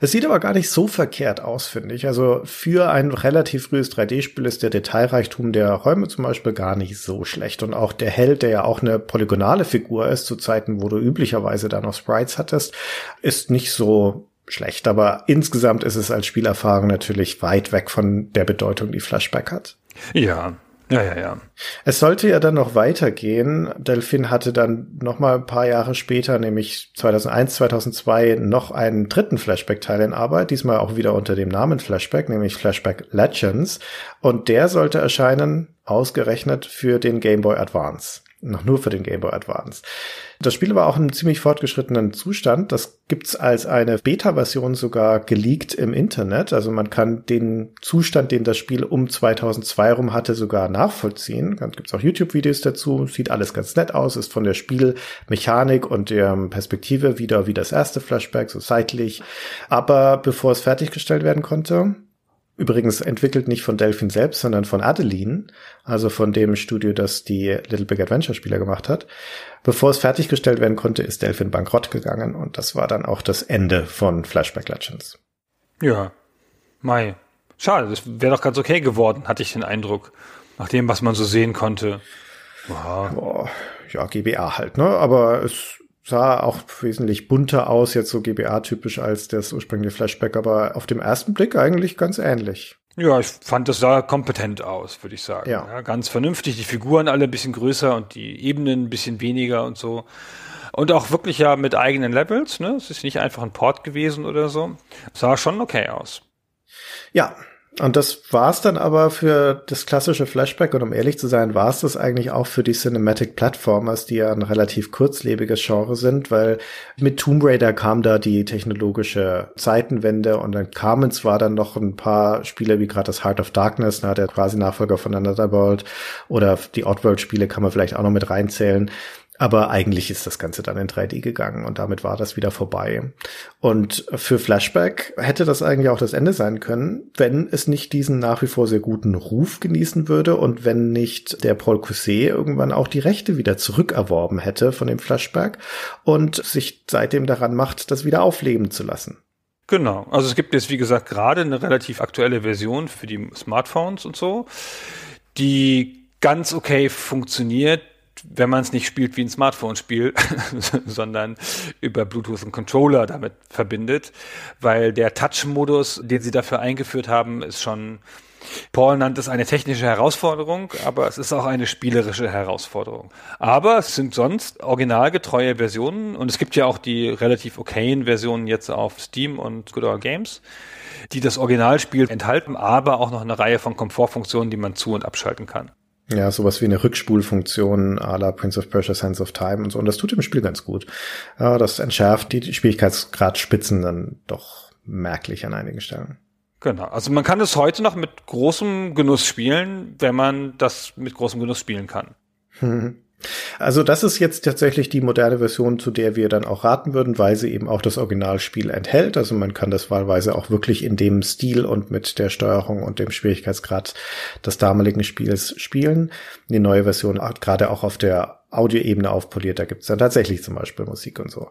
Es sieht aber gar nicht so verkehrt aus, finde ich. Also für ein relativ frühes 3D-Spiel ist der Detailreichtum der Räume zum Beispiel gar nicht so schlecht. Und auch der Held, der ja auch eine polygonale Figur ist, zu Zeiten, wo du üblicherweise da noch Sprites hattest, ist nicht so schlecht. Aber insgesamt ist es als Spielerfahrung natürlich weit weg von der Bedeutung, die Flashback hat. Ja, ja, ja, ja. Es sollte ja dann noch weitergehen. Delphine hatte dann noch mal ein paar Jahre später, nämlich 2001, 2002, noch einen dritten Flashback-Teil in Arbeit, diesmal auch wieder unter dem Namen Flashback, nämlich Flashback Legends. Und der sollte erscheinen, ausgerechnet für den Game Boy Advance noch nur für den Game Boy Advance. Das Spiel war auch in einem ziemlich fortgeschrittenen Zustand. Das gibt's als eine Beta-Version sogar geleakt im Internet. Also man kann den Zustand, den das Spiel um 2002 rum hatte, sogar nachvollziehen. Dann gibt's auch YouTube-Videos dazu. Sieht alles ganz nett aus. Ist von der Spielmechanik und der Perspektive wieder wie das erste Flashback, so seitlich. Aber bevor es fertiggestellt werden konnte, Übrigens entwickelt nicht von Delphin selbst, sondern von Adeline, also von dem Studio, das die Little Big Adventure Spieler gemacht hat. Bevor es fertiggestellt werden konnte, ist Delphin bankrott gegangen und das war dann auch das Ende von Flashback Legends. Ja, Mai. Schade, das wäre doch ganz okay geworden, hatte ich den Eindruck, nach dem, was man so sehen konnte. Wow. Boah, ja, GBA halt, ne? Aber es sah auch wesentlich bunter aus, jetzt so GBA-typisch als das ursprüngliche Flashback, aber auf dem ersten Blick eigentlich ganz ähnlich. Ja, ich fand, das sah kompetent aus, würde ich sagen. Ja. ja. Ganz vernünftig, die Figuren alle ein bisschen größer und die Ebenen ein bisschen weniger und so. Und auch wirklich ja mit eigenen Levels, ne? Es ist nicht einfach ein Port gewesen oder so. Sah schon okay aus. Ja, und das war's dann aber für das klassische Flashback. Und um ehrlich zu sein, war's das eigentlich auch für die Cinematic Platformers, die ja ein relativ kurzlebiges Genre sind, weil mit Tomb Raider kam da die technologische Zeitenwende und dann kamen zwar dann noch ein paar Spiele wie gerade das Heart of Darkness, na, der quasi Nachfolger von Another World oder die Oddworld Spiele kann man vielleicht auch noch mit reinzählen, aber eigentlich ist das Ganze dann in 3D gegangen und damit war das wieder vorbei. Und für Flashback hätte das eigentlich auch das Ende sein können, wenn es nicht diesen nach wie vor sehr guten Ruf genießen würde und wenn nicht der Paul Cousset irgendwann auch die Rechte wieder zurückerworben hätte von dem Flashback und sich seitdem daran macht, das wieder aufleben zu lassen. Genau. Also es gibt jetzt, wie gesagt, gerade eine relativ aktuelle Version für die Smartphones und so, die ganz okay funktioniert, wenn man es nicht spielt wie ein Smartphone-Spiel, sondern über Bluetooth und Controller damit verbindet, weil der Touch-Modus, den sie dafür eingeführt haben, ist schon, Paul nannte es eine technische Herausforderung, aber es ist auch eine spielerische Herausforderung. Aber es sind sonst originalgetreue Versionen und es gibt ja auch die relativ okayen Versionen jetzt auf Steam und Good Old Games, die das Originalspiel enthalten, aber auch noch eine Reihe von Komfortfunktionen, die man zu- und abschalten kann. Ja, sowas wie eine Rückspulfunktion à la Prince of Persia Sense of Time und so. Und das tut dem Spiel ganz gut. Das entschärft die Schwierigkeitsgradspitzen dann doch merklich an einigen Stellen. Genau. Also man kann es heute noch mit großem Genuss spielen, wenn man das mit großem Genuss spielen kann. Also das ist jetzt tatsächlich die moderne Version, zu der wir dann auch raten würden, weil sie eben auch das Originalspiel enthält. Also man kann das wahlweise auch wirklich in dem Stil und mit der Steuerung und dem Schwierigkeitsgrad des damaligen Spiels spielen. Die neue Version hat gerade auch auf der Audioebene aufpoliert. Da gibt's dann tatsächlich zum Beispiel Musik und so.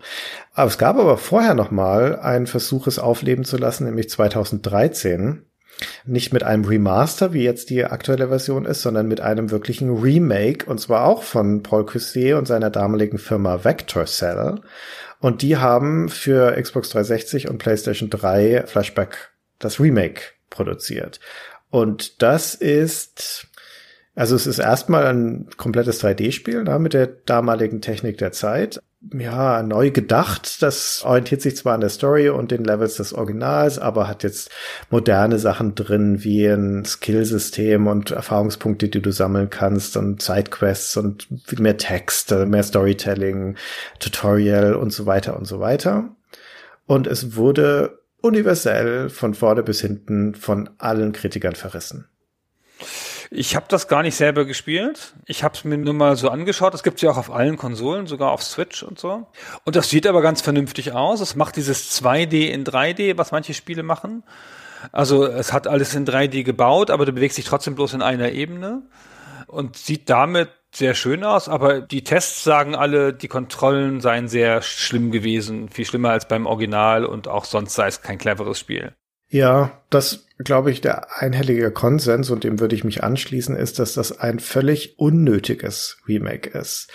Aber es gab aber vorher noch mal einen Versuch, es aufleben zu lassen, nämlich 2013 nicht mit einem Remaster, wie jetzt die aktuelle Version ist, sondern mit einem wirklichen Remake, und zwar auch von Paul Cussier und seiner damaligen Firma Vector Cell. Und die haben für Xbox 360 und PlayStation 3 Flashback das Remake produziert. Und das ist, also es ist erstmal ein komplettes 3D-Spiel ne, mit der damaligen Technik der Zeit. Ja, neu gedacht. Das orientiert sich zwar an der Story und den Levels des Originals, aber hat jetzt moderne Sachen drin, wie ein Skillsystem und Erfahrungspunkte, die du sammeln kannst und Sidequests und mehr Text, mehr Storytelling, Tutorial und so weiter und so weiter. Und es wurde universell von vorne bis hinten von allen Kritikern verrissen. Ich habe das gar nicht selber gespielt. Ich habe es mir nur mal so angeschaut. Das gibt's ja auch auf allen Konsolen, sogar auf Switch und so. Und das sieht aber ganz vernünftig aus. Es macht dieses 2D in 3D, was manche Spiele machen. Also es hat alles in 3D gebaut, aber du bewegst dich trotzdem bloß in einer Ebene und sieht damit sehr schön aus, aber die Tests sagen alle, die Kontrollen seien sehr schlimm gewesen, viel schlimmer als beim Original und auch sonst sei es kein cleveres Spiel. Ja, das glaube ich, der einhellige Konsens, und dem würde ich mich anschließen, ist, dass das ein völlig unnötiges Remake ist.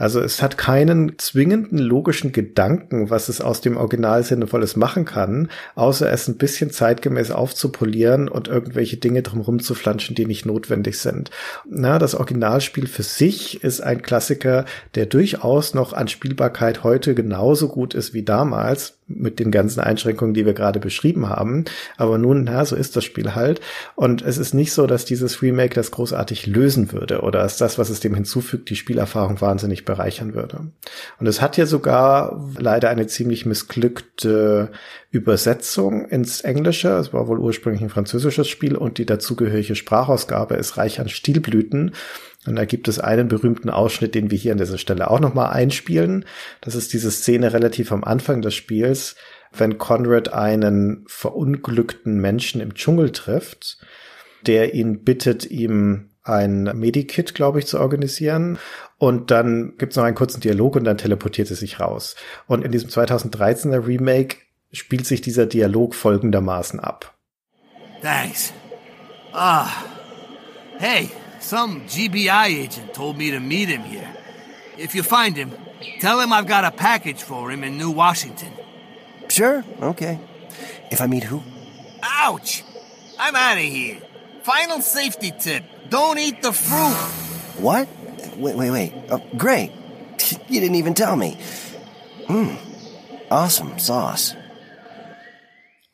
Also es hat keinen zwingenden logischen Gedanken, was es aus dem Original Sinnvolles machen kann, außer es ein bisschen zeitgemäß aufzupolieren und irgendwelche Dinge drumherum zu flanschen, die nicht notwendig sind. Na, das Originalspiel für sich ist ein Klassiker, der durchaus noch an Spielbarkeit heute genauso gut ist wie damals, mit den ganzen Einschränkungen, die wir gerade beschrieben haben. Aber nun, na, so ist das Spiel halt. Und es ist nicht so, dass dieses Remake das großartig lösen würde oder dass das, was es dem hinzufügt, die Spielerfahrung wahnsinnig bereichern würde. Und es hat ja sogar leider eine ziemlich missglückte Übersetzung ins Englische. Es war wohl ursprünglich ein französisches Spiel und die dazugehörige Sprachausgabe ist reich an Stilblüten. Und da gibt es einen berühmten Ausschnitt, den wir hier an dieser Stelle auch nochmal einspielen. Das ist diese Szene relativ am Anfang des Spiels, wenn Conrad einen verunglückten Menschen im Dschungel trifft, der ihn bittet, ihm ein Medikit, glaube ich, zu organisieren. Und dann gibt es noch einen kurzen Dialog und dann teleportiert er sich raus. Und in diesem 2013er Remake spielt sich dieser Dialog folgendermaßen ab. Thanks. Ah. Hey, some GBI agent told me to meet him here. If you find him, tell him I've got a package for him in New Washington. Sure, okay. If I meet who? Ouch! I'm out of here. Final safety tip. Don't eat the fruit. What? Wait, wait, wait. Oh, great. You didn't even tell me. Hmm. Awesome sauce.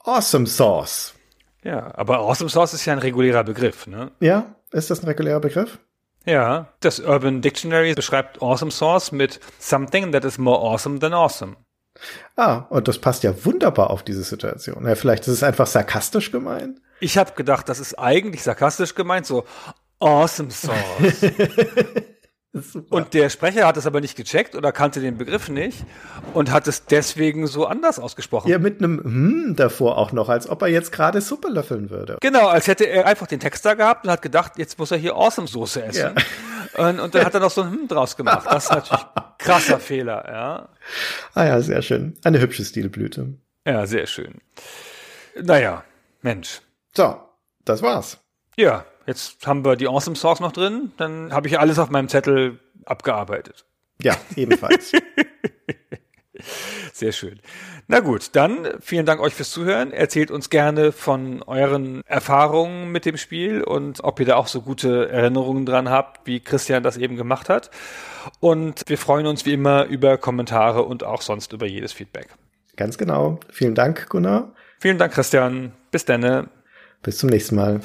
Awesome Sauce. Ja, aber Awesome Sauce ist ja ein regulärer Begriff, ne? Ja, ist das ein regulärer Begriff? Ja, das Urban Dictionary beschreibt Awesome Sauce mit something that is more awesome than awesome. Ah, und das passt ja wunderbar auf diese Situation. Ja, vielleicht ist es einfach sarkastisch gemeint. Ich habe gedacht, das ist eigentlich sarkastisch gemeint, so Awesome Sauce. und der Sprecher hat es aber nicht gecheckt oder kannte den Begriff nicht und hat es deswegen so anders ausgesprochen. Ja, mit einem hm davor auch noch, als ob er jetzt gerade Suppe löffeln würde. Genau, als hätte er einfach den Text da gehabt und hat gedacht, jetzt muss er hier Awesome Soße essen. Ja. Und, und dann hat er noch so ein Hm draus gemacht. Das ist natürlich krasser Fehler, ja. Ah ja, sehr schön. Eine hübsche Stilblüte. Ja, sehr schön. Naja, Mensch. So, das war's. Ja, jetzt haben wir die Awesome Sauce noch drin. Dann habe ich alles auf meinem Zettel abgearbeitet. Ja, ebenfalls. Sehr schön. Na gut, dann vielen Dank euch fürs Zuhören. Erzählt uns gerne von euren Erfahrungen mit dem Spiel und ob ihr da auch so gute Erinnerungen dran habt, wie Christian das eben gemacht hat. Und wir freuen uns wie immer über Kommentare und auch sonst über jedes Feedback. Ganz genau. Vielen Dank, Gunnar. Vielen Dank, Christian. Bis dann. Bis zum nächsten Mal.